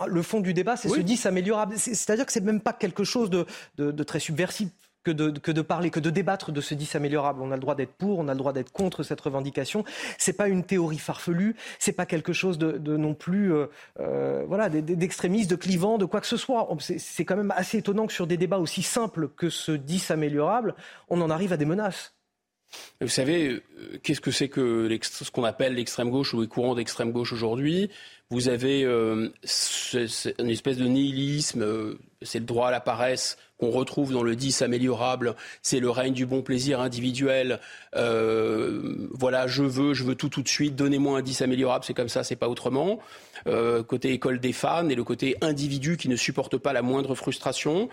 Speaker 1: le fond du débat, c'est ce 10 améliorable. C'est-à-dire que c'est même pas quelque chose de, de très subversif que de, parler, que de débattre de ce 10 améliorable. On a le droit d'être pour, on a le droit d'être contre cette revendication. C'est pas une théorie farfelue, c'est pas quelque chose de, non plus, euh, euh voilà, d'extrémiste, de clivant, de quoi que ce soit. C'est quand même assez étonnant que sur des débats aussi simples que ce 10 améliorable, on en arrive à des menaces.
Speaker 41: Vous savez, euh, qu'est-ce que c'est que ce qu'on appelle l'extrême gauche ou les courants d'extrême gauche aujourd'hui? Vous avez une espèce de nihilisme, c'est le droit à la paresse qu'on retrouve dans le 10 améliorable, c'est le règne du bon plaisir individuel. voilà, je veux, je veux tout tout de suite, donnez-moi un 10 améliorable, c'est comme ça, c'est pas autrement. côté école des fans et le côté individu qui ne supporte pas la moindre frustration.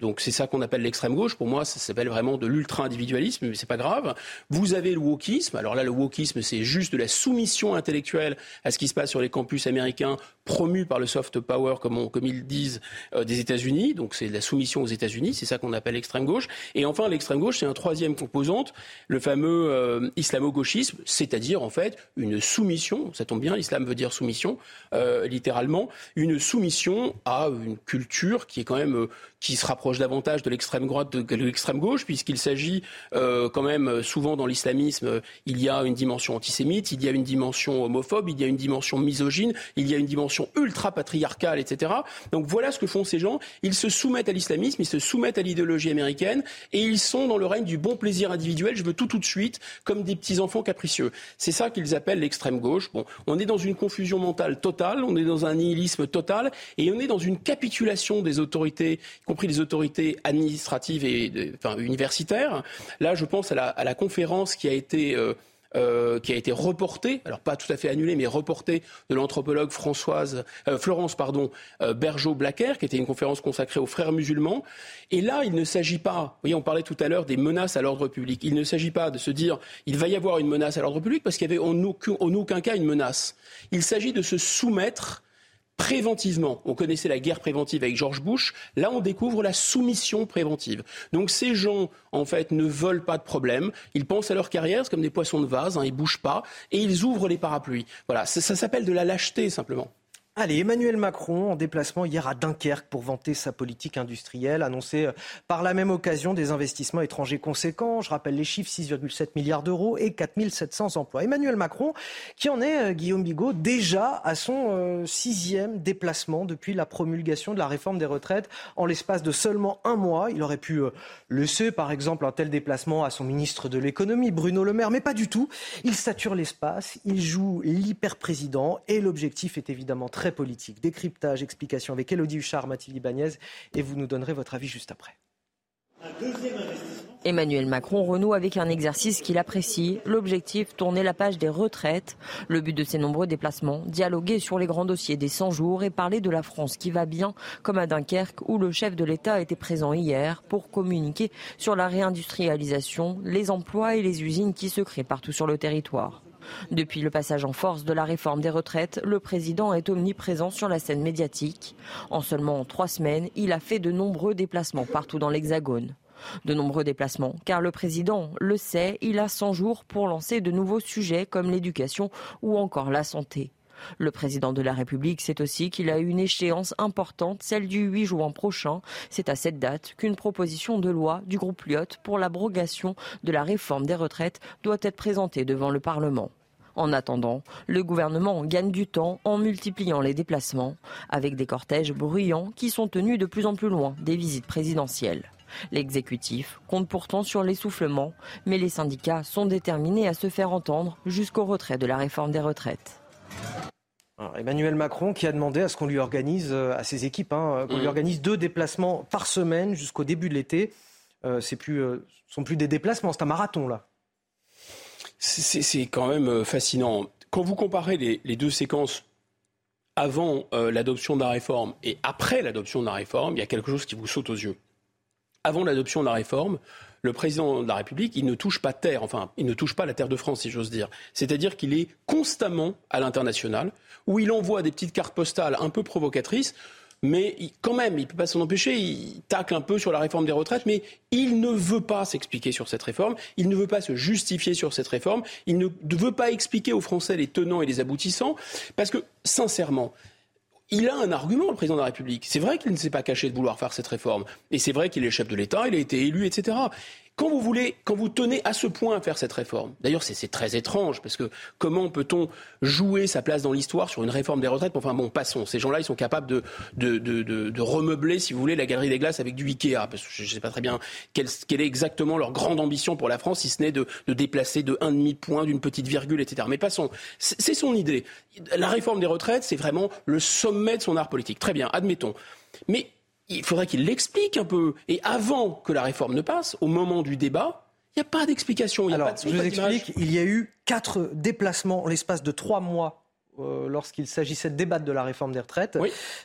Speaker 41: Donc c'est ça qu'on appelle l'extrême gauche. Pour moi, ça s'appelle vraiment de l'ultra-individualisme, mais c'est pas grave. Vous avez le wokisme. Alors là, le wokisme, c'est juste de la soumission intellectuelle à ce qui se passe sur les campus américains promu par le soft power, comme, comme ils disent, euh, des États-Unis. Donc c'est la soumission aux États-Unis. C'est ça qu'on appelle l'extrême gauche. Et enfin, l'extrême gauche, c'est un troisième composante, le fameux euh, islamo-gauchisme, c'est-à-dire en fait une soumission. Ça tombe bien, l'islam veut dire soumission, euh, littéralement, une soumission à une culture qui est quand même qui se rapproche davantage de l'extrême droite que de l'extrême gauche, puisqu'il s'agit euh, quand même souvent dans l'islamisme, il y a une dimension antisémite, il y a une dimension homophobe, il y a une dimension misogyne, il y a une dimension ultra patriarcale, etc. Donc voilà ce que font ces gens. Ils se soumettent à l'islamisme, ils se soumettent à l'idéologie américaine, et ils sont dans le règne du bon plaisir individuel. Je veux tout tout de suite, comme des petits enfants capricieux. C'est ça qu'ils appellent l'extrême gauche. Bon, on est dans une confusion mentale totale, on est dans un nihilisme total, et on est dans une capitulation des autorités compris les autorités administratives et enfin, universitaires. Là, je pense à la, à la conférence qui a été euh, euh, qui a été reportée, alors pas tout à fait annulée, mais reportée de l'anthropologue Françoise, euh, Florence pardon, euh, Bergeau-Blacker, qui était une conférence consacrée aux frères musulmans. Et là, il ne s'agit pas, vous voyez, on parlait tout à l'heure des menaces à l'ordre public. Il ne s'agit pas de se dire il va y avoir une menace à l'ordre public parce qu'il y avait en aucun cas une menace. Il s'agit de se soumettre préventivement. On connaissait la guerre préventive avec George Bush. Là, on découvre la soumission préventive. Donc ces gens, en fait, ne veulent pas de problème. Ils pensent à leur carrière, c'est comme des poissons de vase, hein, ils bougent pas et ils ouvrent les parapluies. Voilà, ça s'appelle de la lâcheté simplement.
Speaker 1: Allez, Emmanuel Macron en déplacement hier à Dunkerque pour vanter sa politique industrielle, annoncer euh, par la même occasion des investissements étrangers conséquents. Je rappelle les chiffres 6,7 milliards d'euros et 4700 emplois. Emmanuel Macron qui en est, euh, Guillaume Bigot, déjà à son euh, sixième déplacement depuis la promulgation de la réforme des retraites en l'espace de seulement un mois. Il aurait pu laisser par exemple un tel déplacement à son ministre de l'économie, Bruno Le Maire, mais pas du tout. Il sature l'espace, il joue l'hyper-président et l'objectif est évidemment très politique. Décryptage, explication avec Elodie Huchard, Mathilde Ibanez, et vous nous donnerez votre avis juste après.
Speaker 31: Emmanuel Macron renoue avec un exercice qu'il apprécie, l'objectif tourner la page des retraites. Le but de ces nombreux déplacements, dialoguer sur les grands dossiers des 100 jours et parler de la France qui va bien, comme à Dunkerque où le chef de l'État était présent hier pour communiquer sur la réindustrialisation, les emplois et les usines qui se créent partout sur le territoire. Depuis le passage en force de la réforme des retraites, le président est omniprésent sur la scène médiatique. En seulement trois semaines, il a fait de nombreux déplacements partout dans l'Hexagone. De nombreux déplacements, car le président le sait, il a 100 jours pour lancer de nouveaux sujets comme l'éducation ou encore la santé. Le président de la République sait aussi qu'il a une échéance importante, celle du 8 juin prochain. C'est à cette date qu'une proposition de loi du groupe Lyot pour l'abrogation de la réforme des retraites doit être présentée devant le Parlement. En attendant, le gouvernement gagne du temps en multipliant les déplacements, avec des cortèges bruyants qui sont tenus de plus en plus loin des visites présidentielles. L'exécutif compte pourtant sur l'essoufflement, mais les syndicats sont déterminés à se faire entendre jusqu'au retrait de la réforme des retraites.
Speaker 1: Emmanuel Macron qui a demandé à ce qu'on lui organise, euh, à ses équipes, hein, qu'on lui mm. organise deux déplacements par semaine jusqu'au début de l'été. Euh, c'est plus, euh, sont plus des déplacements, c'est un marathon là.
Speaker 41: C'est quand même fascinant. Quand vous comparez les, deux séquences avant l'adoption de la réforme et après l'adoption de la réforme, il y a quelque chose qui vous saute aux yeux. Avant l'adoption de la réforme, le président de la République, il ne touche pas terre, enfin, il ne touche pas la terre de France, si j'ose dire. C'est-à-dire qu'il est constamment à l'international, où il envoie des petites cartes postales un peu provocatrices, mais quand même, il ne peut pas s'en empêcher, il tacle un peu sur la réforme des retraites, mais il ne veut pas s'expliquer sur cette réforme, il ne veut pas se justifier sur cette réforme, il ne veut pas expliquer aux Français les tenants et les aboutissants, parce que, sincèrement, il a un argument, le président de la République. C'est vrai qu'il ne s'est pas caché de vouloir faire cette réforme. Et c'est vrai qu'il est chef de l'État, il a été élu, etc. Quand vous voulez, quand vous tenez à ce point à faire cette réforme, d'ailleurs c'est très étrange parce que comment peut-on jouer sa place dans l'histoire sur une réforme des retraites? Enfin bon, passons. Ces gens-là, ils sont capables de, de, de, de, remeubler, si vous voulez, la galerie des glaces avec du Ikea. Parce que je ne sais pas très bien quelle, quelle, est exactement leur grande ambition pour la France, si ce n'est de, de déplacer de un demi point, d'une petite virgule, etc. Mais passons. C'est son idée. La réforme des retraites, c'est vraiment le sommet de son art politique. Très bien, admettons. Mais il faudrait qu'il l'explique un peu. Et avant que la réforme ne passe, au moment du débat, il n'y a pas d'explication.
Speaker 1: Alors, je vous explique, il y a eu quatre déplacements en l'espace de trois mois euh, lorsqu'il s'agissait de débattre de la réforme des retraites,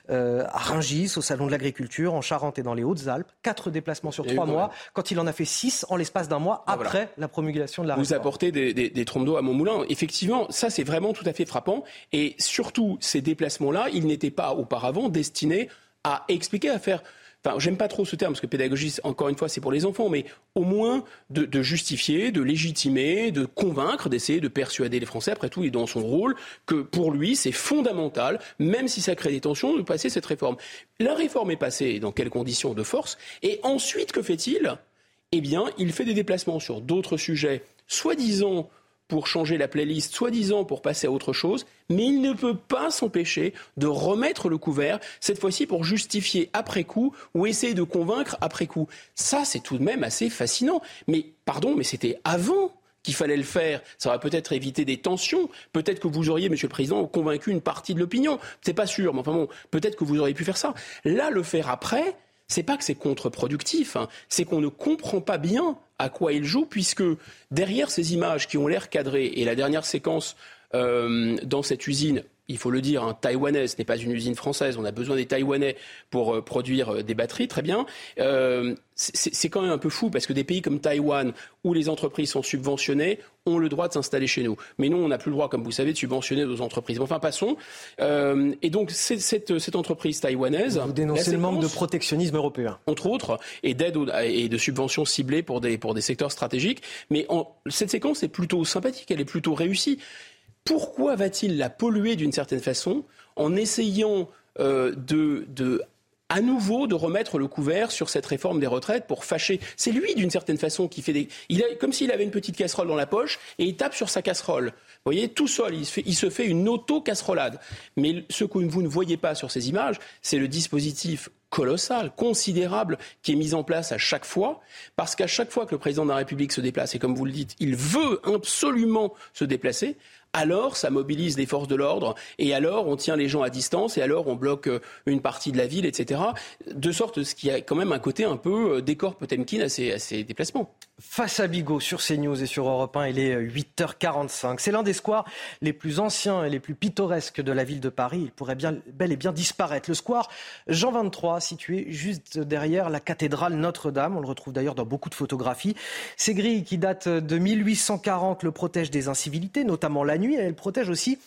Speaker 1: euh, à Rungis, au Salon de l'Agriculture, en Charente et dans les Hautes-Alpes. Quatre déplacements sur trois mois, quand il en a fait six en l'espace d'un mois ah, après la promulgation de la réforme.
Speaker 41: Vous apportez des, des, des trompes d'eau à mon moulin. Effectivement, ça c'est vraiment tout à fait frappant. Et surtout, ces déplacements-là, ils n'étaient pas auparavant destinés à expliquer, à faire enfin, j'aime pas trop ce terme parce que pédagogie, encore une fois, c'est pour les enfants, mais au moins de, justifier, de légitimer, de convaincre, d'essayer de persuader les Français, après tout, il est dans son rôle, que pour lui, c'est fondamental, même si ça crée des tensions, de passer cette réforme. La réforme est passée dans quelles conditions de force? Et ensuite, que fait-il? Eh bien, il fait des déplacements sur d'autres sujets, soi-disant pour changer la playlist, soi-disant pour passer à autre chose, mais il ne peut pas s'empêcher de remettre le couvert, cette fois-ci pour justifier après coup ou essayer de convaincre après coup. Ça, c'est tout de même assez fascinant. Mais pardon, mais c'était avant qu'il fallait le faire. Ça aurait peut-être évité des tensions. Peut-être que vous auriez, Monsieur le Président, convaincu une partie de l'opinion. C'est pas sûr, mais enfin bon, peut-être que vous auriez pu faire ça. Là, le faire après, c'est pas que c'est contre-productif, hein. c'est qu'on ne comprend pas bien à quoi il joue, puisque derrière ces images qui ont l'air cadrées, et la dernière séquence euh, dans cette usine il faut le dire, hein, taïwanaise, ce n'est pas une usine française, on a besoin des Taïwanais pour euh, produire euh, des batteries, très bien. Euh, c'est quand même un peu fou parce que des pays comme Taïwan, où les entreprises sont subventionnées, ont le droit de s'installer chez nous. Mais nous, on n'a plus le droit, comme vous savez, de subventionner nos entreprises. Enfin, passons. et donc, cette, cette, entreprise taïwanaise...
Speaker 1: Vous dénoncez le manque de protectionnisme européen.
Speaker 41: Entre autres, et d'aide et de subventions ciblées pour des, pour des secteurs stratégiques. Mais cette séquence est plutôt sympathique, elle est plutôt réussie pourquoi va-t-il la polluer d'une certaine façon en essayant euh, de, à nouveau de remettre le couvert sur cette réforme des retraites pour fâcher? C'est lui, d'une certaine façon, qui fait des. Il comme s'il avait une petite casserole dans la poche et il tape sur sa casserole. Vous voyez, tout seul, il se fait, il se fait une auto-casserolade. Mais ce que vous ne voyez pas sur ces images, c'est le dispositif colossal, considérable, qui est mis en place à chaque fois, parce qu'à chaque fois que le président de la République se déplace, et comme vous le dites, il veut absolument se déplacer, alors ça mobilise les forces de l'ordre, et alors on tient les gens à distance, et alors on bloque euh, une partie de la ville, etc. De sorte ce qui a quand même un côté un peu euh, décor Potemkin à à ces déplacements.
Speaker 1: Face à Bigot sur CNews et sur Europe 1, il est 8h45. C'est l'un des squares les plus anciens et les plus pittoresques de la ville de Paris. Il pourrait bien, bel et bien disparaître. Le square Jean 23, situé juste derrière la cathédrale Notre-Dame. On le retrouve d'ailleurs dans beaucoup de photographies. Ces grilles qui datent de 1840 le protègent des incivilités, notamment la nuit, et elles protègent aussi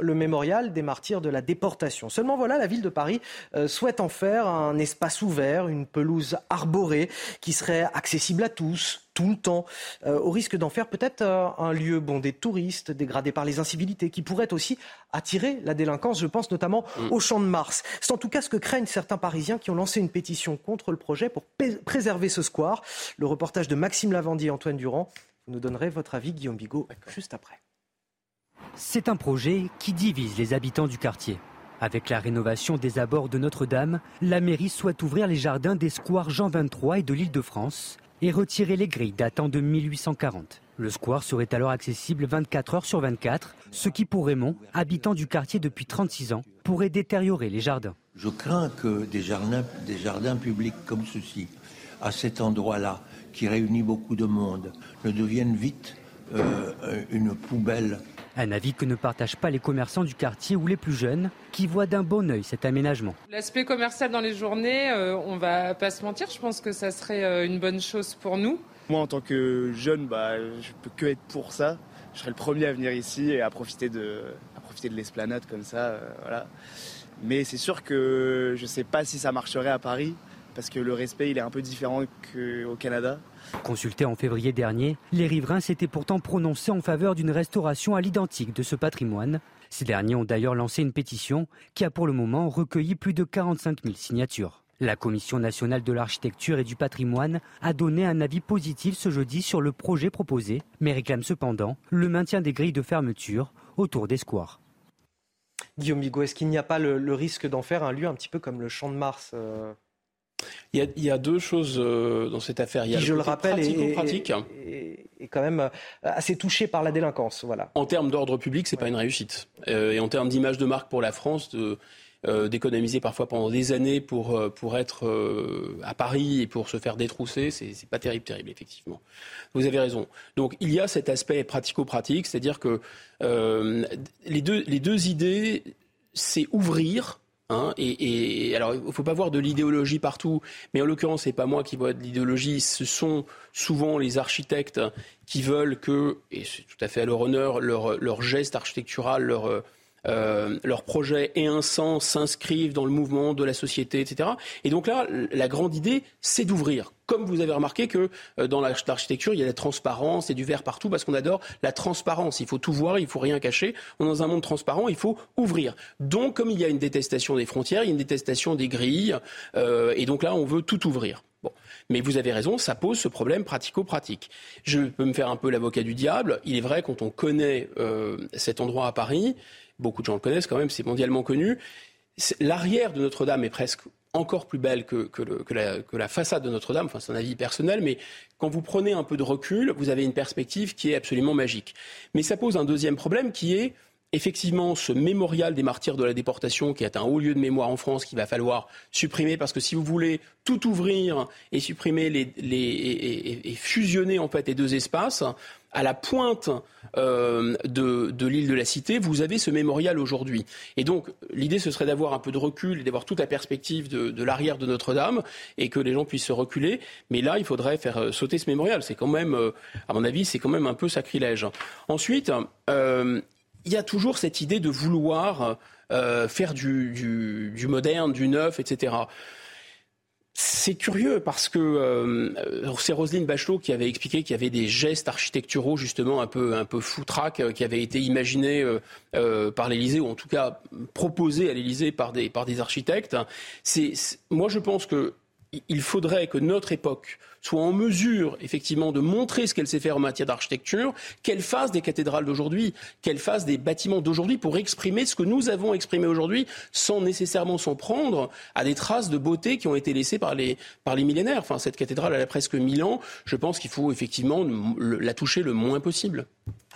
Speaker 1: le mémorial des martyrs de la déportation. Seulement voilà, la ville de Paris euh, souhaite en faire un espace ouvert, une pelouse arborée qui serait accessible à tous, tout le temps, euh, au risque d'en faire peut-être euh, un lieu bondé de touristes, dégradé par les incivilités, qui pourrait aussi attirer la délinquance. Je pense notamment mm. au Champ de Mars. C'est en tout cas ce que craignent certains Parisiens qui ont lancé une pétition contre le projet pour préserver ce square. Le reportage de Maxime Lavandier et Antoine Durand. Vous nous donnerez votre avis, Guillaume Bigot, juste après.
Speaker 16: C'est un projet qui divise les habitants du quartier. Avec la rénovation des abords de Notre-Dame, la mairie souhaite ouvrir les jardins des squares Jean 23 et de l'île de France et retirer les grilles datant de 1840. Le square serait alors accessible 24 heures sur 24, ce qui pour Raymond, habitant du quartier depuis 36 ans, pourrait détériorer les jardins.
Speaker 46: Je crains que des jardins, des jardins publics comme ceci, à cet endroit-là, qui réunit beaucoup de monde, ne deviennent vite euh, une poubelle
Speaker 16: un avis que ne partagent pas les commerçants du quartier ou les plus jeunes qui voient d'un bon oeil cet aménagement.
Speaker 47: L'aspect commercial dans les journées, euh, on va pas se mentir, je pense que ça serait euh, une bonne chose pour nous.
Speaker 19: Moi en tant que jeune, bah, je peux que être pour ça. Je serais le premier à venir ici et à profiter de, à profiter de l'esplanade comme ça. Euh, voilà. Mais c'est sûr que je ne sais pas si ça marcherait à Paris parce que le respect il est un peu différent qu'au Canada.
Speaker 16: Consulté en février dernier, les riverains s'étaient pourtant prononcés en faveur d'une restauration à l'identique de ce patrimoine. Ces derniers ont d'ailleurs lancé une pétition qui a pour le moment recueilli plus de 45 000 signatures. La Commission nationale de l'architecture et du patrimoine a donné un avis positif ce jeudi sur le projet proposé, mais réclame cependant le maintien des grilles de fermeture autour des squares.
Speaker 1: Guillaume Bigot, est-ce qu'il n'y a pas le, risque d'en faire un lieu un petit peu comme le Champ de Mars euh,
Speaker 41: il y, a, deux choses euh, dans cette affaire. Il y a
Speaker 1: je le rappelle, pratique. est, quand même euh, assez touché par la délinquance. Voilà.
Speaker 41: En termes d'ordre public, c'est pas une réussite. Euh, et en termes d'image de marque pour la France, d'économiser parfois pendant des années pour, pour être à Paris et pour se faire détrousser, c'est, c'est pas terrible, terrible, effectivement. Vous avez raison. Donc il y a cet aspect pratico-pratique, c'est-à-dire que les, deux, les deux idées, c'est ouvrir Hein, et, alors, il ne faut pas voir de l'idéologie partout, mais en l'occurrence, c'est pas moi qui vois de l'idéologie, ce sont souvent les architectes qui veulent que, et c'est tout à fait à leur honneur, leur, leur geste architectural, leur, euh, leurs projets aient un sens, s'inscrivent dans le mouvement de la société, etc. Et donc là, la grande idée, c'est d'ouvrir. Comme vous avez remarqué que euh, dans l'architecture, il y a la transparence et du verre partout parce qu'on adore la transparence. Il faut tout voir, il faut rien cacher. On est dans un monde transparent, il faut ouvrir. Donc, comme il y a une détestation des frontières, il y a une détestation des grilles, euh, et donc là, on veut tout ouvrir. Bon. Mais vous avez raison, ça pose ce problème pratico-pratique. Je peux me faire un peu l'avocat du diable. Il est vrai, quand on connaît cet endroit à Paris, beaucoup de gens le connaissent quand même, c'est mondialement connu. L'arrière de Notre-Dame est presque encore plus belle que, la, façade de Notre-Dame, enfin c'est un avis personnel, mais quand vous prenez un peu de recul, vous avez une perspective qui est absolument magique. Mais ça pose un deuxième problème qui est effectivement ce mémorial des martyrs de la déportation qui est un haut lieu de mémoire en France qu'il va falloir supprimer parce que si vous voulez tout ouvrir et supprimer les, et, fusionner en fait les deux espaces, à la pointe euh, de, l'île de la Cité, vous avez ce mémorial aujourd'hui. Et donc, l'idée, ce serait d'avoir un peu de recul et d'avoir toute la perspective de, l'arrière de Notre-Dame et que les gens puissent se reculer. Mais là, il faudrait faire euh, sauter ce mémorial. C'est quand même, euh, à mon avis, c'est quand même un peu sacrilège. Ensuite, il y a toujours cette idée de vouloir faire du, moderne, du neuf, etc. C'est curieux parce que euh, c'est Roselyne Bachelot qui avait expliqué qu'il y avait des gestes architecturaux justement un peu un peu euh, qui avaient été imaginés euh, par l'Élysée ou en tout cas proposés à l'Élysée par des par des architectes. Moi je pense que il faudrait que notre époque soit en mesure, effectivement, de montrer ce qu'elle sait faire en matière d'architecture, qu'elle fasse des cathédrales d'aujourd'hui, qu'elle fasse des bâtiments d'aujourd'hui pour exprimer ce que nous avons exprimé aujourd'hui, sans nécessairement s'en prendre à des traces de beauté qui ont été laissées par les, par les millénaires. Enfin, cette cathédrale, elle a presque 1000 ans. Je pense qu'il faut effectivement la toucher le moins possible.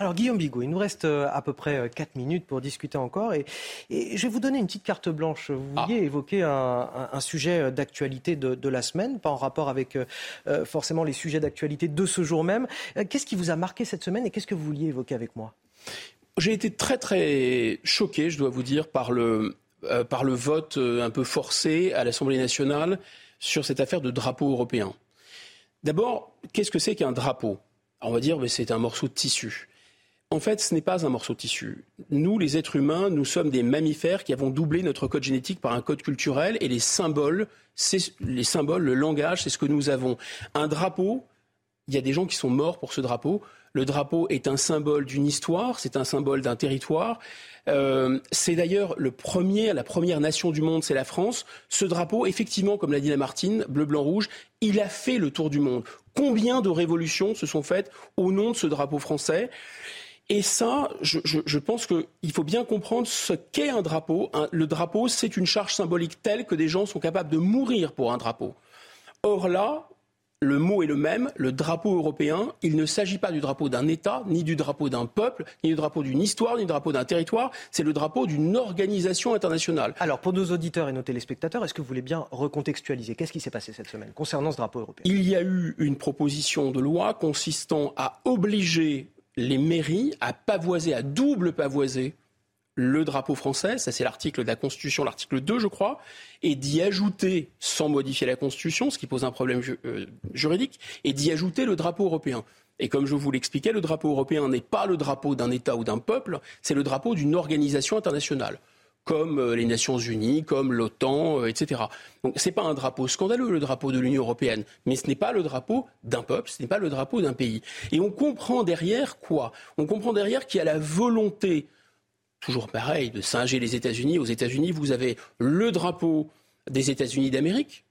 Speaker 1: Alors Guillaume Bigot, il nous reste euh, à peu près 4 euh, minutes pour discuter encore et, je vais vous donner une petite carte blanche. Vous ah. vouliez évoquer un, sujet euh, d'actualité de, la semaine, pas en rapport avec forcément les sujets d'actualité de ce jour même. Qu'est-ce qui vous a marqué cette semaine et qu'est-ce que vous vouliez évoquer avec moi?
Speaker 41: J'ai été très très choqué, je dois vous dire, par le, par le vote un peu forcé à l'Assemblée nationale sur cette affaire de drapeau européen. D'abord, qu'est-ce que c'est qu'un drapeau? On va dire que c'est un morceau de tissu. En fait, ce n'est pas un morceau de tissu. Nous, les êtres humains, nous sommes des mammifères qui avons doublé notre code génétique par un code culturel et les symboles, les symboles, le langage, c'est ce que nous avons. Un drapeau, il y a des gens qui sont morts pour ce drapeau. Le drapeau est un symbole d'une histoire, c'est un symbole d'un territoire. Euh, c'est d'ailleurs le premier, la première nation du monde, c'est la France. Ce drapeau, effectivement, comme l'a dit Lamartine, bleu, blanc, rouge, il a fait le tour du monde. Combien de révolutions se sont faites au nom de ce drapeau français? Et ça, je, pense qu'il faut bien comprendre ce qu'est un drapeau. le drapeau, c'est une charge symbolique telle que des gens sont capables de mourir pour un drapeau. Or là, le mot est le même, le drapeau européen, il ne s'agit pas du drapeau d'un État, ni du drapeau d'un peuple, ni du drapeau d'une histoire, ni du drapeau d'un territoire, c'est le drapeau d'une organisation internationale.
Speaker 1: Alors pour nos auditeurs et nos téléspectateurs, est-ce que vous voulez bien recontextualiser Qu'est-ce qui s'est passé cette semaine concernant ce drapeau européen?
Speaker 41: Il y a eu une proposition de loi consistant à obliger les mairies à pavoiser, à double pavoiser le drapeau français, ça c'est l'article de la Constitution, l'article 2 je crois, et d'y ajouter, sans modifier la Constitution, ce qui pose un problème euh, juridique, et d'y ajouter le drapeau européen. Et comme je vous l'expliquais, le drapeau européen n'est pas le drapeau d'un État ou d'un peuple, c'est le drapeau d'une organisation internationale comme euh, les Nations Unies, comme l'OTAN, euh, etc. Donc ce n'est pas un drapeau scandaleux, le drapeau de l'Union européenne, mais ce n'est pas le drapeau d'un peuple, ce n'est pas le drapeau d'un pays. Et on comprend derrière quoi? On comprend derrière qu'il y a la volonté toujours pareil, de singer les États-Unis. Aux États-Unis, vous avez le drapeau des États-Unis d'Amérique,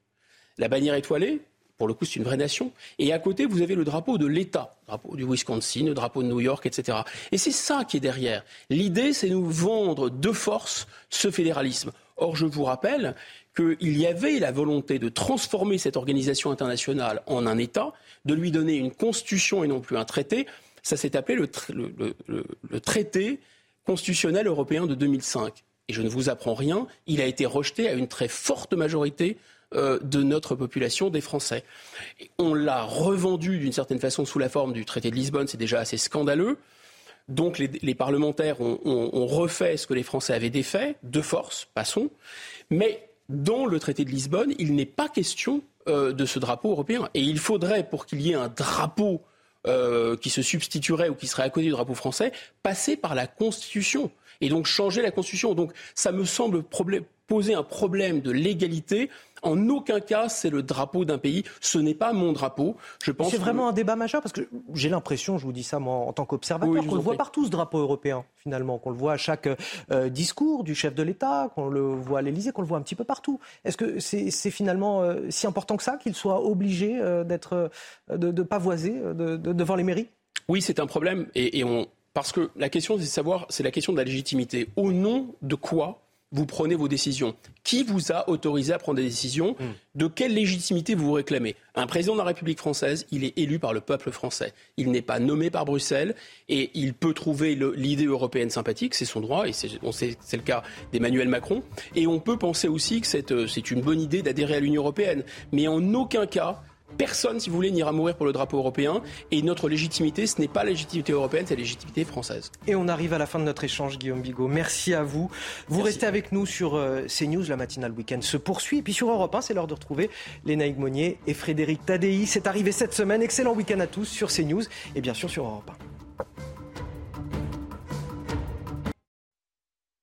Speaker 41: la bannière étoilée, pour le coup, c'est une vraie nation. Et à côté, vous avez le drapeau de l'État, le drapeau du Wisconsin, le drapeau de New York, etc. Et c'est ça qui est derrière. L'idée, c'est nous vendre de force ce fédéralisme. Or, je vous rappelle qu'il y avait la volonté de transformer cette organisation internationale en un État, de lui donner une constitution et non plus un traité. Ça s'est appelé le, le traité constitutionnel européen de 2005. Et je ne vous apprends rien, il a été rejeté à une très forte majorité euh, de notre population, des Français. on l'a revendu d'une certaine façon sous la forme du traité de Lisbonne, c'est déjà assez scandaleux. Donc les, parlementaires ont, refait ce que les Français avaient défait, de force, passons. Mais dans le traité de Lisbonne, il n'est pas question euh, de ce drapeau européen. Et il faudrait, pour qu'il y ait un drapeau euh, qui se substituerait ou qui serait à côté du drapeau français, passer par la Constitution et donc changer la Constitution. Donc ça me semble poser un problème de légalité en aucun cas, c'est le drapeau d'un pays. Ce n'est pas mon drapeau. Je pense.
Speaker 1: C'est vraiment un débat majeur parce que j'ai l'impression, je vous dis ça moi en tant qu'observateur, qu'on le voit partout ce drapeau européen finalement, qu'on le voit à chaque euh, discours du chef de l'État, qu'on le voit à l'Élysée, qu'on le voit un petit peu partout. Est-ce que c'est finalement euh, si important que ça qu'il soit obligé euh, d'être de, de pavoiser devant les mairies?
Speaker 41: Oui, c'est un problème et, et on parce que la question, c'est de savoir, c'est la question de la légitimité. Au nom de quoi vous prenez vos décisions. Qui vous a autorisé à prendre des décisions hmm. De quelle légitimité vous vous réclamez Un président de la République française, il est élu par le peuple français. Il n'est pas nommé par Bruxelles et il peut trouver l'idée européenne sympathique, c'est son droit, et c'est le cas d'Emmanuel Macron. Et on peut penser aussi que euh, c'est une bonne idée d'adhérer à l'Union européenne. Mais en aucun cas, Personne, si vous voulez, n'ira mourir pour le drapeau européen. Et notre légitimité, ce n'est pas la légitimité européenne, c'est la légitimité française.
Speaker 1: Et on arrive à la fin de notre échange, Guillaume Bigot. Merci à vous. Vous restez avec nous sur euh, CNews. La matinale week-end se poursuit. Et puis sur Europe 1, c'est l'heure de retrouver Léna Monnier et Frédéric Tadei. C'est arrivé cette semaine. Excellent week-end à tous sur CNews et bien sûr sur Europe 1.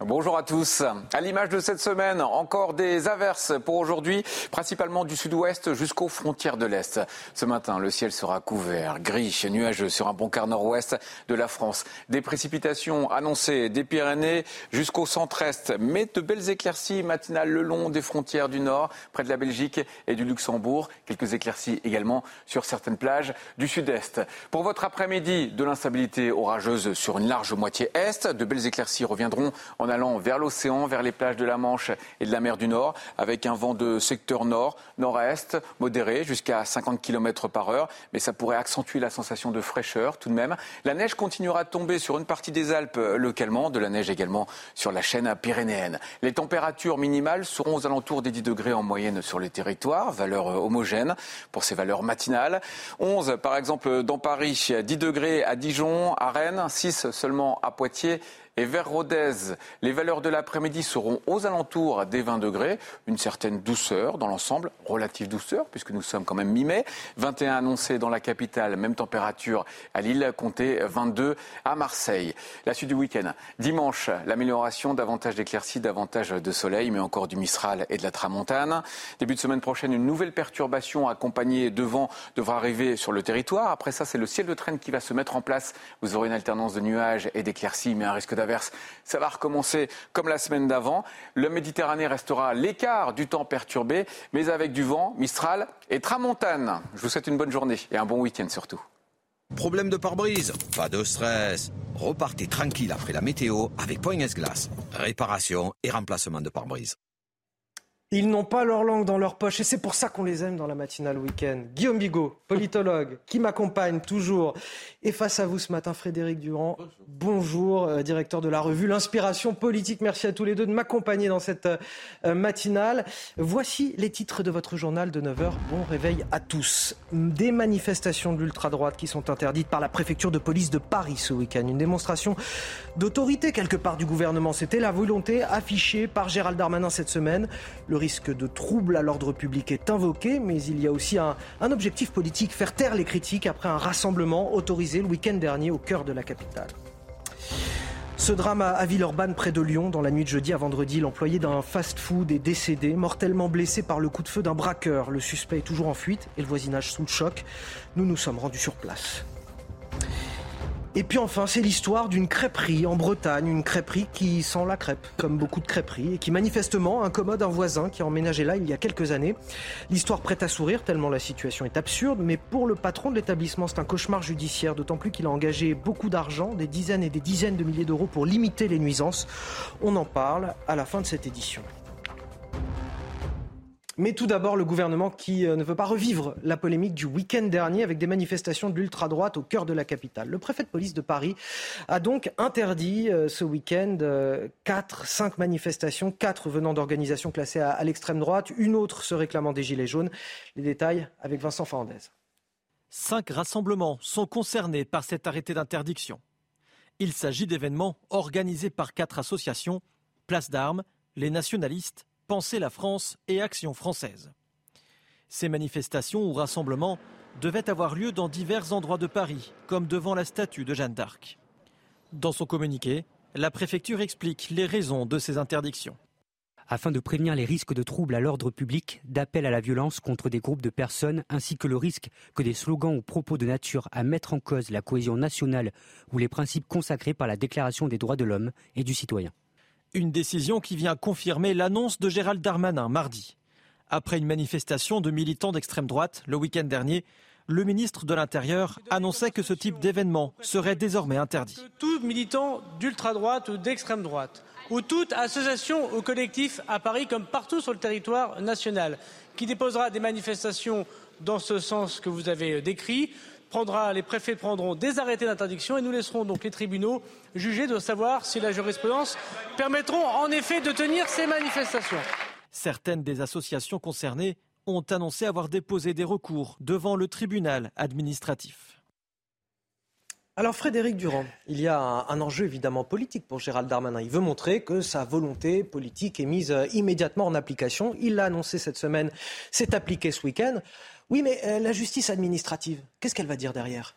Speaker 6: Bonjour à tous. À l'image de cette semaine, encore des averses pour aujourd'hui, principalement du sud-ouest jusqu'aux frontières de l'Est. Ce matin, le ciel sera couvert, gris, nuageux sur un bon quart nord-ouest de la France. Des précipitations annoncées des Pyrénées jusqu'au centre-est, mais de belles éclaircies matinales le long des frontières du nord, près de la Belgique et du Luxembourg. Quelques éclaircies également sur certaines plages du sud-est. Pour votre après-midi, de l'instabilité orageuse sur une large moitié est. De belles éclaircies reviendront en en allant vers l'océan, vers les plages de la Manche et de la mer du Nord, avec un vent de secteur nord, nord-est, modéré, jusqu'à 50 km par heure. Mais ça pourrait accentuer la sensation de fraîcheur tout de même. La neige continuera de tomber sur une partie des Alpes localement, de la neige également sur la chaîne pyrénéenne. Les températures minimales seront aux alentours des 10 degrés en moyenne sur le territoire, valeur homogène pour ces valeurs matinales. 11 par exemple dans Paris, 10 degrés à Dijon, à Rennes, 6 seulement à Poitiers et vers Rodez, les valeurs de l'après-midi seront aux alentours des 20 degrés. Une certaine douceur dans l'ensemble, relative douceur, puisque nous sommes quand même mi-mai. 21 annoncés dans la capitale, même température à Lille, comptez 22 à Marseille. La suite du week-end. Dimanche, l'amélioration, davantage d'éclaircies, davantage de soleil, mais encore du Mistral et de la Tramontane. Début de semaine prochaine, une nouvelle perturbation accompagnée de vent devra arriver sur le territoire. Après ça, c'est le ciel de traîne qui va se mettre en place. Vous aurez une alternance de nuages et d'éclaircies, mais un risque ça va recommencer comme la semaine d'avant. Le Méditerranée restera l'écart du temps perturbé, mais avec du vent, Mistral et Tramontane. Je vous souhaite une bonne journée et un bon week-end surtout.
Speaker 5: Problème de pare-brise? Pas de stress. Repartez tranquille après la météo avec Poignes Glace. Réparation et remplacement de pare-brise.
Speaker 1: Ils n'ont pas leur langue dans leur poche et c'est pour ça qu'on les aime dans la matinale week-end. Guillaume Bigot, politologue, qui m'accompagne toujours. Et face à vous ce matin, Frédéric Durand. Bonjour, euh, directeur de la revue L'Inspiration Politique. Merci à tous les deux de m'accompagner dans cette euh, matinale. Voici les titres de votre journal de 9h. Bon réveil à tous. Des manifestations de l'ultra-droite qui sont interdites par la préfecture de police de Paris ce week-end. Une démonstration d'autorité quelque part du gouvernement. C'était la volonté affichée par Gérald Darmanin cette semaine. Risque de trouble à l'ordre public est invoqué, mais il y a aussi un, un, objectif politique, faire taire les critiques après un rassemblement autorisé le week-end dernier au cœur de la capitale. Ce drame à Villeurbanne, près de Lyon, dans la nuit de jeudi à vendredi, l'employé d'un fast-food est décédé, mortellement blessé par le coup de feu d'un braqueur. Le suspect est toujours en fuite et le voisinage sous le choc. Nous nous sommes rendus sur place. Et puis enfin, c'est l'histoire d'une crêperie en Bretagne, une crêperie qui sent la crêpe, comme beaucoup de crêperies, et qui manifestement incommode un voisin qui a emménagé là il y a quelques années. L'histoire prête à sourire tellement la situation est absurde, mais pour le patron de l'établissement, c'est un cauchemar judiciaire, d'autant plus qu'il a engagé beaucoup d'argent, des dizaines et des dizaines de milliers d'euros pour limiter les nuisances. On en parle à la fin de cette édition. Mais tout d'abord, le gouvernement qui euh, ne veut pas revivre la polémique du week-end dernier avec des manifestations de l'ultra-droite au cœur de la capitale. Le préfet de police de Paris a donc interdit euh, ce week-end euh, quatre, cinq manifestations, quatre venant d'organisations classées à, l'extrême droite, une autre se réclamant des Gilets jaunes. Les détails avec Vincent Fernandez.
Speaker 42: Cinq rassemblements sont concernés par cet arrêté d'interdiction. Il s'agit d'événements organisés par quatre associations Place d'Armes, les nationalistes, Penser la France et Action française. Ces manifestations ou rassemblements devaient avoir lieu dans divers endroits de Paris, comme devant la statue de Jeanne d'Arc. Dans son communiqué, la préfecture explique les raisons de ces interdictions.
Speaker 16: Afin de prévenir les risques de troubles à l'ordre public, d'appel à la violence contre des groupes de personnes, ainsi que le risque que des slogans ou propos de nature à mettre en cause la cohésion nationale ou les principes consacrés par la Déclaration des droits de l'homme et du citoyen.
Speaker 42: Une décision qui vient confirmer l'annonce de Gérald Darmanin mardi. Après une manifestation de militants d'extrême droite le week-end dernier, le ministre de l'Intérieur annonçait que ce type d'événement serait désormais interdit.
Speaker 43: Tout militant d'ultra-droite ou d'extrême droite, ou toute association ou collectif à Paris comme partout sur le territoire national, qui déposera des manifestations dans ce sens que vous avez décrit, les préfets prendront des arrêtés d'interdiction et nous laisserons donc les tribunaux juger de savoir si la jurisprudence permettront en effet de tenir ces manifestations.
Speaker 42: Certaines des associations concernées ont annoncé avoir déposé des recours devant le tribunal administratif.
Speaker 1: Alors Frédéric Durand, il y a un, enjeu évidemment politique pour Gérald Darmanin. Il veut montrer que sa volonté politique est mise euh, immédiatement en application. Il l'a annoncé cette semaine, c'est appliqué ce week-end. Oui, mais euh, la justice administrative, qu'est-ce qu'elle va dire derrière?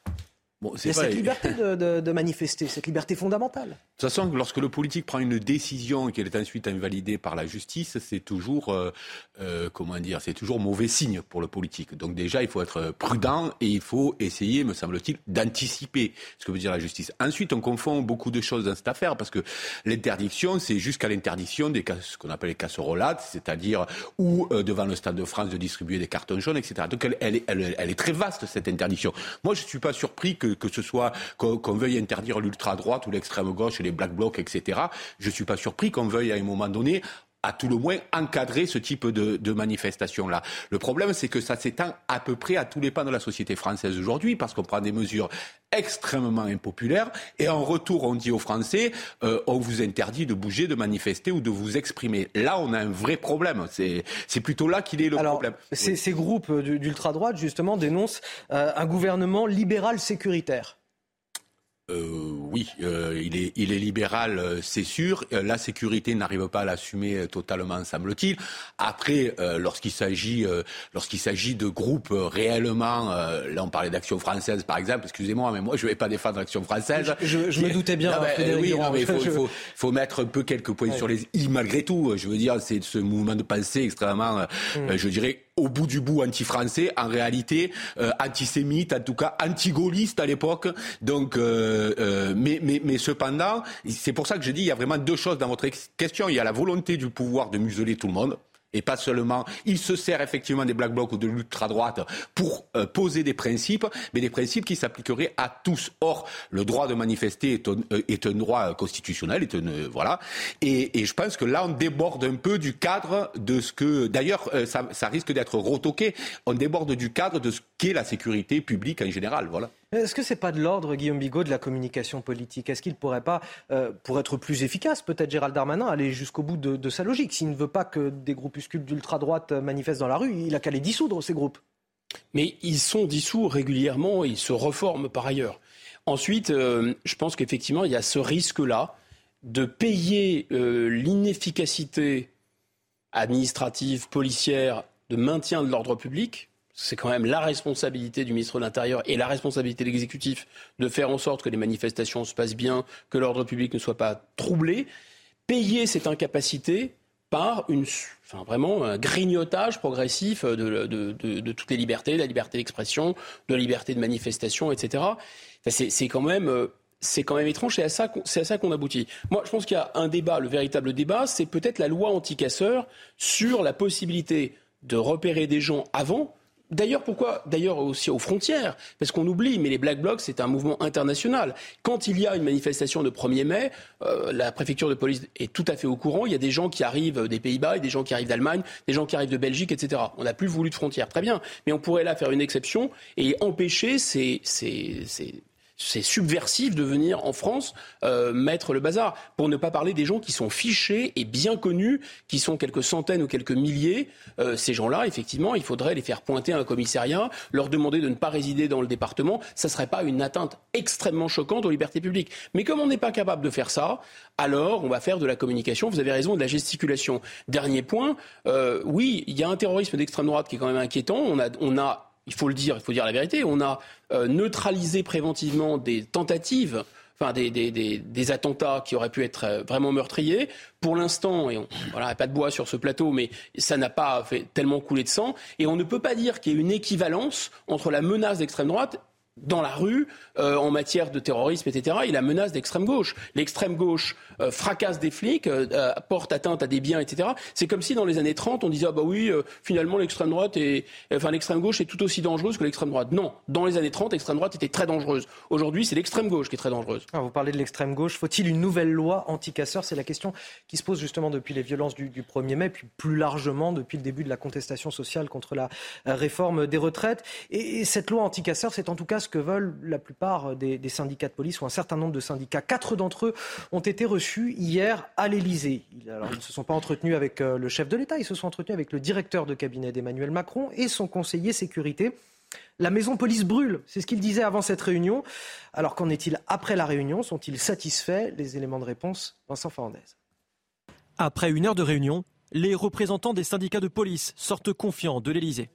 Speaker 1: Bon, a cette liberté de, manifester, cette liberté fondamentale. De
Speaker 39: toute façon, lorsque le politique prend une décision et qu'elle est ensuite invalidée par la justice, c'est toujours, euh, euh, comment dire, c'est toujours mauvais signe pour le politique. Donc déjà, il faut être prudent et il faut essayer, me semble-t-il, d'anticiper ce que veut dire la justice. Ensuite, on confond beaucoup de choses dans cette affaire parce que l'interdiction, c'est jusqu'à l'interdiction des ce qu'on appelle les casserolades, c'est-à-dire ou devant le Stade de France de distribuer des cartons jaunes, etc. Donc elle, elle, elle, elle est très vaste cette interdiction. Moi, je ne suis pas surpris que que, ce soit qu'on veuille interdire l'ultra-droite ou l'extrême gauche, les black blocs, etc. Je ne suis pas surpris qu'on veuille à un moment donné à tout le moins encadrer ce type de, de manifestation-là. Le problème, c'est que ça s'étend à peu près à tous les pans de la société française aujourd'hui, parce qu'on prend des mesures extrêmement impopulaires, et en retour, on dit aux Français, euh, on vous interdit de bouger, de manifester ou de vous exprimer. Là, on a un vrai problème. C'est plutôt là qu'il est le
Speaker 1: Alors,
Speaker 39: problème.
Speaker 1: Ces, ces groupes d'ultra-droite, justement, dénoncent euh, un gouvernement libéral sécuritaire.
Speaker 39: Euh, oui, euh, il, est, il est libéral, euh, c'est sûr. Euh, la sécurité n'arrive pas à l'assumer euh, totalement, semble-t-il. Après, euh, lorsqu'il s'agit, lorsqu'il s'agit de groupes réellement, là on parlait d'Action française par exemple. Excusez-moi, mais moi je ne vais pas défendre l'Action française.
Speaker 1: Je, je me doutais bien.
Speaker 39: Non, mais, oui, non, mais il faut,
Speaker 1: je...
Speaker 39: faut, faut, mettre un peu quelques points ouais. sur les i malgré tout. Je veux dire, c'est ce mouvement de pensée extrêmement, mm. je dirais au bout du bout anti-français, en réalité euh, antisémite, en tout cas anti-gaulliste à l'époque. Donc, euh, euh, mais, mais, mais cependant, c'est pour ça que je dis, il y a vraiment deux choses dans votre question. Il y a la volonté du pouvoir de museler tout le monde et pas seulement. Il se sert effectivement des black blocs ou de l'ultra-droite pour euh, poser des principes, mais des principes qui s'appliqueraient à tous. Or, le droit de manifester est un, euh, droit constitutionnel, euh, voilà. Et, je pense que là, on déborde un peu du cadre de ce que, d'ailleurs, ça, ça, risque d'être retoqué. On déborde du cadre de ce qu'est la sécurité publique en général, voilà.
Speaker 1: Est-ce que c'est pas de l'ordre, Guillaume Bigot, de la communication politique? Est-ce qu'il ne pourrait pas, euh, pour être plus efficace, peut-être Gérald Darmanin, aller jusqu'au bout de, de, sa logique? S'il ne veut pas que des groupuscules d'ultra-droite manifestent dans la rue, il a qu'à les dissoudre, ces groupes.
Speaker 41: Mais ils sont dissous régulièrement, ils se reforment par ailleurs. Ensuite, euh, je pense qu'effectivement, il y a ce risque-là de payer euh, l'inefficacité administrative, policière, de maintien de l'ordre public c'est quand même la responsabilité du ministre de l'Intérieur et la responsabilité de l'exécutif de faire en sorte que les manifestations se passent bien, que l'ordre public ne soit pas troublé. Payer cette incapacité par une, enfin vraiment un grignotage progressif de, toutes les libertés, la liberté d'expression, de la liberté de manifestation, etc. C'est quand même c'est quand même étrange, c'est à ça c'est à ça qu'on aboutit. Moi, je pense qu'il y a un débat, le véritable débat, c'est peut-être la loi anti-casseurs sur la possibilité de repérer des gens avant D'ailleurs, pourquoi D'ailleurs aussi aux frontières, parce qu'on oublie, mais les Black Blocs, c'est un mouvement international. Quand il y a une manifestation de 1er mai, euh, la préfecture de police est tout à fait au courant. Il y a des gens qui arrivent des Pays-Bas, des gens qui arrivent d'Allemagne, des gens qui arrivent de Belgique, etc. On n'a plus voulu de frontières, très bien. Mais on pourrait là faire une exception et empêcher ces, ces, ces c'est subversif de venir en France euh, mettre le bazar. Pour ne pas parler des gens qui sont fichés et bien connus, qui sont quelques centaines ou quelques milliers. Euh, ces gens-là, effectivement, il faudrait les faire pointer à un commissariat, leur demander de ne pas résider dans le département. Ça ne serait pas une atteinte extrêmement choquante aux libertés publiques. Mais comme on n'est pas capable de faire ça, alors on va faire de la communication, vous avez raison, de la gesticulation. Dernier point, euh, oui, il y a un terrorisme d'extrême droite qui est quand même inquiétant. On a, on a il faut le dire, il faut dire la vérité, on a euh, neutralisé préventivement des tentatives enfin des, attentats qui auraient pu être euh, vraiment meurtriers. Pour l'instant, et on, voilà, pas de bois sur ce plateau, mais ça n'a pas fait tellement couler de sang. Et on ne peut pas dire qu'il y ait une équivalence entre la menace d'extrême droite dans la rue euh, en matière de terrorisme, etc., et la menace d'extrême gauche. L'extrême gauche euh, fracasse des flics, euh, porte atteinte à des biens, etc. C'est comme si dans les années 30, on disait ah bah oui, euh, finalement l'extrême droite est, enfin l'extrême gauche est tout aussi dangereuse que l'extrême droite. Non, dans les années 30, l'extrême droite était très dangereuse. Aujourd'hui, c'est l'extrême gauche qui est très dangereuse.
Speaker 1: Alors, vous parlez de l'extrême gauche. Faut-il une nouvelle loi anti-casseurs? C'est la question qui se pose justement depuis les violences du, du 1er mai, puis plus largement depuis le début de la contestation sociale contre la réforme des retraites. Et, et cette loi anti-casseurs, c'est en tout cas que veulent la plupart des, des, syndicats de police ou un certain nombre de syndicats. Quatre d'entre eux ont été reçus hier à l'Elysée. Alors, ils ne se sont pas entretenus avec euh, le chef de l'État, ils se sont entretenus avec le directeur de cabinet d'Emmanuel Macron et son conseiller sécurité. La maison police brûle, c'est ce qu'il disait avant cette réunion. Alors qu'en est-il après la réunion? Sont-ils satisfaits? Les éléments de réponse, Vincent Fernandez.
Speaker 48: Après une heure de réunion, les représentants des syndicats de police sortent confiants de l'Elysée.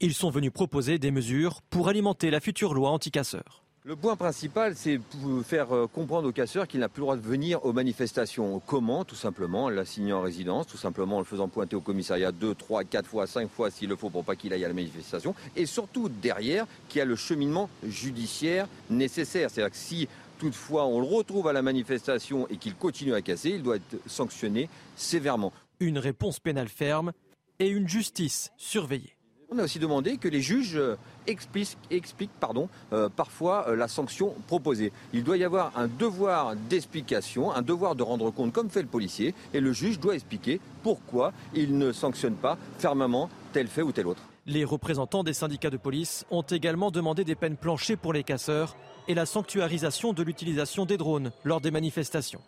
Speaker 48: Ils sont venus proposer des mesures pour alimenter la future loi anti-casseurs.
Speaker 44: Le point principal, c'est faire comprendre aux casseurs qu'il n'a plus le droit de venir aux manifestations. Comment Tout simplement, l'assignant en résidence, tout simplement en le faisant pointer au commissariat deux, trois, quatre fois, cinq fois s'il le faut pour pas qu'il aille à la manifestation. Et surtout, derrière, qu'il y a le cheminement judiciaire nécessaire. C'est-à-dire que si toutefois on le retrouve à la manifestation et qu'il continue à casser, il doit être sanctionné sévèrement.
Speaker 48: Une réponse pénale ferme et une justice surveillée.
Speaker 44: On a aussi demandé que les juges euh, expliquent, expliquent pardon, euh, parfois euh, la sanction proposée. Il doit y avoir un devoir d'explication, un devoir de rendre compte comme fait le policier, et le juge doit expliquer pourquoi il ne sanctionne pas fermement tel fait ou tel autre.
Speaker 49: Les représentants des syndicats de police ont également demandé des peines planchées pour les casseurs et la sanctuarisation de l'utilisation des drones lors des manifestations.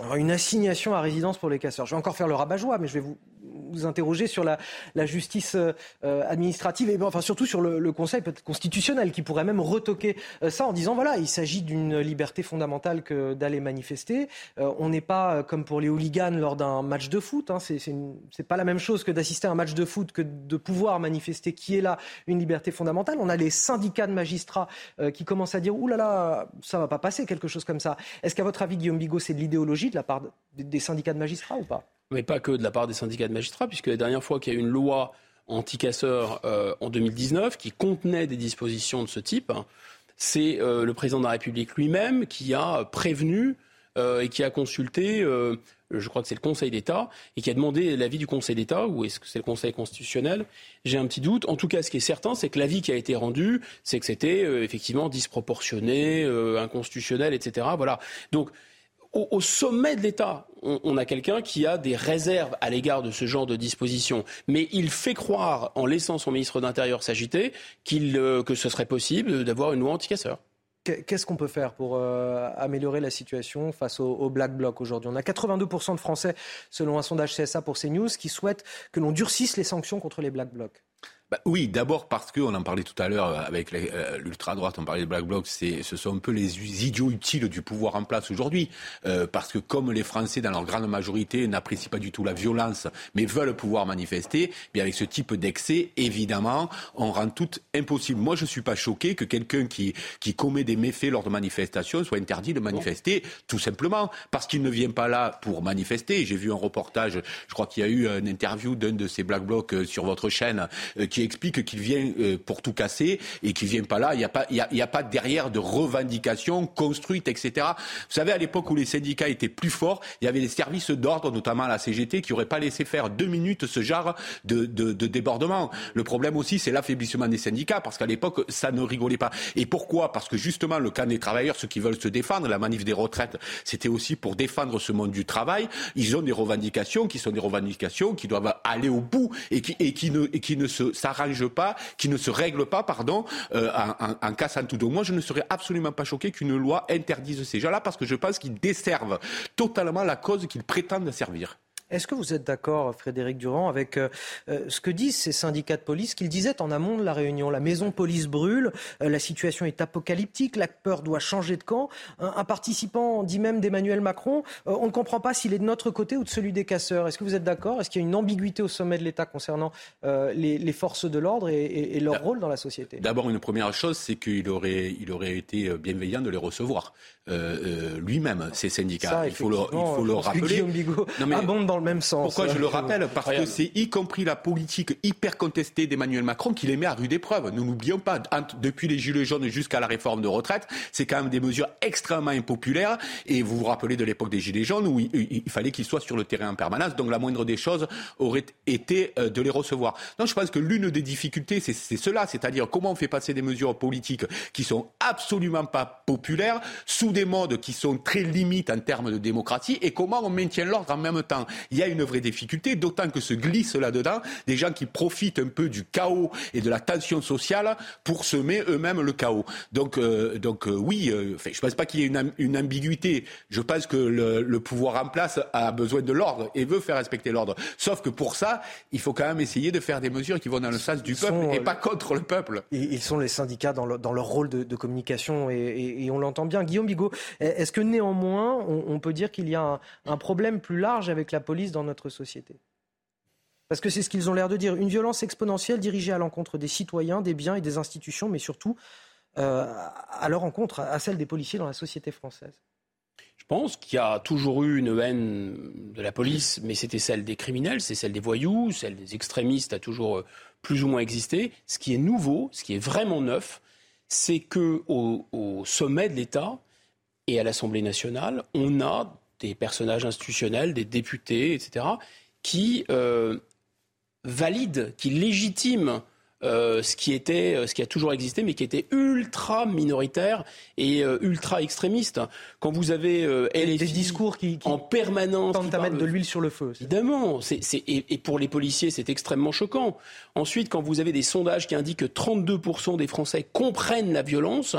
Speaker 1: Alors, une assignation à résidence pour les casseurs. Je vais encore faire le rabat-joie, mais je vais vous, vous interroger sur la, justice euh, administrative et enfin surtout sur le, Conseil constitutionnel qui pourrait même retoquer euh, ça en disant voilà il s'agit d'une liberté fondamentale que d'aller manifester. Euh, on n'est pas comme pour les hooligans lors d'un match de foot. Hein, c'est pas la même chose que d'assister à un match de foot que de pouvoir manifester qui est là une liberté fondamentale. On a les syndicats de magistrats qui commencent à dire ouh là là ça va pas passer quelque chose comme ça. Est-ce qu'à votre avis Guillaume Bigot c'est de l'idéologie de la part des syndicats de magistrats ou pas?
Speaker 41: Mais pas que de la part des syndicats de magistrats, puisque la dernière fois qu'il y a eu une loi anti-casseurs euh, en 2019 qui contenait des dispositions de ce type, c'est euh, le président de la République lui-même qui a prévenu euh, et qui a consulté, euh, je crois que c'est le Conseil d'État, et qui a demandé l'avis du Conseil d'État, ou est-ce que c'est le Conseil constitutionnel J'ai un petit doute. En tout cas, ce qui est certain, c'est que l'avis qui a été rendu, c'est que c'était euh, effectivement disproportionné, euh, inconstitutionnel, etc. Voilà. Donc, au, sommet de l'État, on, a quelqu'un qui a des réserves à l'égard de ce genre de dispositions. Mais il fait croire, en laissant son ministre d'Intérieur s'agiter, euh, que ce serait possible d'avoir une loi anti-casseurs.
Speaker 1: Qu'est-ce qu'on peut faire pour euh, améliorer la situation face au Black Bloc aujourd'hui? On a 82% de Français, selon un sondage CSA pour CNews, qui souhaitent que l'on durcisse les sanctions contre les Black Blocs.
Speaker 39: Bah, oui, d'abord parce qu'on en parlait tout à l'heure avec euh, l'ultra-droite, on parlait de Black Bloc, ce sont un peu les idiots utiles du pouvoir en place aujourd'hui. Euh, parce que comme les Français, dans leur grande majorité, n'apprécient pas du tout la violence, mais veulent pouvoir manifester, bien avec ce type d'excès, évidemment, on rend tout impossible. Moi, je ne suis pas choqué que quelqu'un qui, commet des méfaits lors de manifestations soit interdit de manifester, tout simplement, parce qu'il ne vient pas là pour manifester. J'ai vu un reportage, je crois qu'il y a eu une interview d'un de ces Black Blocs euh, sur votre chaîne, qui explique qu'il vient euh, pour tout casser et qu'il vient pas là. Il n'y a pas, il a pas derrière de revendications construites, etc. Vous savez, à l'époque où les syndicats étaient plus forts, il y avait des services d'ordre, notamment à la CGT, qui n'auraient pas laissé faire deux minutes ce genre de, de, de débordement. Le problème aussi, c'est l'affaiblissement des syndicats, parce qu'à l'époque, ça ne rigolait pas. Et pourquoi? Parce que justement, le camp des travailleurs, ceux qui veulent se défendre, la manif des retraites, c'était aussi pour défendre ce monde du travail. Ils ont des revendications qui sont des revendications qui doivent aller au bout et qui, et qui ne, et qui ne se s'arrangent pas, qui ne se règlent pas, pardon, euh, en, en, cassant tout. Moi, je ne serais absolument pas choqué qu'une loi interdise ces gens-là parce que je pense qu'ils desservent totalement la cause qu'ils prétendent servir.
Speaker 1: Est-ce que vous êtes d'accord, Frédéric Durand, avec euh, ce que disent ces syndicats de police qu'ils disaient en amont de la réunion? La maison police brûle, euh, la situation est apocalyptique, la peur doit changer de camp. Un, un participant dit même d'Emmanuel Macron, euh, on ne comprend pas s'il est de notre côté ou de celui des casseurs. Est-ce que vous êtes d'accord? Est-ce qu'il y a une ambiguïté au sommet de l'État concernant euh, les, les, forces de l'ordre et, et, et, leur rôle dans la société?
Speaker 39: D'abord, une première chose, c'est qu'il aurait, il aurait été bienveillant de les recevoir lui-même, ces syndicats.
Speaker 1: Ça,
Speaker 39: il faut le, il faut le rappeler.
Speaker 1: Guillaume Bigot non, mais abonde dans le même sens.
Speaker 39: Pourquoi je le rappelle Parce que c'est y compris la politique hyper contestée d'Emmanuel Macron qui les met à rude épreuve. Nous n'oublions pas, depuis les Gilets jaunes jusqu'à la réforme de retraite, c'est quand même des mesures extrêmement impopulaires. Et vous vous rappelez de l'époque des Gilets jaunes où il fallait qu'ils soient sur le terrain en permanence. Donc la moindre des choses aurait été euh, de les recevoir. Donc je pense que l'une des difficultés, c'est cela, c'est-à-dire comment on fait passer des mesures politiques qui sont absolument pas populaires sous des modes qui sont très limites en termes de démocratie et comment on maintient l'ordre en même temps. Il y a une vraie difficulté, d'autant que se glissent là-dedans des gens qui profitent un peu du chaos et de la tension sociale pour semer eux-mêmes le chaos. Donc, euh, donc euh, oui, euh, je ne pense pas qu'il y ait une, une, ambiguïté. Je pense que le, le, pouvoir en place a besoin de l'ordre et veut faire respecter l'ordre. Sauf que pour ça, il faut quand même essayer de faire des mesures qui vont dans le sens du peuple sont, et pas contre le peuple.
Speaker 1: Ils sont les syndicats dans, le, dans leur rôle de, de communication et, et, et on l'entend bien. Guillaume Bigot, est-ce que néanmoins, on, on peut dire qu'il y a un, un problème plus large avec la dans notre société parce que c'est ce qu'ils ont l'air de dire. Une violence exponentielle dirigée à l'encontre des citoyens, des biens et des institutions, mais surtout euh, à leur encontre, à celle des policiers dans la société française.
Speaker 41: Je pense qu'il y a toujours eu une haine de la police, mais c'était celle des criminels, c'est celle des voyous, celle des extrémistes a toujours euh, plus ou moins existé. Ce qui est nouveau, ce qui est vraiment neuf, c'est que au, au sommet de l'État et à l'Assemblée nationale, on a des personnages institutionnels, des députés, etc., qui euh, valide, qui légitime euh, ce qui était, euh, ce qui a toujours existé, mais qui était ultra minoritaire et euh, ultra extrémiste. Quand vous avez
Speaker 50: des discours qui,
Speaker 41: en permanence
Speaker 50: tentent à mettre de l'huile sur le feu.
Speaker 41: Évidemment, c'est, et, et, pour les policiers, c'est extrêmement choquant. Ensuite, quand vous avez des sondages qui indiquent que 32% des Français comprennent la violence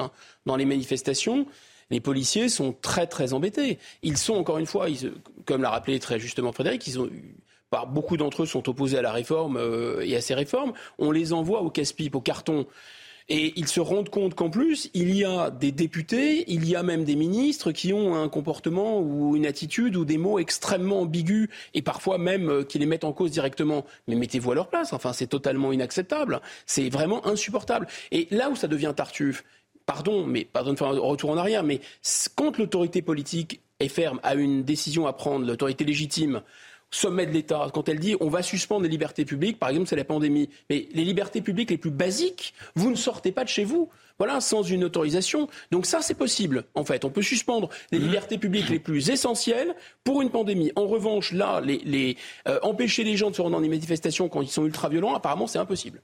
Speaker 41: dans les manifestations, les policiers sont très très embêtés. Ils sont encore une fois, comme l'a rappelé très justement Frédéric, ils ont beaucoup d'entre eux sont opposés à la réforme euh, et à ces réformes, on les envoie au casse-pipe, au carton. Et ils se rendent compte qu'en plus, il y a des députés, il y a même des ministres qui ont un comportement ou une attitude ou des mots extrêmement ambigus et parfois même euh, qui les mettent en cause directement. Mais mettez-vous à leur place. Enfin, c'est totalement inacceptable. C'est vraiment insupportable. Et là où ça devient tartuffe, pardon, mais pardon de faire un retour en arrière, mais quand l'autorité politique est ferme, a une décision à prendre, l'autorité légitime, sommet de l'État, quand elle dit on va suspendre les libertés publiques, par exemple c'est la pandémie, mais les libertés publiques les plus basiques, vous ne sortez pas de chez vous. Voilà, sans une autorisation. Donc ça, c'est possible, en fait. On peut suspendre les mmh. libertés publiques les plus essentielles pour une pandémie. En revanche, là, les, euh, empêcher les gens de se rendre dans des manifestations quand ils sont ultra-violents, apparemment, c'est impossible.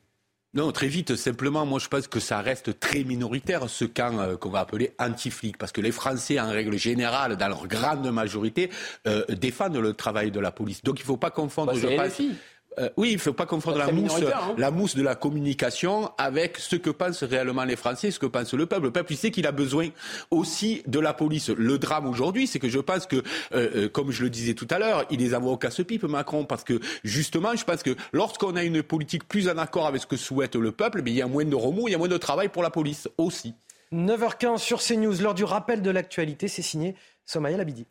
Speaker 39: Non, très vite, simplement, moi je pense que ça reste très minoritaire ce camp euh, qu'on va appeler anti-flic, parce que les Français, en règle générale, dans leur grande majorité, euh, défendent le travail de la police. Donc il ne faut pas confondre,
Speaker 41: bah,
Speaker 39: je
Speaker 41: pense.
Speaker 39: Euh, oui, il ne faut pas confondre la mousse, hein. la mousse de la communication avec ce que pensent réellement les Français, ce que pense le peuple. Le peuple, il sait qu'il a besoin aussi de la police. Le drame aujourd'hui, c'est que je pense que, euh, euh, comme je le disais tout à l'heure, il les envoie au casse-pipe, Macron, parce que justement, je pense que lorsqu'on a une politique plus en accord avec ce que souhaite le peuple, mais il y a moins de remous, il y a moins de travail pour la police aussi.
Speaker 50: 9h15 sur CNews, lors du rappel de l'actualité, c'est signé Somaya Labidi.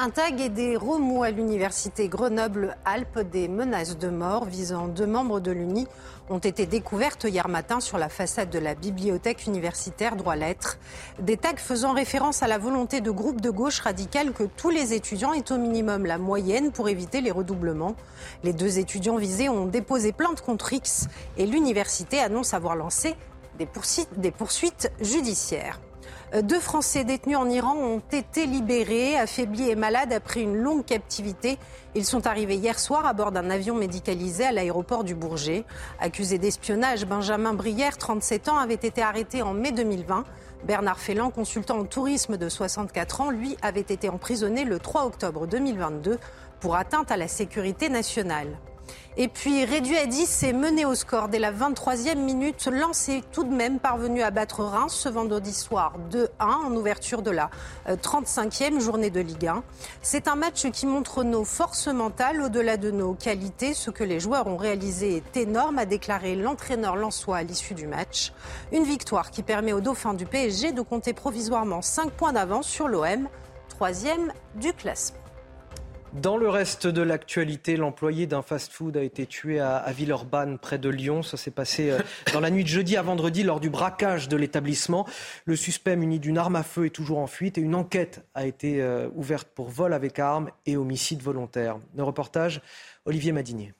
Speaker 12: Un tag et des remous à l'université Grenoble-Alpes, des menaces de mort visant deux membres de l'UNI ont été découvertes hier matin sur la façade de la bibliothèque universitaire droit-lettres. Des tags faisant référence à la volonté de groupes de gauche radicale que tous les étudiants aient au minimum la moyenne pour éviter les redoublements. Les deux étudiants visés ont déposé plainte contre X et l'université annonce avoir lancé des poursuites judiciaires. Euh, deux Français détenus en Iran ont été libérés, affaiblis et malades après une longue captivité. Ils sont arrivés hier soir à bord d'un avion médicalisé à l'aéroport du Bourget. Accusé d'espionnage, Benjamin Brière, 37 ans, avait été arrêté en mai 2020. Bernard Félan, consultant en tourisme de 64 ans, lui avait été emprisonné le 3 octobre 2022 pour atteinte à la sécurité nationale. Et puis réduit à 10 et mené au score dès la 23e minute. lancé tout de même parvenu à battre Reims ce vendredi soir 2-1 en ouverture de la 35e euh, journée de Ligue 1. C'est un match qui montre nos forces mentales au-delà de nos qualités. Ce que les joueurs ont réalisé est énorme, a déclaré l'entraîneur Lançois à l'issue du match. Une victoire qui permet aux dauphins du PSG de compter provisoirement 5 points d'avance sur l'OM, troisième du classement.
Speaker 50: Dans le reste de l'actualité, l'employé d'un fast-food a été tué à, Villeurbanne, près de Lyon. Ça s'est passé euh, dans la nuit de jeudi à vendredi lors du braquage de l'établissement. Le suspect muni d'une arme à feu est toujours en fuite et une enquête a été euh, ouverte pour vol avec arme et homicide volontaire. Le reportage, Olivier Madinier.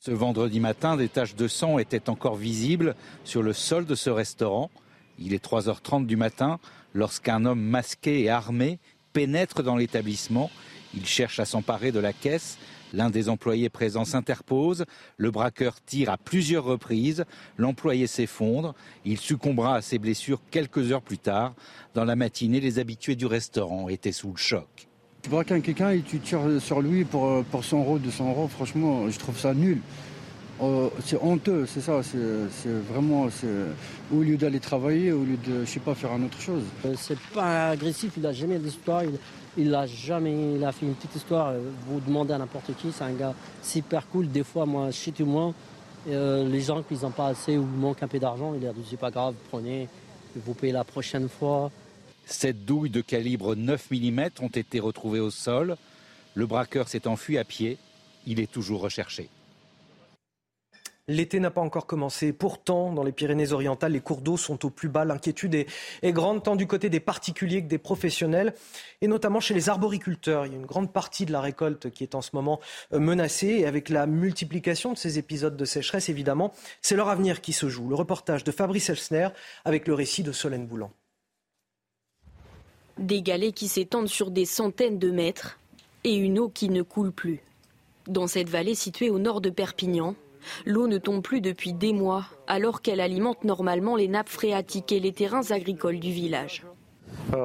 Speaker 13: Ce vendredi matin, des taches de sang étaient encore visibles sur le sol de ce restaurant. Il est 3h30 du matin lorsqu'un homme masqué et armé pénètre dans l'établissement il cherche à s'emparer de la caisse. L'un des employés présents s'interpose. Le braqueur tire à plusieurs reprises. L'employé s'effondre. Il succombera à ses blessures quelques heures plus tard. Dans la matinée, les habitués du restaurant étaient sous le choc.
Speaker 40: Tu braques quelqu'un et tu tires sur lui pour, euh, pour 100 euros, 200 euros, franchement, je trouve ça nul. Euh, c'est honteux, c'est ça. C'est vraiment, au lieu d'aller travailler, au lieu de, je sais pas, faire une autre chose.
Speaker 15: Euh, c'est pas agressif, il a jamais d'histoire. Il a jamais, il a fait une petite histoire. Euh, vous demandez à n'importe qui, c'est un gars super cool. Des fois, moi, chez tout euh, les gens qui n'ont pas assez ou manquent un peu d'argent, il leur dit c'est pas grave, prenez, vous payez la prochaine fois.
Speaker 13: Sept douilles de calibre 9 mm ont été retrouvées au sol. Le braqueur s'est enfui à pied. Il est toujours recherché.
Speaker 50: L'été n'a pas encore commencé. Pourtant, dans les Pyrénées-Orientales, les cours d'eau sont au plus bas. L'inquiétude est, grande tant du côté des particuliers que des professionnels, et notamment chez les arboriculteurs. Il y a une grande partie de la récolte qui est en ce moment euh, menacée, et avec la multiplication de ces épisodes de sécheresse, évidemment, c'est leur avenir qui se joue. Le reportage de Fabrice Elsner avec le récit de Solène Boulan.
Speaker 27: Des galets qui s'étendent sur des centaines de mètres et une eau qui ne coule plus. Dans cette vallée située au nord de Perpignan, l'eau ne tombe plus depuis des mois, alors qu'elle alimente normalement les nappes phréatiques et les terrains agricoles du village.
Speaker 51: Euh,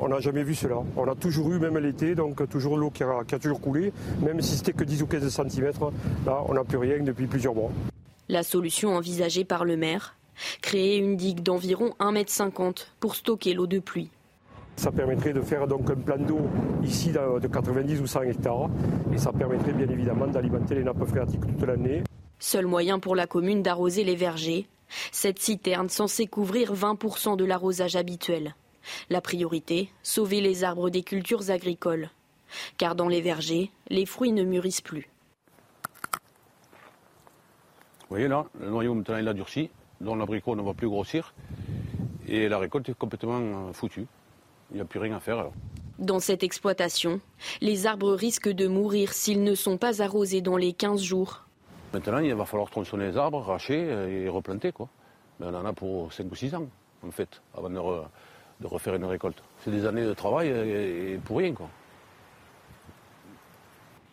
Speaker 51: on n'a jamais vu cela. On a toujours eu, même l'été, donc toujours l'eau qui, a, toujours coulé, même si c'était que 10 ou 15 cm. Là, on n'a plus rien depuis plusieurs mois.
Speaker 27: La solution envisagée par le maire créer une digue d'environ 1,50 m pour stocker l'eau de pluie.
Speaker 51: Ça permettrait de faire donc un plan d'eau ici de 90 ou 100 hectares et ça permettrait bien évidemment d'alimenter les nappes phréatiques toute l'année.
Speaker 27: Seul moyen pour la commune d'arroser les vergers, cette citerne censée couvrir 20% de l'arrosage habituel. La priorité, sauver les arbres des cultures agricoles. Car dans les vergers, les fruits ne mûrissent plus.
Speaker 52: Vous voyez là, le noyau maintenant il a durci, donc l'abricot ne va plus grossir et la récolte est complètement euh, foutue. Il n'y a plus rien à faire.
Speaker 27: Dans cette exploitation, les arbres risquent de mourir s'ils ne sont pas arrosés dans les 15 jours.
Speaker 52: Maintenant, il va falloir tronçonner les arbres, racher et replanter. Quoi. Mais on en a pour 5 ou 6 ans, en fait, avant de, refaire une récolte. C'est des années de travail et, pour rien. Quoi.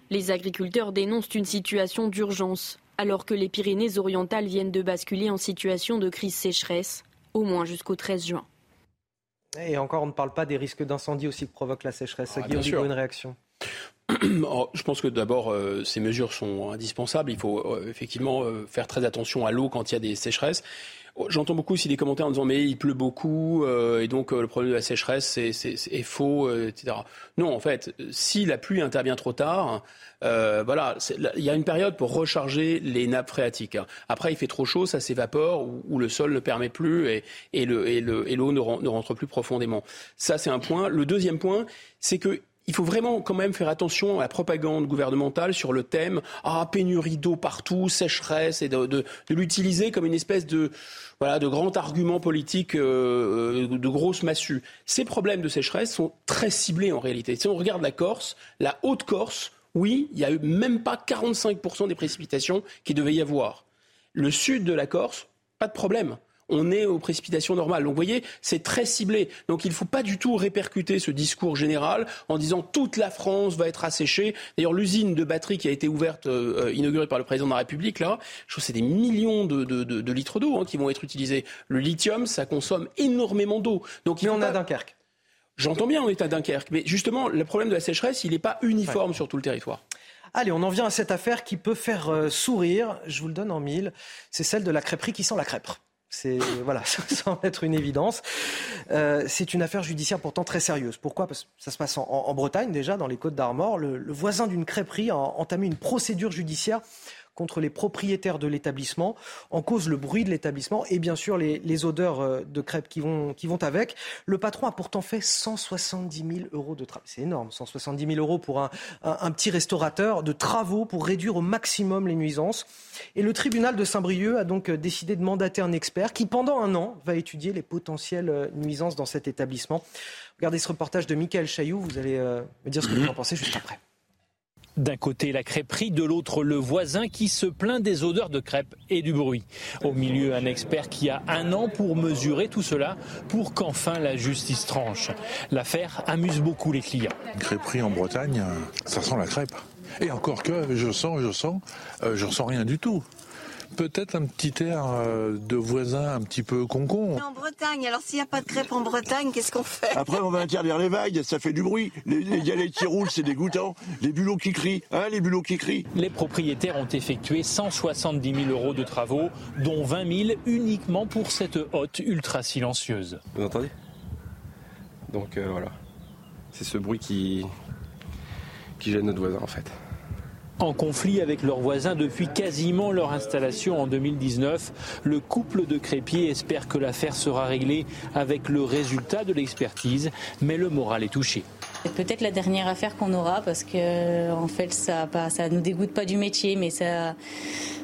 Speaker 27: Les agriculteurs dénoncent une situation d'urgence, alors que les Pyrénées-Orientales viennent de basculer en situation de crise sécheresse, au moins jusqu'au 13 juin.
Speaker 1: Et encore, on ne parle pas des risques d'incendie aussi que provoque la sécheresse. Ah, Guillaume, une réaction
Speaker 41: je pense que d'abord, euh, ces mesures sont indispensables. Il faut euh, effectivement euh, faire très attention à l'eau quand il y a des sécheresses. Oh, j'entends beaucoup aussi des commentaires en disant mais il pleut beaucoup et donc le problème de la sécheresse c'est, est, faux, etc. Non, en fait, si la pluie intervient trop tard, euh, voilà, il y a une période pour recharger les nappes phréatiques. Après, il fait trop chaud, ça s'évapore, ou, le sol ne permet plus et, et l'eau et ne, ne rentre plus profondément. Ça, c'est un point. Le deuxième point, c'est que il faut vraiment quand même faire attention à la propagande gouvernementale sur le thème ah pénurie d'eau partout, sécheresse et de, l'utiliser comme une espèce de voilà de grand argument politique euh, de grosse massue. Ces problèmes de sécheresse sont très ciblés en réalité. Si on regarde la Corse, la Haute-Corse oui, il n'y a même pas 45% des précipitations qu'il devait y avoir. Le sud de la Corse, pas de problème. On est aux précipitations normales. Donc vous voyez, c'est très ciblé. Donc il ne faut pas du tout répercuter ce discours général en disant toute la France va être asséchée. D'ailleurs, l'usine de batterie qui a été ouverte, euh, inaugurée par le président de la République, là, je trouve que c'est des millions de, litres d'eau hein, qui vont être utilisés. Le lithium, ça consomme énormément d'eau.
Speaker 1: Donc il Mais on a Dunkerque.
Speaker 41: J'entends bien, on est à Dunkerque, mais justement, le problème de la sécheresse, il n'est pas uniforme sur tout le territoire.
Speaker 1: Allez, on en vient à cette affaire qui peut faire euh, sourire. Je vous le donne en mille. C'est celle de la crêperie qui sent la crêpe. C'est voilà, sans être une évidence. Euh, c'est une affaire judiciaire pourtant très sérieuse. Pourquoi? Parce que ça se passe en, Bretagne déjà, dans les Côtes d'Armor. Le, le, voisin d'une crêperie a entamé une procédure judiciaire contre les propriétaires de l'établissement, en cause le bruit de l'établissement et bien sûr les, odeurs euh, de crêpes qui vont, qui vont avec. Le patron a pourtant fait 170 000 euros de travaux. C'est énorme, 170 000 euros pour un, un, petit restaurateur de travaux pour réduire au maximum les nuisances. Et le tribunal de Saint-Brieuc a donc euh, décidé de mandater un expert qui, pendant un an, va étudier les potentielles euh, nuisances dans cet établissement. Regardez ce reportage de Michael Chailloux, vous allez me dire ce que vous en pensez juste après.
Speaker 20: D'un côté la crêperie, de l'autre le voisin qui se plaint des odeurs de crêpes et du bruit. Au milieu un expert qui a un an pour mesurer tout cela pour qu'enfin la justice tranche. L'affaire amuse beaucoup les clients.
Speaker 21: crêperie en Bretagne, ça sent la crêpe. Et encore que je sens, je sens, euh, je ressens rien du tout peut-être un petit air euh, de voisin un petit peu concon.
Speaker 53: En Bretagne, alors s'il n'y a pas de crêpes en Bretagne, qu'est-ce qu'on fait?
Speaker 21: Après, on va interdire les vagues, ça fait du bruit. Les, galets qui roulent, c'est dégoûtant. Les bulots qui crient, hein, les bulots qui crient.
Speaker 20: Les propriétaires ont effectué 170 000 euros de travaux, dont 20 000 uniquement pour cette hotte ultra silencieuse.
Speaker 24: Vous entendez? Donc euh, voilà, c'est ce bruit qui, qui gêne notre voisin en fait
Speaker 20: en conflit avec leurs voisins depuis quasiment leur installation en 2019. Le couple de crépiers espère que l'affaire sera réglée avec le résultat de l'expertise, mais le moral est touché.
Speaker 25: C'est peut-être la dernière affaire qu'on aura parce que en fait ça ça nous dégoûte pas du métier mais ça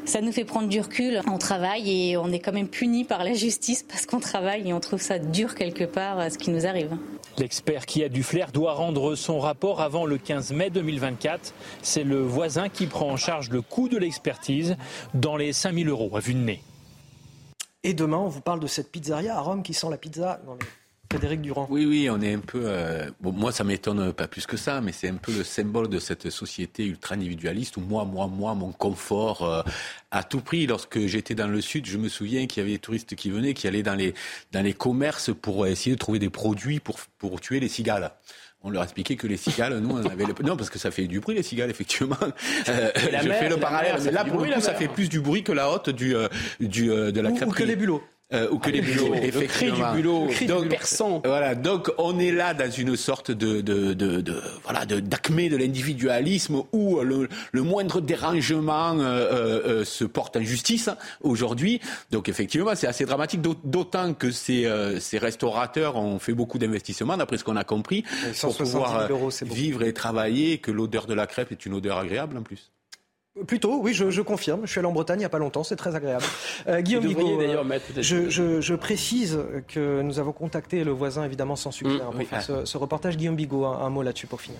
Speaker 25: ça nous fait prendre du recul. On travaille et on est quand même puni par la justice parce qu'on travaille et on trouve ça dur quelque part ce qui nous arrive.
Speaker 20: L'expert qui a du flair doit rendre son rapport avant le 15 mai 2024. C'est le voisin qui prend en charge le coût de l'expertise dans les 5000 euros à vue de nez.
Speaker 1: Et demain, on vous parle de cette pizzeria à Rome qui sent la pizza Frédéric Durand.
Speaker 39: Oui, oui, on est un peu. Euh, bon, moi, ça m'étonne pas plus que ça, mais c'est un peu le symbole de cette société ultra-individualiste où moi, moi, moi, mon confort euh, à tout prix. Lorsque j'étais dans le sud, je me souviens qu'il y avait des touristes qui venaient, qui allaient dans les, dans les commerces pour essayer de trouver des produits pour, pour tuer les cigales on leur expliquait que les cigales, nous, on avait le... Non, parce que ça fait du bruit, les cigales, effectivement. Euh, je fais le parallèle. mais là, pour le coup, ça fait plus du bruit que la hotte du, du, de la crêperie.
Speaker 1: Ou que les bulots.
Speaker 39: Euh, ou que les bulots,
Speaker 41: effectivement.
Speaker 39: du bulot.
Speaker 41: donc.
Speaker 39: Voilà, donc on est là dans une sorte de, de, de, de voilà, d'acmé de, l'individualisme où le, le, moindre dérangement euh, euh, euh se porte en justice aujourd'hui. Donc effectivement, c'est assez dramatique, d'autant que ces, euh, ces restaurateurs ont fait beaucoup d'investissements, d'après ce qu'on a compris, pour pouvoir vivre et travailler, que l'odeur de la crêpe est une odeur agréable en plus.
Speaker 1: Plutôt, oui, je, je, confirme. Je suis allé en Bretagne il n'y a pas longtemps, c'est très agréable. Euh, Guillaume Bigot,
Speaker 41: euh,
Speaker 1: je, je, je, précise que nous avons contacté le voisin, évidemment, sans succès, mmh, hein, pour faire ce, ce, reportage. Guillaume Bigot, un, un mot là-dessus pour finir.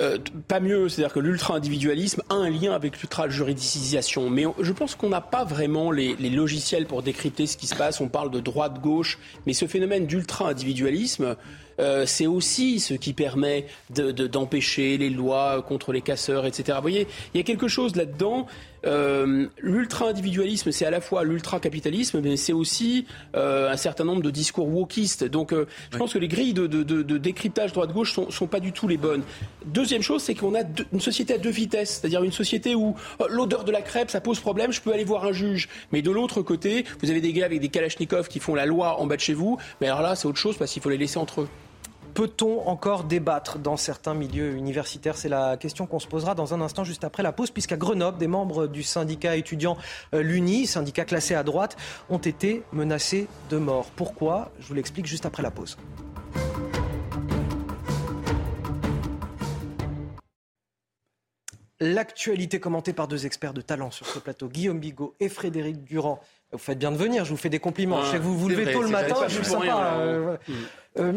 Speaker 41: Euh, pas mieux, c'est-à-dire que l'ultra-individualisme a un lien avec l'ultra-juridicisation. Mais je pense qu'on n'a pas vraiment les, les, logiciels pour décrypter ce qui se passe. On parle de droite-gauche, mais ce phénomène d'ultra-individualisme, euh, c'est aussi ce qui permet d'empêcher de, les lois contre les casseurs, etc. Vous voyez, il y a quelque chose là-dedans. Euh, l'ultra-individualisme, c'est à la fois l'ultra-capitalisme, mais c'est aussi euh, un certain nombre de discours wokistes. Donc, euh, je pense que les grilles de, de, de décryptage droite-gauche sont, sont pas du tout les bonnes. Deuxième chose, c'est qu'on a une société à deux vitesses, c'est-à-dire une société où oh, l'odeur de la crêpe, ça pose problème, je peux aller voir un juge. Mais de l'autre côté, vous avez des gars avec des kalachnikovs qui font la loi en bas de chez vous, mais alors là, c'est autre chose parce qu'il faut les laisser entre eux.
Speaker 1: Peut-on encore débattre dans certains milieux universitaires? C'est la question qu'on se posera dans un instant, juste après la pause, puisqu'à Grenoble, des membres du syndicat étudiant euh, l'UNI, syndicat classé à droite, ont été menacés de mort. Pourquoi? Je vous l'explique juste après la pause. L'actualité commentée par deux experts de talent sur ce plateau, Guillaume Bigot et Frédéric Durand. Vous faites bien de venir, je vous fais des compliments. je sais que vous vous levez tôt le matin, je suis sympa. Euh, euh,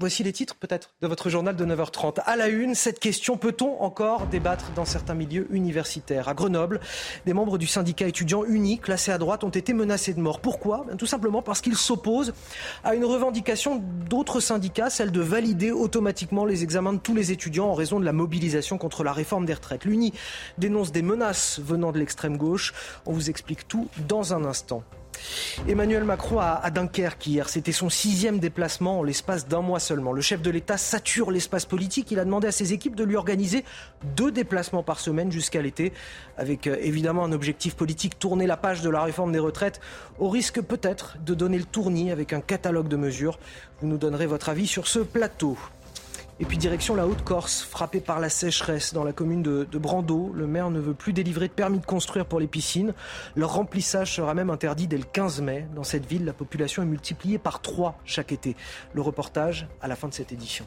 Speaker 1: Voici les titres peut-être de votre journal de 9h30. À la une, cette question, peut-on encore débattre dans certains milieux universitaires? À Grenoble, des membres du syndicat étudiant uni, classés à droite, ont été menacés de mort. Pourquoi? Tout simplement parce qu'ils s'opposent à une revendication d'autres syndicats, celle de valider automatiquement les examens de tous les étudiants en raison de la mobilisation contre la réforme des retraites. L'UNI dénonce des menaces venant de l'extrême gauche. On vous explique tout dans un instant. Emmanuel Macron à, Dunkerque hier, c'était son sixième déplacement en l'espace d'un mois seulement. Le chef de l'État sature l'espace politique. Il a demandé à ses équipes de lui organiser deux déplacements par semaine jusqu'à l'été, avec euh, évidemment un objectif politique, tourner la page de la réforme des retraites, au risque peut-être de donner le tournis avec un catalogue de mesures. Vous nous donnerez votre avis sur ce plateau. Et puis direction la Haute-Corse, frappée par la sécheresse dans la commune de, Brando. Le maire ne veut plus délivrer de permis de construire pour les piscines. Leur remplissage sera même interdit dès le 15 mai. Dans cette ville, la population est multipliée par trois chaque été. Le reportage à la fin de cette édition.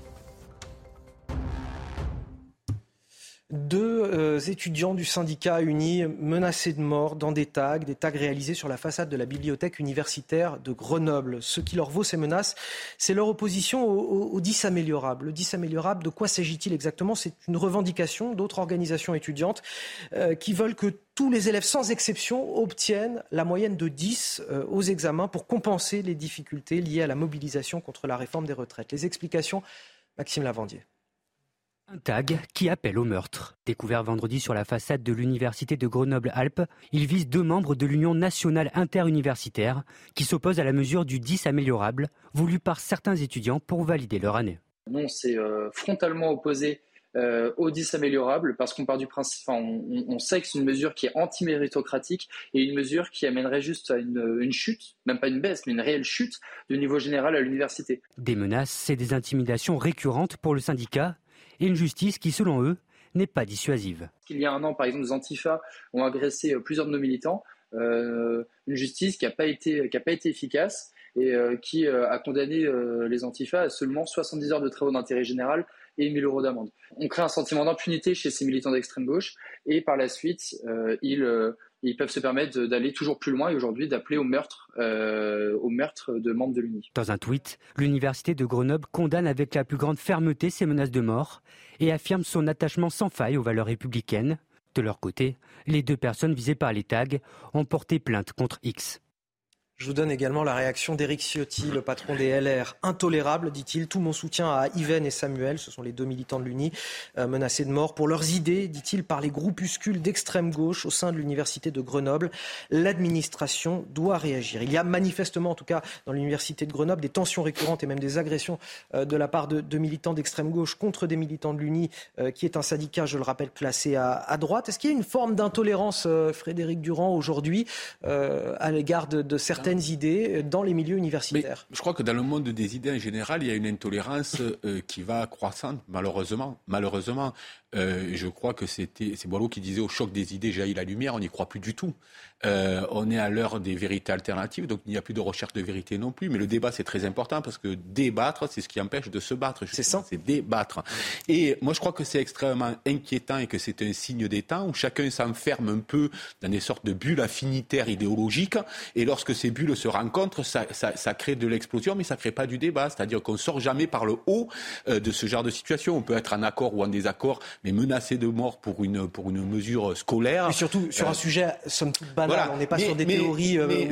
Speaker 1: Deux euh, étudiants du syndicat uni menacés de mort dans des tags, des tags réalisés sur la façade de la bibliothèque universitaire de Grenoble. Ce qui leur vaut ces menaces, c'est leur opposition au, au, 10 améliorable. Le 10 améliorable, de quoi s'agit-il exactement? C'est une revendication d'autres organisations étudiantes euh, qui veulent que tous les élèves, sans exception, obtiennent la moyenne de 10 euh, aux examens pour compenser les difficultés liées à la mobilisation contre la réforme des retraites. Les explications, Maxime Lavandier.
Speaker 16: Un tag qui appelle au meurtre. Découvert vendredi sur la façade de l'université de Grenoble-Alpes, il vise deux membres de l'Union nationale interuniversitaire qui s'opposent à la mesure du 10 améliorable voulue par certains étudiants pour valider leur année.
Speaker 26: Non, on s'est euh, frontalement opposé euh, au 10 améliorable parce qu'on part du principe, enfin, on, on, sait que c'est une mesure qui est anti-méritocratique et une mesure qui amènerait juste à une, une, chute, même pas une baisse, mais une réelle chute du niveau général à l'université.
Speaker 16: Des menaces et des intimidations récurrentes pour le syndicat et une justice qui, selon eux, n'est pas dissuasive.
Speaker 26: Il y a un an, par exemple, les Antifa ont agressé euh, plusieurs de nos militants. Euh, une justice qui n'a pas, été, efficace et euh, qui a condamné les Antifa à seulement 70 heures de travaux d'intérêt général et 1000 euros d'amende. On crée un sentiment d'impunité chez ces militants d'extrême gauche et par la suite, ils ils peuvent se permettre d'aller toujours plus loin et aujourd'hui d'appeler au meurtre, euh, meurtre de membres de l'UNI.
Speaker 16: Dans un tweet, l'Université de Grenoble condamne avec la plus grande fermeté ces menaces de mort et affirme son attachement sans faille aux valeurs républicaines. De leur côté, les deux personnes visées par les tags ont porté plainte contre X.
Speaker 1: Je vous donne également la réaction d'Éric Ciotti, le patron des LR. Intolérable, dit-il. Tout mon soutien à Yven et Samuel, ce sont les deux militants de l'UNI, euh, menacés de mort pour leurs idées, dit-il, par les groupuscules d'extrême gauche au sein de l'université de Grenoble. L'administration doit réagir. Il y a manifestement, en tout cas dans l'université de Grenoble, des tensions récurrentes et même des agressions euh, de la part de, militants d'extrême gauche contre des militants de l'UNI, euh, qui est un syndicat, je le rappelle, classé à, droite. Est-ce qu'il y a une forme d'intolérance, Frédéric Durand, aujourd'hui, à l'égard de certains idées dans les milieux universitaires.
Speaker 39: je crois que dans le monde des idées en général, il y a une intolérance euh, qui va croissante, malheureusement. Malheureusement, euh, je crois que c'était c'est Boileau qui disait au choc des idées jaillit la lumière. On n'y croit plus du tout. Euh, on est à l'heure des vérités alternatives, donc il n'y a plus de recherche de vérité non plus. Mais le débat, c'est très important parce que débattre, c'est ce qui empêche de se battre.
Speaker 1: C'est ça.
Speaker 39: C'est débattre. Et moi, je crois que c'est extrêmement inquiétant et que c'est un signe des temps où chacun s'enferme un peu dans des sortes de bulles affinitaires idéologiques. Et lorsque ces bulles se rencontrent, ça, ça, ça crée de l'explosion, mais ça ne crée pas du débat. C'est-à-dire qu'on sort jamais par le haut euh, de ce genre de situation. On peut être en accord ou en désaccord, mais menacé de mort pour une, pour une mesure scolaire.
Speaker 1: Et surtout sur un sujet, somme toute, banal. On n'est pas sur des théories euh, mais,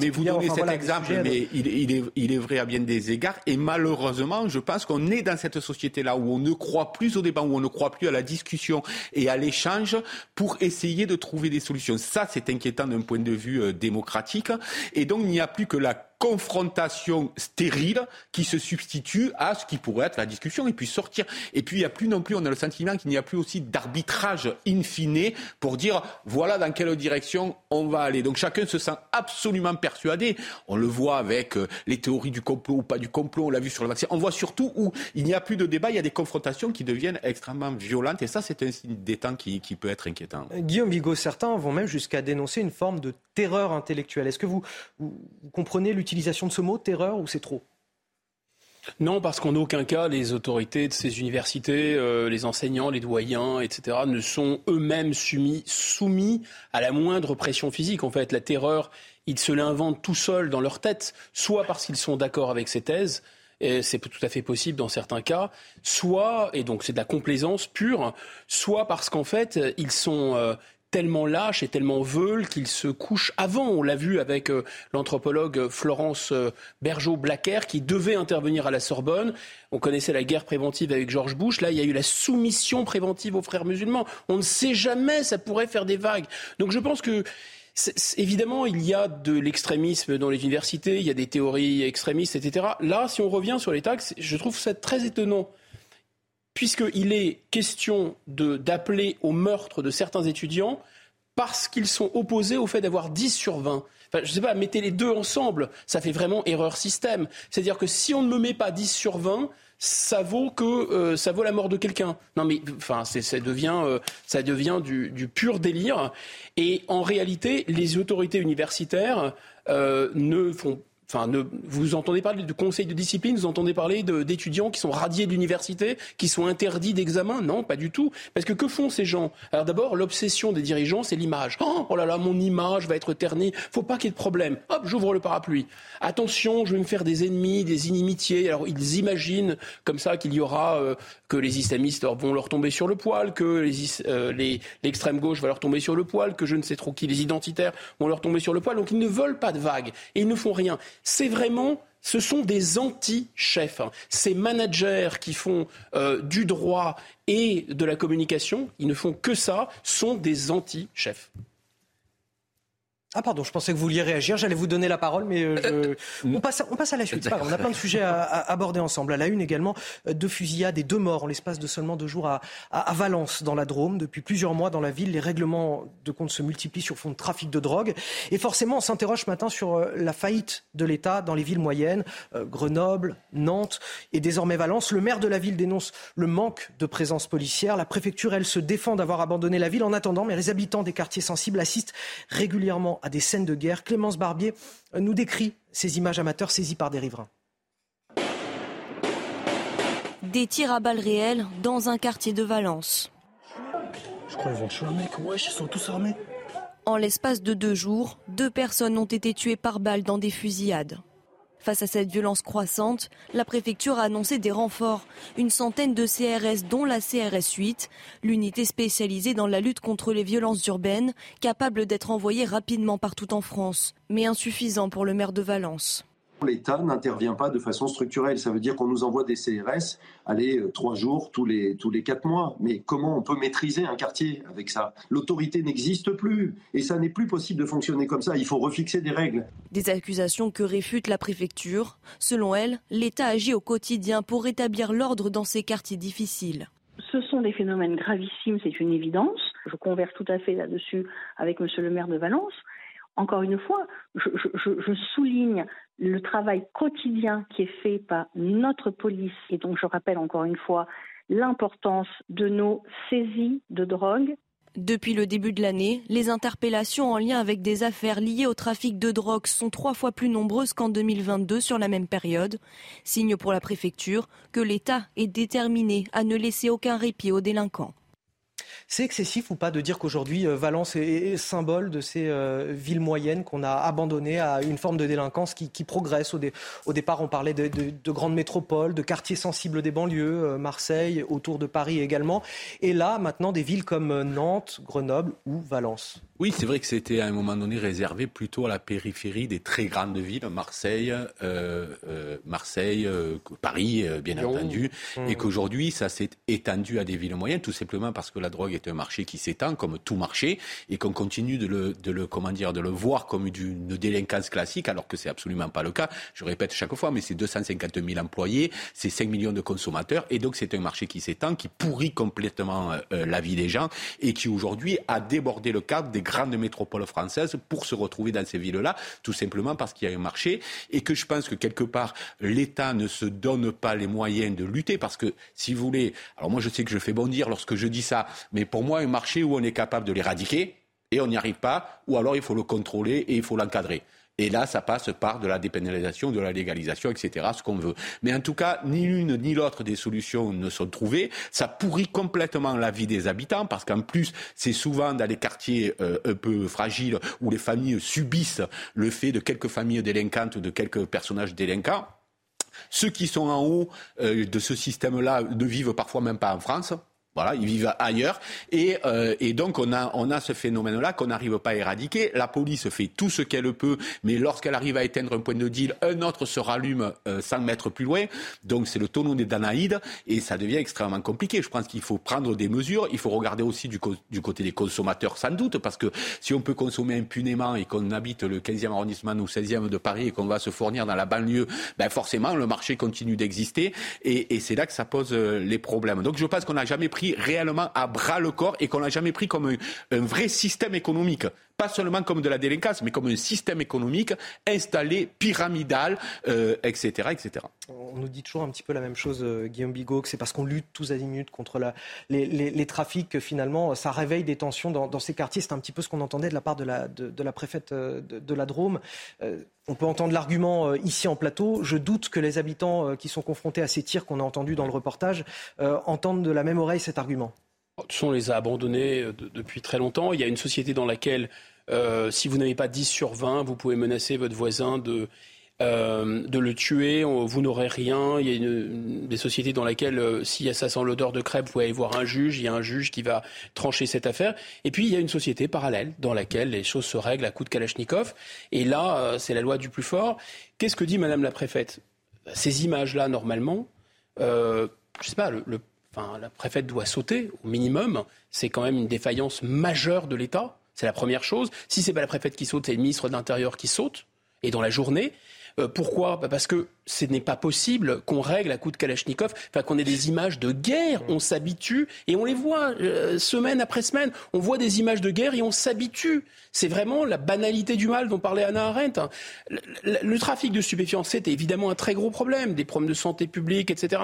Speaker 39: mais, vous donnez cet exemple, mais il, il, est, il est vrai à bien des égards. Et malheureusement, je pense qu'on est dans cette société-là où on ne croit plus au débat, où on ne croit plus à la discussion et à l'échange pour essayer de trouver des solutions. Ça, c'est inquiétant d'un point de vue euh, démocratique. Et donc, il n'y a plus que la confrontation stérile qui se substitue à ce qui pourrait être la discussion et puis sortir. Et puis il n'y a plus non plus, on a le sentiment qu'il n'y a plus aussi d'arbitrage in fine pour dire voilà dans quelle direction on va aller. Donc chacun se sent absolument persuadé. On le voit avec euh, les théories du complot ou pas du complot, on l'a vu sur le vaccin. On voit surtout où il n'y a plus de débat, il y a des confrontations qui deviennent extrêmement violentes et ça c'est un signe des temps qui, qui peut être inquiétant.
Speaker 1: Guillaume Bigot, certains vont même jusqu'à dénoncer une forme de terreur intellectuelle. Est-ce que vous, vous comprenez l'utilisation de ce mot, terreur, ou c'est trop?
Speaker 41: Non, parce qu'en aucun cas, les autorités de ces universités, euh, les enseignants, les doyens, etc., ne sont eux-mêmes soumis, à la moindre pression physique. En fait, la terreur, ils se l'inventent tout seuls dans leur tête, soit parce qu'ils sont d'accord avec ces thèses, c'est tout à fait possible dans certains cas, soit, et donc c'est de la complaisance pure, soit parce qu'en fait, ils sont euh, tellement lâche et tellement veulent qu'ils se couchent avant. On l'a vu avec euh, l'anthropologue Florence euh, Bergeau-Blacker qui devait intervenir à la Sorbonne. On connaissait la guerre préventive avec George Bush. Là, il y a eu la soumission préventive aux frères musulmans. On ne sait jamais, ça pourrait faire des vagues. Donc je pense que Évidemment, il y a de l'extrémisme dans les universités, il y a des théories extrémistes, etc. Là, si on revient sur les taxes, je trouve ça très étonnant puisqu'il est question d'appeler au meurtre de certains étudiants parce qu'ils sont opposés au fait d'avoir 10 sur 20. je ne sais pas, mettez les deux ensemble, ça fait vraiment erreur système. C'est-à-dire que si on ne me met pas 10 sur 20, ça vaut que euh, ça vaut la mort de quelqu'un. Non mais enfin ça devient euh, ça devient du, pur délire. Et en réalité, les autorités universitaires euh, ne font Enfin, vous entendez parler de conseil de discipline, vous entendez parler d'étudiants qui sont radiés d'université, qui sont interdits d'examen? Non, pas du tout. Parce que que font ces gens? Alors d'abord, l'obsession des dirigeants, c'est l'image. Oh, oh, là là, mon image va être ternie. Faut pas qu'il y ait de problème. Hop, j'ouvre le parapluie. Attention, je vais me faire des ennemis, des inimitiés. Alors ils imaginent comme ça qu'il y aura euh, que les islamistes vont leur tomber sur le poil, que euh, l'extrême gauche va leur tomber sur le poil, que je ne sais trop qui, les identitaires vont leur tomber sur le poil. Donc ils ne veulent pas de vagues et ils ne font rien. C'est vraiment ce sont des anti-chefs. Hein. Ces managers qui font euh, du droit et de la communication, ils ne font que ça, sont des anti-chefs.
Speaker 1: Ah pardon, je pensais que vous vouliez réagir, j'allais vous donner la parole, mais euh, euh, on, passe, on passe à la suite. on a plein de sujets à, aborder ensemble. À la une également, euh, deux fusillades et deux morts en l'espace de seulement deux jours à, à, Valence, dans la Drôme. Depuis plusieurs mois dans la ville, les règlements de compte se multiplient sur fond de trafic de drogue. Et forcément, on s'interroge ce matin sur la faillite de l'État dans les villes moyennes, Grenoble, Nantes et désormais Valence. Le maire de la ville dénonce le manque de présence policière. La préfecture, elle, se défend d'avoir abandonné la ville en attendant, mais les habitants des quartiers sensibles assistent régulièrement à des scènes de guerre. Clémence Barbier nous décrit ces images amateurs saisies par des riverains.
Speaker 27: Des tirs à balles réelles dans un quartier de Valence.
Speaker 54: Je crois qu'ils vont tuer un mec. Wesh, ils sont tous armés.
Speaker 27: En l'espace de deux jours, deux personnes ont été tuées par balles dans des fusillades. Face à cette violence croissante, la préfecture a annoncé des renforts, une centaine de CRS dont la CRS 8, l'unité spécialisée dans la lutte contre les violences urbaines, capable d'être envoyée rapidement partout en France, mais insuffisant pour le maire de Valence.
Speaker 55: L'État n'intervient pas de façon structurelle. Ça veut dire qu'on nous envoie des CRS, allez, euh, trois jours tous les, tous les quatre mois. Mais comment on peut maîtriser un quartier avec ça? L'autorité n'existe plus. Et ça n'est plus possible de fonctionner comme ça. Il faut refixer des règles.
Speaker 27: Des accusations que réfute la préfecture. Selon elle, l'État agit au quotidien pour rétablir l'ordre dans ces quartiers difficiles.
Speaker 56: Ce sont des phénomènes gravissimes, c'est une évidence. Je converse tout à fait là-dessus avec Monsieur le maire de Valence. Encore une fois, je, souligne le travail quotidien qui est fait par notre police et donc je rappelle encore une fois l'importance de nos saisies de drogue.
Speaker 27: Depuis le début de l'année, les interpellations en lien avec des affaires liées au trafic de drogue sont trois fois plus nombreuses qu'en 2022 sur la même période. Signe pour la préfecture que l'État est déterminé à ne laisser aucun répit aux délinquants.
Speaker 50: C'est excessif ou pas de dire qu'aujourd'hui euh, Valence est, symbole de ces euh, villes moyennes qu'on a abandonnées à une forme de délinquance qui, progresse? Au, départ, on parlait de, grandes métropoles, de quartiers sensibles des banlieues, euh, Marseille, autour de Paris également. Et là, maintenant, des villes comme Nantes, Grenoble ou Valence.
Speaker 39: Oui, c'est vrai que c'était à un moment donné réservé plutôt à la périphérie des très grandes villes, Marseille, Marseille, Paris, bien entendu, mmh. et qu'aujourd'hui, ça s'est étendu à des villes moyennes, tout simplement parce que la est un marché qui s'étend comme tout marché et qu'on continue de le, de le, comment dire, de le voir comme une délinquance classique alors que c'est absolument pas le cas. Je répète chaque fois, mais c'est 250 000 employés, c'est 5 millions de consommateurs et donc c'est un marché qui s'étend, qui pourrit complètement euh, la vie des gens et qui aujourd'hui a débordé le cadre des grandes métropoles françaises pour se retrouver dans ces villes-là, tout simplement parce qu'il y a un marché et que je pense que quelque part l'État ne se donne pas les moyens de lutter parce que si vous voulez, alors moi je sais que je fais bondir lorsque je dis ça, mais pour moi, un marché où on est capable de l'éradiquer et on n'y arrive pas, ou alors il faut le contrôler et il faut l'encadrer. Et là, ça passe par de la dépénalisation, de la légalisation, etc., ce qu'on veut. Mais en tout cas, ni l'une ni l'autre des solutions ne sont trouvées. Ça pourrit complètement la vie des habitants, parce qu'en plus, c'est souvent dans les quartiers euh, un peu fragiles où les familles subissent le fait de quelques familles délinquantes ou de quelques personnages délinquants. Ceux qui sont en haut euh, de ce système-là ne vivent parfois même pas en France. Voilà, ils vivent ailleurs. Et, euh, et donc, on a, on a ce phénomène-là qu'on n'arrive pas à éradiquer. La police fait tout ce qu'elle peut, mais lorsqu'elle arrive à éteindre un point de deal, un autre se rallume euh, 100 mètres plus loin. Donc, c'est le tonneau des Danaïdes et ça devient extrêmement compliqué. Je pense qu'il faut prendre des mesures. Il faut regarder aussi du, côté des consommateurs, sans doute, parce que si on peut consommer impunément et qu'on habite le 15e arrondissement ou 16e de Paris et qu'on va se fournir dans la banlieue, ben forcément, le marché continue d'exister et, et c'est là que ça pose euh, les problèmes. Donc, je pense qu'on n'a jamais pris réellement à bras le corps et qu'on n'a jamais pris comme un, vrai système économique pas seulement comme de la délinquance, mais comme un système économique installé, pyramidal, etc., euh, etc.
Speaker 50: On nous dit toujours un petit peu la même chose, euh, Guillaume Bigot, que c'est parce qu'on lutte tous azimuts contre la, les, trafics que finalement ça réveille des tensions dans, ces quartiers. C'est un petit peu ce qu'on entendait de la part de la, préfète euh, de, la Drôme. on peut entendre l'argument ici en plateau. Je doute que les habitants qui sont confrontés à ces tirs qu'on a entendus dans le reportage entendent de la même oreille cet argument.
Speaker 41: On les a abandonnés depuis très longtemps. Il y a une société dans laquelle euh, si vous n'avez pas 10 sur 20, vous pouvez menacer votre voisin de, euh, de le tuer, vous n'aurez rien. Il y a des sociétés dans lesquelles, euh, si ça sent l'odeur de crêpe, vous pouvez aller voir un juge, il y a un juge qui va trancher cette affaire. Et puis, il y a une société parallèle dans laquelle les choses se règlent à coups de Kalachnikov. Et là, c'est la loi du plus fort. Qu'est-ce que dit Madame la préfète? Ces images-là, normalement, je sais pas, le, enfin, la préfète doit sauter au minimum. C'est quand même une défaillance majeure de l'État. C'est la première chose. Si c'est pas la préfète qui saute, c'est le ministre de l'Intérieur qui saute. Et dans la journée, euh, pourquoi? Bah, Parce que ce n'est pas possible qu'on règle à coup de Kalachnikov, enfin qu'on ait des images de guerre, on s'habitue et on les voit euh, semaine après semaine. On voit des images de guerre et on s'habitue. C'est vraiment la banalité du mal dont parlait Anna Arendt. Le, trafic de stupéfiants, c'est évidemment un très gros problème, des problèmes de santé publique, etc.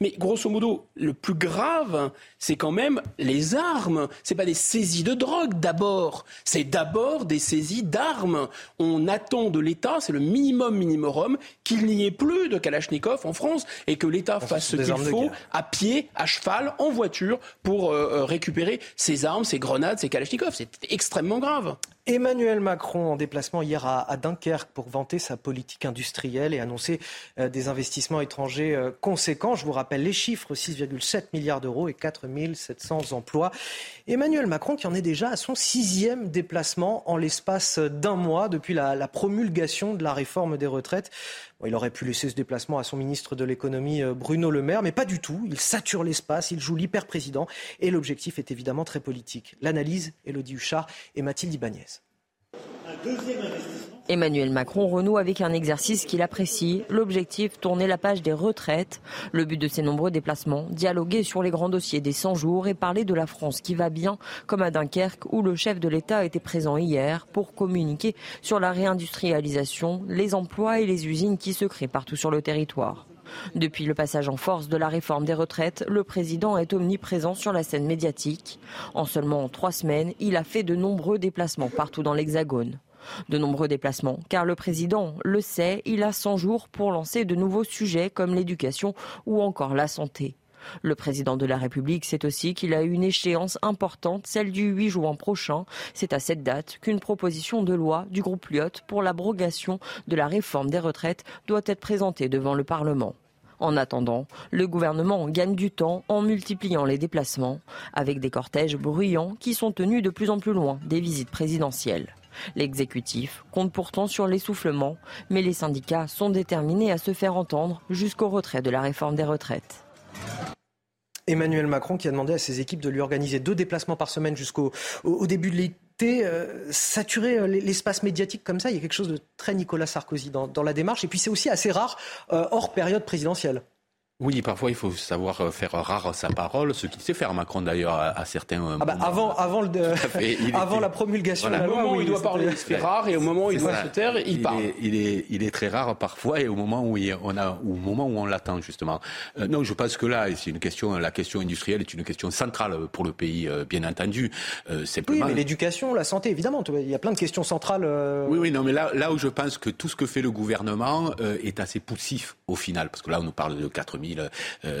Speaker 41: Mais grosso modo, le plus grave, c'est quand même les armes. C'est pas des saisies de drogue d'abord, c'est d'abord des saisies d'armes. On attend de l'État, c'est le minimum minimum, qu'il n'y ait plus de Kalachnikov en France et que l'État fasse ce qu'il faut à pied, à cheval, en voiture pour euh, euh, récupérer ces armes, ces grenades, ces Kalachnikov. C'est extrêmement grave.
Speaker 1: Emmanuel Macron en déplacement hier à, Dunkerque pour vanter sa politique industrielle et annoncer euh, des investissements étrangers euh, conséquents. Je vous rappelle les chiffres 6,7 milliards d'euros et 4 700 emplois. Emmanuel Macron qui en est déjà à son sixième déplacement en l'espace d'un mois depuis la, promulgation de la réforme des retraites. il aurait pu laisser ce déplacement à son ministre de l'économie euh, Bruno Le Maire, mais pas du tout. Il sature l'espace, il joue l'hyper-président et l'objectif est évidemment très politique. L'analyse, Elodie Huchard et Mathilde Ibanez.
Speaker 31: Emmanuel Macron renoue avec un exercice qu'il apprécie, l'objectif tourner la page des retraites. Le but de ces nombreux déplacements, dialoguer sur les grands dossiers des 100 jours et parler de la France qui va bien, comme à Dunkerque où le chef de l'État était présent hier pour communiquer sur la réindustrialisation, les emplois et les usines qui se créent partout sur le territoire. Depuis le passage en force de la réforme des retraites, le président est omniprésent sur la scène médiatique. En seulement trois semaines, il a fait de nombreux déplacements partout dans l'Hexagone. De nombreux déplacements, car le président le sait, il a 100 jours pour lancer de nouveaux sujets comme l'éducation ou encore la santé. Le président de la République sait aussi qu'il a une échéance importante, celle du 8 juin prochain. C'est à cette date qu'une proposition de loi du groupe Lyot pour l'abrogation de la réforme des retraites doit être présentée devant le Parlement. En attendant, le gouvernement gagne du temps en multipliant les déplacements, avec des cortèges bruyants qui sont tenus de plus en plus loin des visites présidentielles. L'exécutif compte pourtant sur l'essoufflement, mais les syndicats sont déterminés à se faire entendre jusqu'au retrait de la réforme des retraites.
Speaker 1: Emmanuel Macron qui a demandé à ses équipes de lui organiser deux déplacements par semaine jusqu'au début de l'été. Euh, saturer euh, l'espace médiatique comme ça, il y a quelque chose de très Nicolas Sarkozy dans, la démarche. Et puis c'est aussi assez rare euh, hors période présidentielle.
Speaker 39: Oui, parfois il faut savoir euh, faire rare sa parole, ce qu'il sait faire Macron d'ailleurs à, certains
Speaker 1: euh, ah bah avant, avant, le, avant la promulgation de la loi,
Speaker 41: au moment où il doit parler, il fait rare, et au moment où il doit se taire, il, parle.
Speaker 39: Est, il, est, il est très rare parfois, et au moment où on a, au moment où on l'attend justement. Euh, non, je pense que là, c'est une question, la question industrielle est une question centrale pour le pays, bien entendu.
Speaker 1: simplement... Oui, mais l'éducation, la santé, évidemment, il y a plein de questions centrales.
Speaker 39: Oui, oui, non, mais là, là où je pense que tout ce que fait le gouvernement est assez poussif au final, parce que là, on nous parle de 4000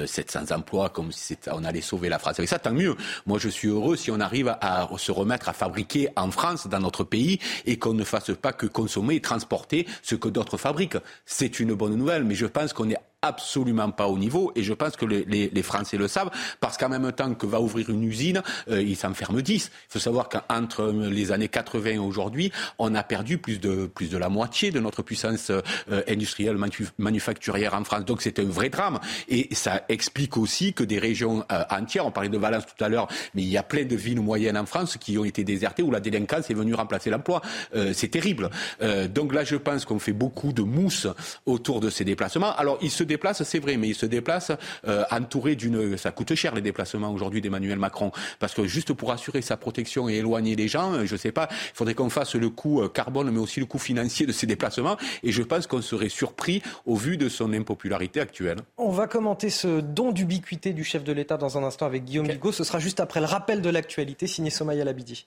Speaker 39: 700 euh, emplois, comme si on allait sauver la France. Avec ça, tant mieux. Moi, je suis heureux si on arrive à se remettre à fabriquer en France, dans notre pays, et qu'on ne fasse pas que consommer et transporter ce que d'autres fabriquent. C'est une bonne nouvelle, mais je pense qu'on est absolument pas au niveau et je pense que les, Français le savent parce qu'en même temps que va ouvrir une usine, euh, ils s'en ferment 10. Il faut savoir qu'entre les années 80 et aujourd'hui, on a perdu plus de, plus de la moitié de notre puissance euh, industrielle manufacturière en France. Donc c'est un vrai drame et ça explique aussi que des régions euh, entières, on parlait de Valence tout à l'heure, mais il y a plein de villes moyennes en France qui ont été désertées où la délinquance est venue remplacer l'emploi. Euh, c'est terrible. Euh, donc là, je pense qu'on fait beaucoup de mousse autour de ces déplacements. Alors, il se déplace, c'est vrai, mais il se déplace euh, entouré d'une. Ça coûte cher les déplacements aujourd'hui d'Emmanuel Macron, parce que juste pour assurer sa protection et éloigner les gens, euh, je ne sais pas, il faudrait qu'on fasse le coût euh, carbone, mais aussi le coût financier de ces déplacements. Et je pense qu'on serait surpris au vu de son impopularité actuelle.
Speaker 1: On va commenter ce don d'ubiquité du chef de l'État dans un instant avec Guillaume Bigot. Ce sera juste après le rappel de l'actualité signé Somaya Labidi.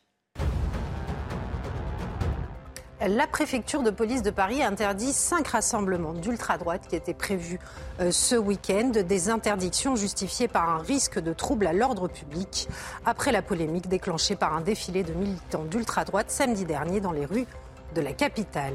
Speaker 12: La préfecture de police de Paris interdit cinq rassemblements d'ultra-droite qui étaient prévus euh, ce week-end. Des interdictions justifiées par un risque de trouble à l'ordre public après la polémique déclenchée par un défilé de militants d'ultra-droite samedi dernier dans les rues de la capitale.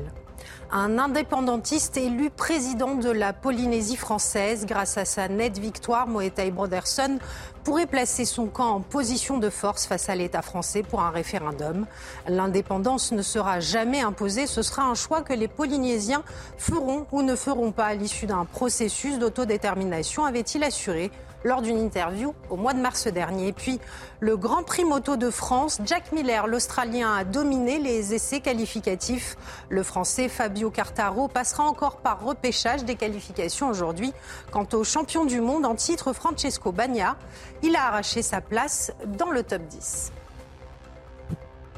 Speaker 12: Un indépendantiste élu président de la Polynésie française. Grâce à sa nette victoire, Moetai Broderson pourrait placer son camp en position de force face à l'État français pour un référendum. L'indépendance ne sera jamais imposée, ce sera un choix que les Polynésiens feront ou ne feront pas. À l'issue d'un processus d'autodétermination, avait-il assuré lors d'une interview au mois de mars dernier. puis, le Grand Prix moto de France, Jack Miller, l'Australien, a dominé les essais qualificatifs. Le Français Fabio Cartaro passera encore par repêchage des qualifications aujourd'hui. Quant au champion du monde en titre, Francesco Bagna, il a arraché sa place dans le top 10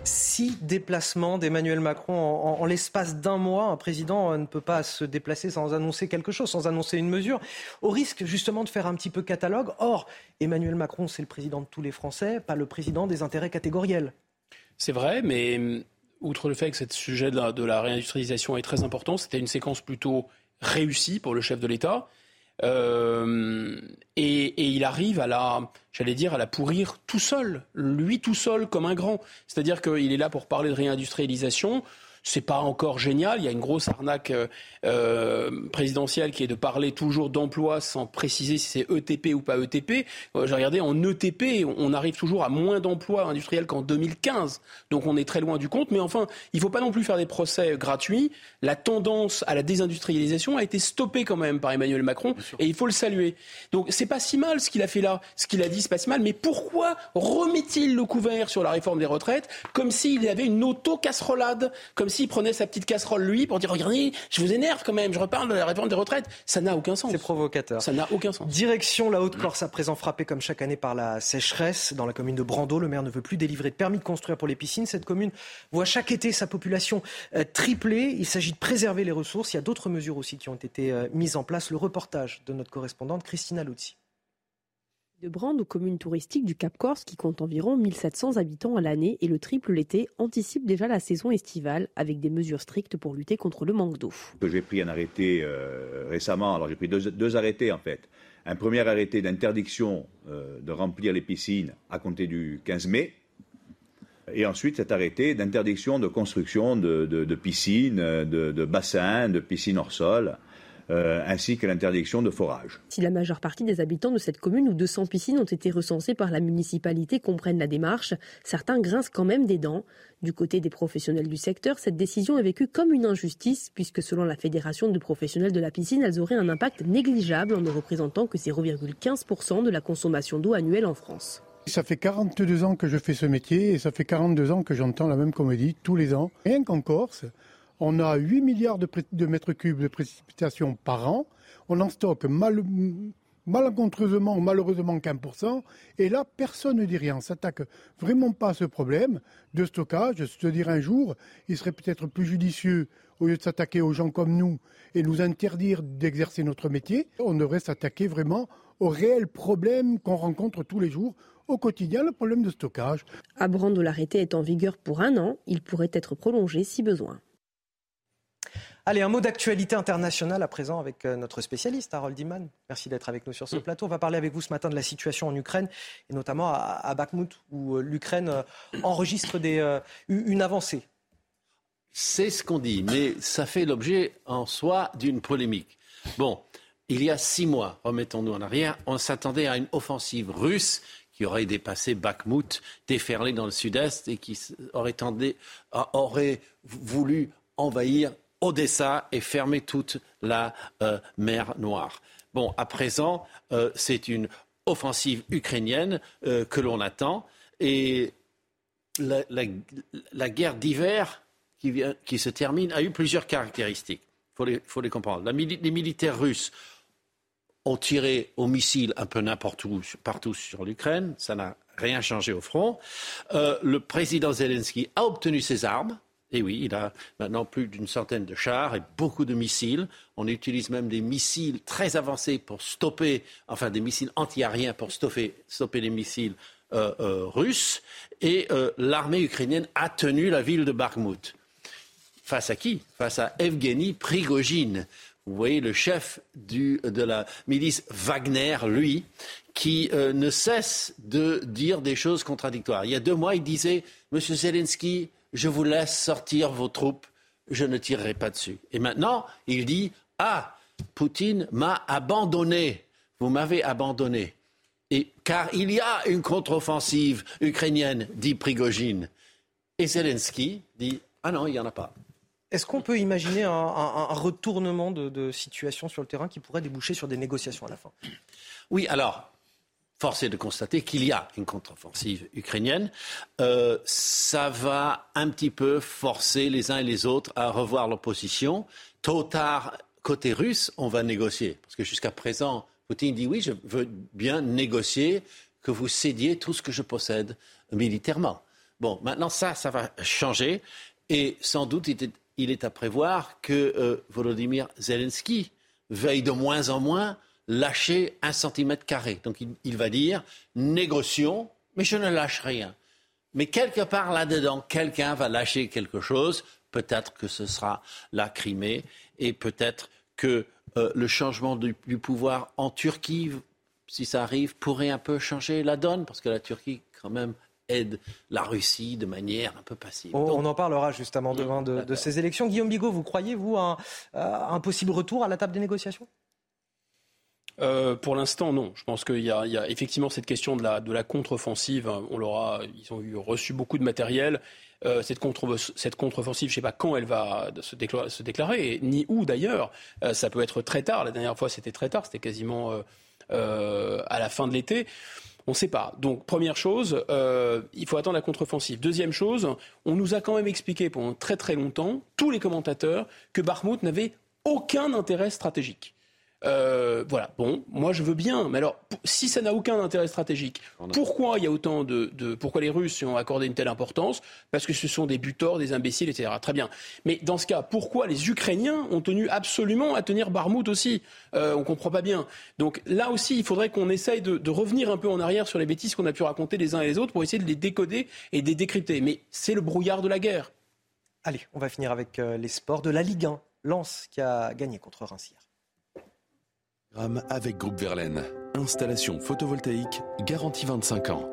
Speaker 1: six déplacements d'Emmanuel Macron en, l'espace d'un mois. Un président ne peut pas se déplacer sans annoncer quelque chose, sans annoncer une mesure, au risque justement de faire un petit peu catalogue. Or, Emmanuel Macron, c'est le président de tous les Français, pas le président des intérêts catégoriels.
Speaker 41: C'est vrai, mais hum, outre le fait que ce sujet de la réindustrialisation est très important, c'était une séquence plutôt réussie pour le chef de l'État. Euh, et, et, il arrive à la, j'allais dire, à la pourrir tout seul, lui tout seul comme un grand. C'est-à-dire qu'il est là pour parler de réindustrialisation c'est pas encore génial. Il y a une grosse arnaque euh, euh, présidentielle qui est de parler toujours d'emploi sans préciser si c'est ETP ou pas ETP. Euh, J'ai regardé en ETP, on arrive toujours à moins d'emplois industriels qu'en 2015. Donc on est très loin du compte. Mais enfin, il faut pas non plus faire des procès gratuits. La tendance à la désindustrialisation a été stoppée quand même par Emmanuel Macron et il faut le saluer. Donc c'est pas si mal ce qu'il a fait là. Ce qu'il a dit, c'est pas si mal. Mais pourquoi remet-il le couvert sur la réforme des retraites comme s'il y avait une auto-casserolade, comme s'il prenait sa petite casserole, lui, pour dire Regardez, je vous énerve quand même, je reparle de la réforme des retraites. Ça n'a aucun sens.
Speaker 1: C'est provocateur.
Speaker 41: Ça n'a aucun sens.
Speaker 1: Direction la Haute-Corse, à présent frappée comme chaque année par la sécheresse. Dans la commune de Brando, le maire ne veut plus délivrer de permis de construire pour les piscines. Cette commune voit chaque été sa population euh, tripler. Il s'agit de préserver les ressources. Il y a d'autres mesures aussi qui ont été euh, mises en place. Le reportage de notre correspondante Christina Luzzi
Speaker 32: de Brande commune touristique du Cap Corse qui compte environ 1700 habitants à l'année et le triple l'été anticipe déjà la saison estivale avec des mesures strictes pour lutter contre le manque d'eau.
Speaker 57: J'ai pris un arrêté euh, récemment, alors j'ai pris deux, arrêtés en fait. Un premier arrêté d'interdiction euh, de remplir les piscines à compter du 15 mai. Et ensuite cet arrêté d'interdiction de construction de, piscines, de, de bassins, de piscines hors sol euh, ainsi que l'interdiction de forage.
Speaker 32: Si la majeure partie des habitants de cette commune où 200 piscines ont été recensées par la municipalité comprennent la démarche, certains grincent quand même des dents. Du côté des professionnels du secteur, cette décision est vécue comme une injustice, puisque selon la Fédération de professionnels de la piscine, elles auraient un impact négligeable en ne représentant que 0,15% de la consommation d'eau annuelle en France.
Speaker 58: Ça fait 42 ans que je fais ce métier et ça fait 42 ans que j'entends la même comédie tous les ans. Rien qu'en Corse, on a 8 milliards de, mètres cubes de précipitations par an. On en stocke mal, malencontreusement ou malheureusement qu'un pour cent. Et là, personne ne dit rien. On s'attaque vraiment pas à ce problème de stockage. Je te dirais un jour, il serait peut-être plus judicieux, au lieu de s'attaquer aux gens comme nous et nous interdire d'exercer notre métier, on devrait s'attaquer vraiment aux réels problèmes qu'on rencontre tous les jours au quotidien, le problème de stockage.
Speaker 32: À Brando, l'arrêté est en vigueur pour un an. Il pourrait être prolongé si besoin.
Speaker 1: Allez, un mot d'actualité internationale à présent avec euh, notre spécialiste Harold Iman. Merci d'être avec nous sur ce mm. plateau. On va parler avec vous ce matin de la situation en Ukraine et notamment à, Bakhmut où euh, l'Ukraine euh, enregistre une avancée.
Speaker 59: C'est ce qu'on dit, mais ça fait l'objet en soi d'une polémique. Bon, il y a six mois, remettons-nous en arrière, on s'attendait à une offensive russe qui aurait dépassé Bakhmut, déferlé dans le sud-est et qui aurait, aurait voulu envahir Odessa et fermer toute la euh, mer Noire. Bon, à présent, euh, c'est une offensive ukrainienne euh, que l'on attend et la, guerre d'hiver qui, se termine a eu plusieurs caractéristiques. Il faut les, comprendre. les militaires russes ont tiré au missile un peu n'importe où, partout sur l'Ukraine. Ça n'a rien changé au front. le président Zelensky a obtenu ses armes. Et oui, il a maintenant plus d'une centaine de chars et beaucoup de missiles. On utilise même des missiles très avancés pour stopper, enfin des missiles anti-aériens pour stopper, les missiles euh, euh, russes. Et euh, l'armée ukrainienne a tenu la ville de Bakhmut. Face à qui? Face à Evgeny Prigogine. Vous voyez le chef de la milice Wagner, lui, qui ne cesse de dire des choses contradictoires. Il y a deux mois, il disait Monsieur Zelensky, je vous laisse sortir vos troupes, je ne tirerai pas dessus. Et maintenant, il dit, ah, Poutine m'a abandonné, vous m'avez abandonné. Et, car il y a une contre-offensive ukrainienne, dit Prigogine. Et Zelensky dit, ah non, il n'y en a pas.
Speaker 1: Est-ce qu'on peut imaginer un, retournement de situation sur le terrain qui pourrait déboucher sur des négociations à la fin?
Speaker 59: Oui, alors, force est de constater qu'il y a une contre-offensive ukrainienne. Euh, ça va un petit peu forcer les uns et les autres à revoir leur position. Tôt ou tard, côté russe, on va négocier. Parce que jusqu'à présent, Poutine dit oui, je veux bien négocier que vous cédiez tout ce que je possède militairement. Bon, maintenant ça, ça va changer. Et sans doute, il est, à prévoir que euh, Volodymyr Zelensky veille de moins en moins lâcher un centimètre carré. Donc il, va dire négocions, mais je ne lâche rien. Mais quelque part là-dedans, quelqu'un va lâcher quelque chose. Peut-être que ce sera la Crimée et peut-être que euh, le changement du, pouvoir en Turquie, si ça arrive, pourrait un peu changer la donne, parce que la Turquie, quand même, aide la Russie de manière un peu passive.
Speaker 1: On, en parlera justement demain de, ces élections. Guillaume Bigot, vous croyez, vous, à un, possible retour à la table des négociations?
Speaker 41: Euh, pour l'instant, non. Je pense qu'il y, a effectivement cette question de la, contre-offensive. On l'aura, ils ont reçu beaucoup de matériel. Euh, cette, contre, cette contre-offensive, je ne sais pas quand elle va se, déclarer, ni où d'ailleurs. Euh, ça peut être très tard. La dernière fois, c'était très tard. C'était quasiment à la fin de l'été. On ne sait pas. Donc, première chose, il faut attendre la contre-offensive. Deuxième chose, on nous a quand même expliqué pendant très très longtemps, tous les commentateurs, que Barmouth n'avait aucun intérêt stratégique. Euh, voilà, bon, moi je veux bien, mais alors si ça n'a aucun intérêt stratégique, pourquoi il y a autant de, pourquoi les Russes ont accordé une telle importance? Parce que ce sont des buteurs, des imbéciles, etc. Très bien. Mais dans ce cas, pourquoi les Ukrainiens ont tenu absolument à tenir Barmout aussi? Euh, On comprend pas bien. Donc là aussi, il faudrait qu'on essaye de, revenir un peu en arrière sur les bêtises qu'on a pu raconter les uns et les autres pour essayer de les décoder et de les décrypter. Mais c'est le brouillard de la guerre.
Speaker 1: Allez, on va finir avec euh, les sports de la Ligue 1. Lens qui a gagné contre Reims
Speaker 60: avec Groupe Verlaine. Installation photovoltaïque garantie 25 ans.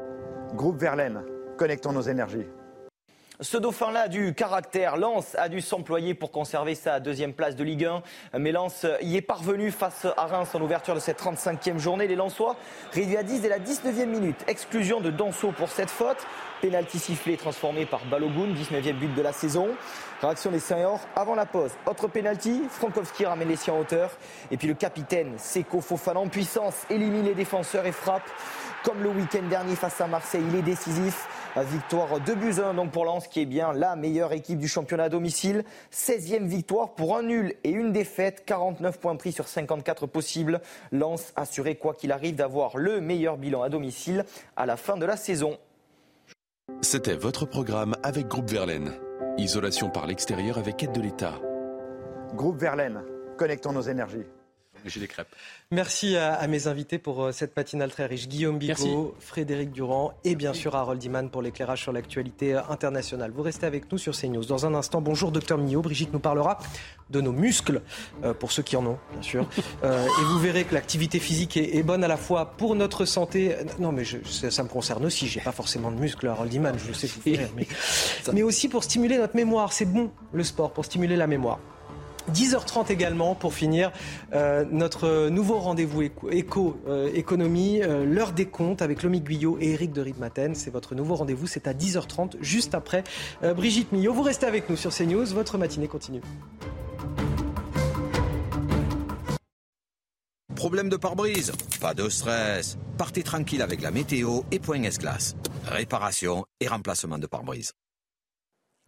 Speaker 39: Groupe Verlaine, connectons nos énergies.
Speaker 57: Ce dauphin-là du caractère. Lens a dû s'employer pour conserver sa deuxième place de Ligue 1. Mais Lens y est parvenu face à Reims en ouverture de cette 35e journée. Les Lensois réduits à 10 dès la 19e minute. Exclusion de Danso pour cette faute. Pénalty sifflé transformé par Balogun, 19e but de la saison. Réaction des seniors avant la pause. Autre pénalty, Frankowski ramène les siens en hauteur. Et puis le capitaine Seko Fofana en puissance élimine les défenseurs et frappe. Comme le week-end dernier face à Marseille, il est décisif. Victoire de buts donc pour Lens qui est bien la meilleure équipe du championnat à domicile. 16e victoire pour un nul et une défaite. 49 points pris sur 54 possibles. Lens assuré quoi qu'il arrive d'avoir le meilleur bilan à domicile à la fin de la saison.
Speaker 60: C'était votre programme avec Groupe Verlaine. Isolation par l'extérieur avec aide de l'État.
Speaker 39: Groupe Verlaine, connectons nos énergies.
Speaker 41: J'ai des crêpes.
Speaker 1: Merci à, mes invités pour euh, cette matinale très riche. Guillaume Bicot, Frédéric Durand et bien sûr Harold Iman pour l'éclairage sur l'actualité euh, internationale. Vous restez avec nous sur CNews. Dans un instant, bonjour docteur Millot. Brigitte nous parlera de nos muscles, euh, pour ceux qui en ont, bien sûr. et vous verrez que l'activité physique est, bonne à la fois pour notre santé. Non, mais ça, me concerne aussi. J'ai pas forcément de muscles, Harold Iman, je sais que vous faire, mais, mais aussi pour stimuler notre mémoire. C'est bon, le sport, pour stimuler la mémoire. 10h30 également pour finir euh, notre nouveau rendez-vous éco-économie, euh, l'heure des comptes avec Lomi Guyot et Eric de Ritmaten. C'est votre nouveau rendez-vous, c'est à 10h30 juste après euh, Brigitte Millot. Vous restez avec nous sur CNews, votre matinée continue.
Speaker 5: Problème de pare-brise? Pas de stress. Partez tranquille avec la météo et Point S-Glace. Réparation et remplacement de pare-brise.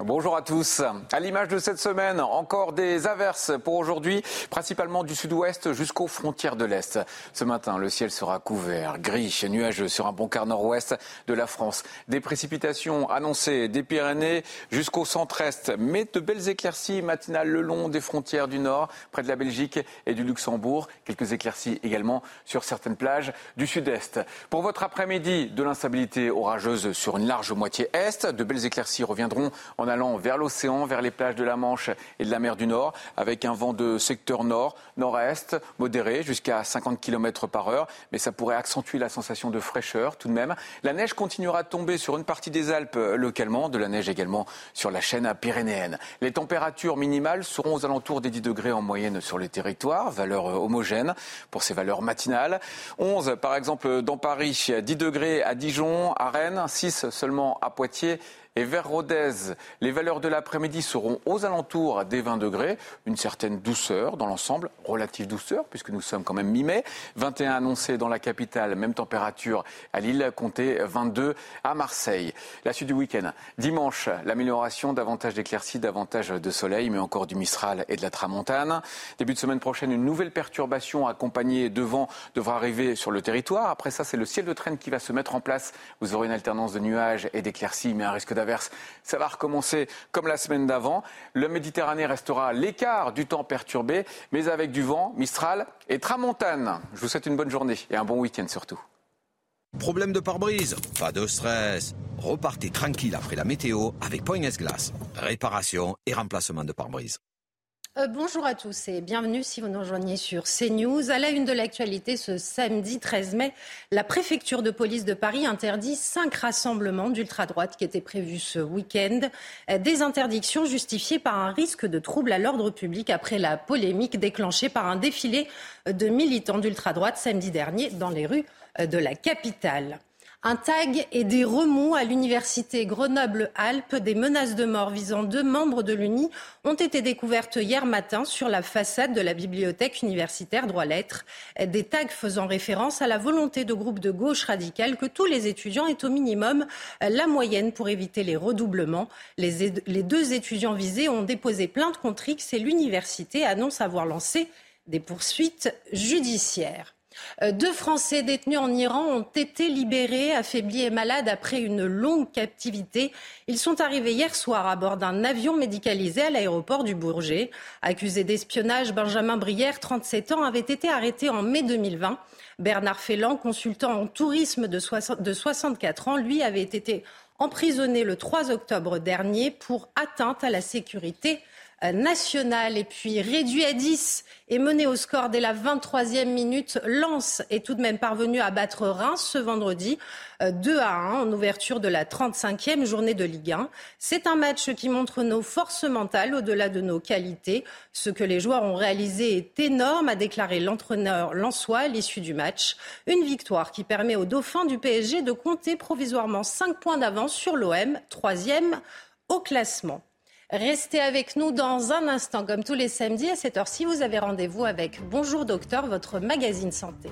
Speaker 6: Bonjour à tous. À l'image de cette semaine, encore des averses pour aujourd'hui, principalement du sud-ouest jusqu'aux frontières de l'Est. Ce matin, le ciel sera couvert, gris, nuageux sur un bon quart nord-ouest de la France. Des précipitations annoncées des Pyrénées jusqu'au centre-est, mais de belles éclaircies matinales le long des frontières du nord, près de la Belgique et du Luxembourg. Quelques éclaircies également sur certaines plages du sud-est. Pour votre après-midi, de l'instabilité orageuse sur une large moitié est. De belles éclaircies reviendront en allant vers l'océan, vers les plages de la Manche et de la mer du Nord, avec un vent de secteur nord, nord-est, modéré, jusqu'à 50 km par heure. Mais ça pourrait accentuer la sensation de fraîcheur tout de même. La neige continuera de tomber sur une partie des Alpes localement, de la neige également sur la chaîne pyrénéenne. Les températures minimales seront aux alentours des 10 degrés en moyenne sur le territoire, valeur homogène pour ces valeurs matinales. 11 par exemple dans Paris, 10 degrés à Dijon, à Rennes, 6 seulement à Poitiers et vers Rodez, les valeurs de l'après-midi seront aux alentours des 20 degrés. Une certaine douceur dans l'ensemble, relative douceur, puisque nous sommes quand même mi-mai. 21 annoncés dans la capitale, même température à Lille, comptez 22 à Marseille. La suite du week-end. Dimanche, l'amélioration, davantage d'éclaircies, davantage de soleil, mais encore du Mistral et de la Tramontane. Début de semaine prochaine, une nouvelle perturbation accompagnée de vent devra arriver sur le territoire. Après ça, c'est le ciel de traîne qui va se mettre en place. Vous aurez une alternance de nuages et d'éclaircies, mais un risque ça va recommencer comme la semaine d'avant. Le Méditerranée restera à l'écart du temps perturbé, mais avec du vent, Mistral et Tramontane. Je vous souhaite une bonne journée et un bon week-end surtout.
Speaker 5: Problème de pare-brise? Pas de stress. Repartez tranquille après la météo avec Point Glace. Réparation et remplacement de pare-brise.
Speaker 12: Euh, bonjour à tous et bienvenue si vous nous rejoignez sur CNews. À la une de l'actualité ce samedi 13 mai, la préfecture de police de Paris interdit cinq rassemblements d'ultra-droite qui étaient prévus ce week-end. Euh, des interdictions justifiées par un risque de trouble à l'ordre public après la polémique déclenchée par un défilé de militants d'ultra-droite samedi dernier dans les rues euh, de la capitale. Un tag et des remous à l'université Grenoble-Alpes. Des menaces de mort visant deux membres de l'UNI ont été découvertes hier matin sur la façade de la bibliothèque universitaire droit-lettres. Des tags faisant référence à la volonté de groupes de gauche radicale que tous les étudiants aient au minimum la moyenne pour éviter les redoublements. Les, les deux étudiants visés ont déposé plainte contre X et l'université annonce avoir lancé des poursuites judiciaires. Euh, deux Français détenus en Iran ont été libérés, affaiblis et malades après une longue captivité. Ils sont arrivés hier soir à bord d'un avion médicalisé à l'aéroport du Bourget. Accusé d'espionnage, Benjamin Brière, 37 ans, avait été arrêté en mai 2020. Bernard Félan, consultant en tourisme de 64 ans, lui avait été emprisonné le 3 octobre dernier pour atteinte à la sécurité national. Et puis réduit à 10 et mené au score dès la 23e minute, Lens est tout de même parvenu à battre Reims ce vendredi 2 euh, à 1 en ouverture de la 35e journée de Ligue 1. C'est un match qui montre nos forces mentales au-delà de nos qualités. Ce que les joueurs ont réalisé est énorme, a déclaré l'entraîneur Lançois à l'issue du match. Une victoire qui permet aux Dauphins du PSG de compter provisoirement 5 points d'avance sur l'OM, troisième au classement. Restez avec nous dans un instant, comme tous les samedis à cette heure-ci. Vous avez rendez-vous avec Bonjour Docteur, votre magazine santé.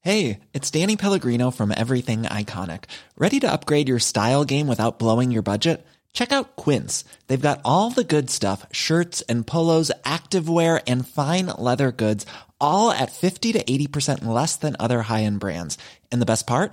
Speaker 61: Hey, it's Danny Pellegrino from Everything Iconic. Ready to upgrade your style game without blowing your budget? Check out Quince. They've got all the good stuff shirts and polos, activewear, and fine leather goods, all at 50 to 80% less than other high end brands. And the best part?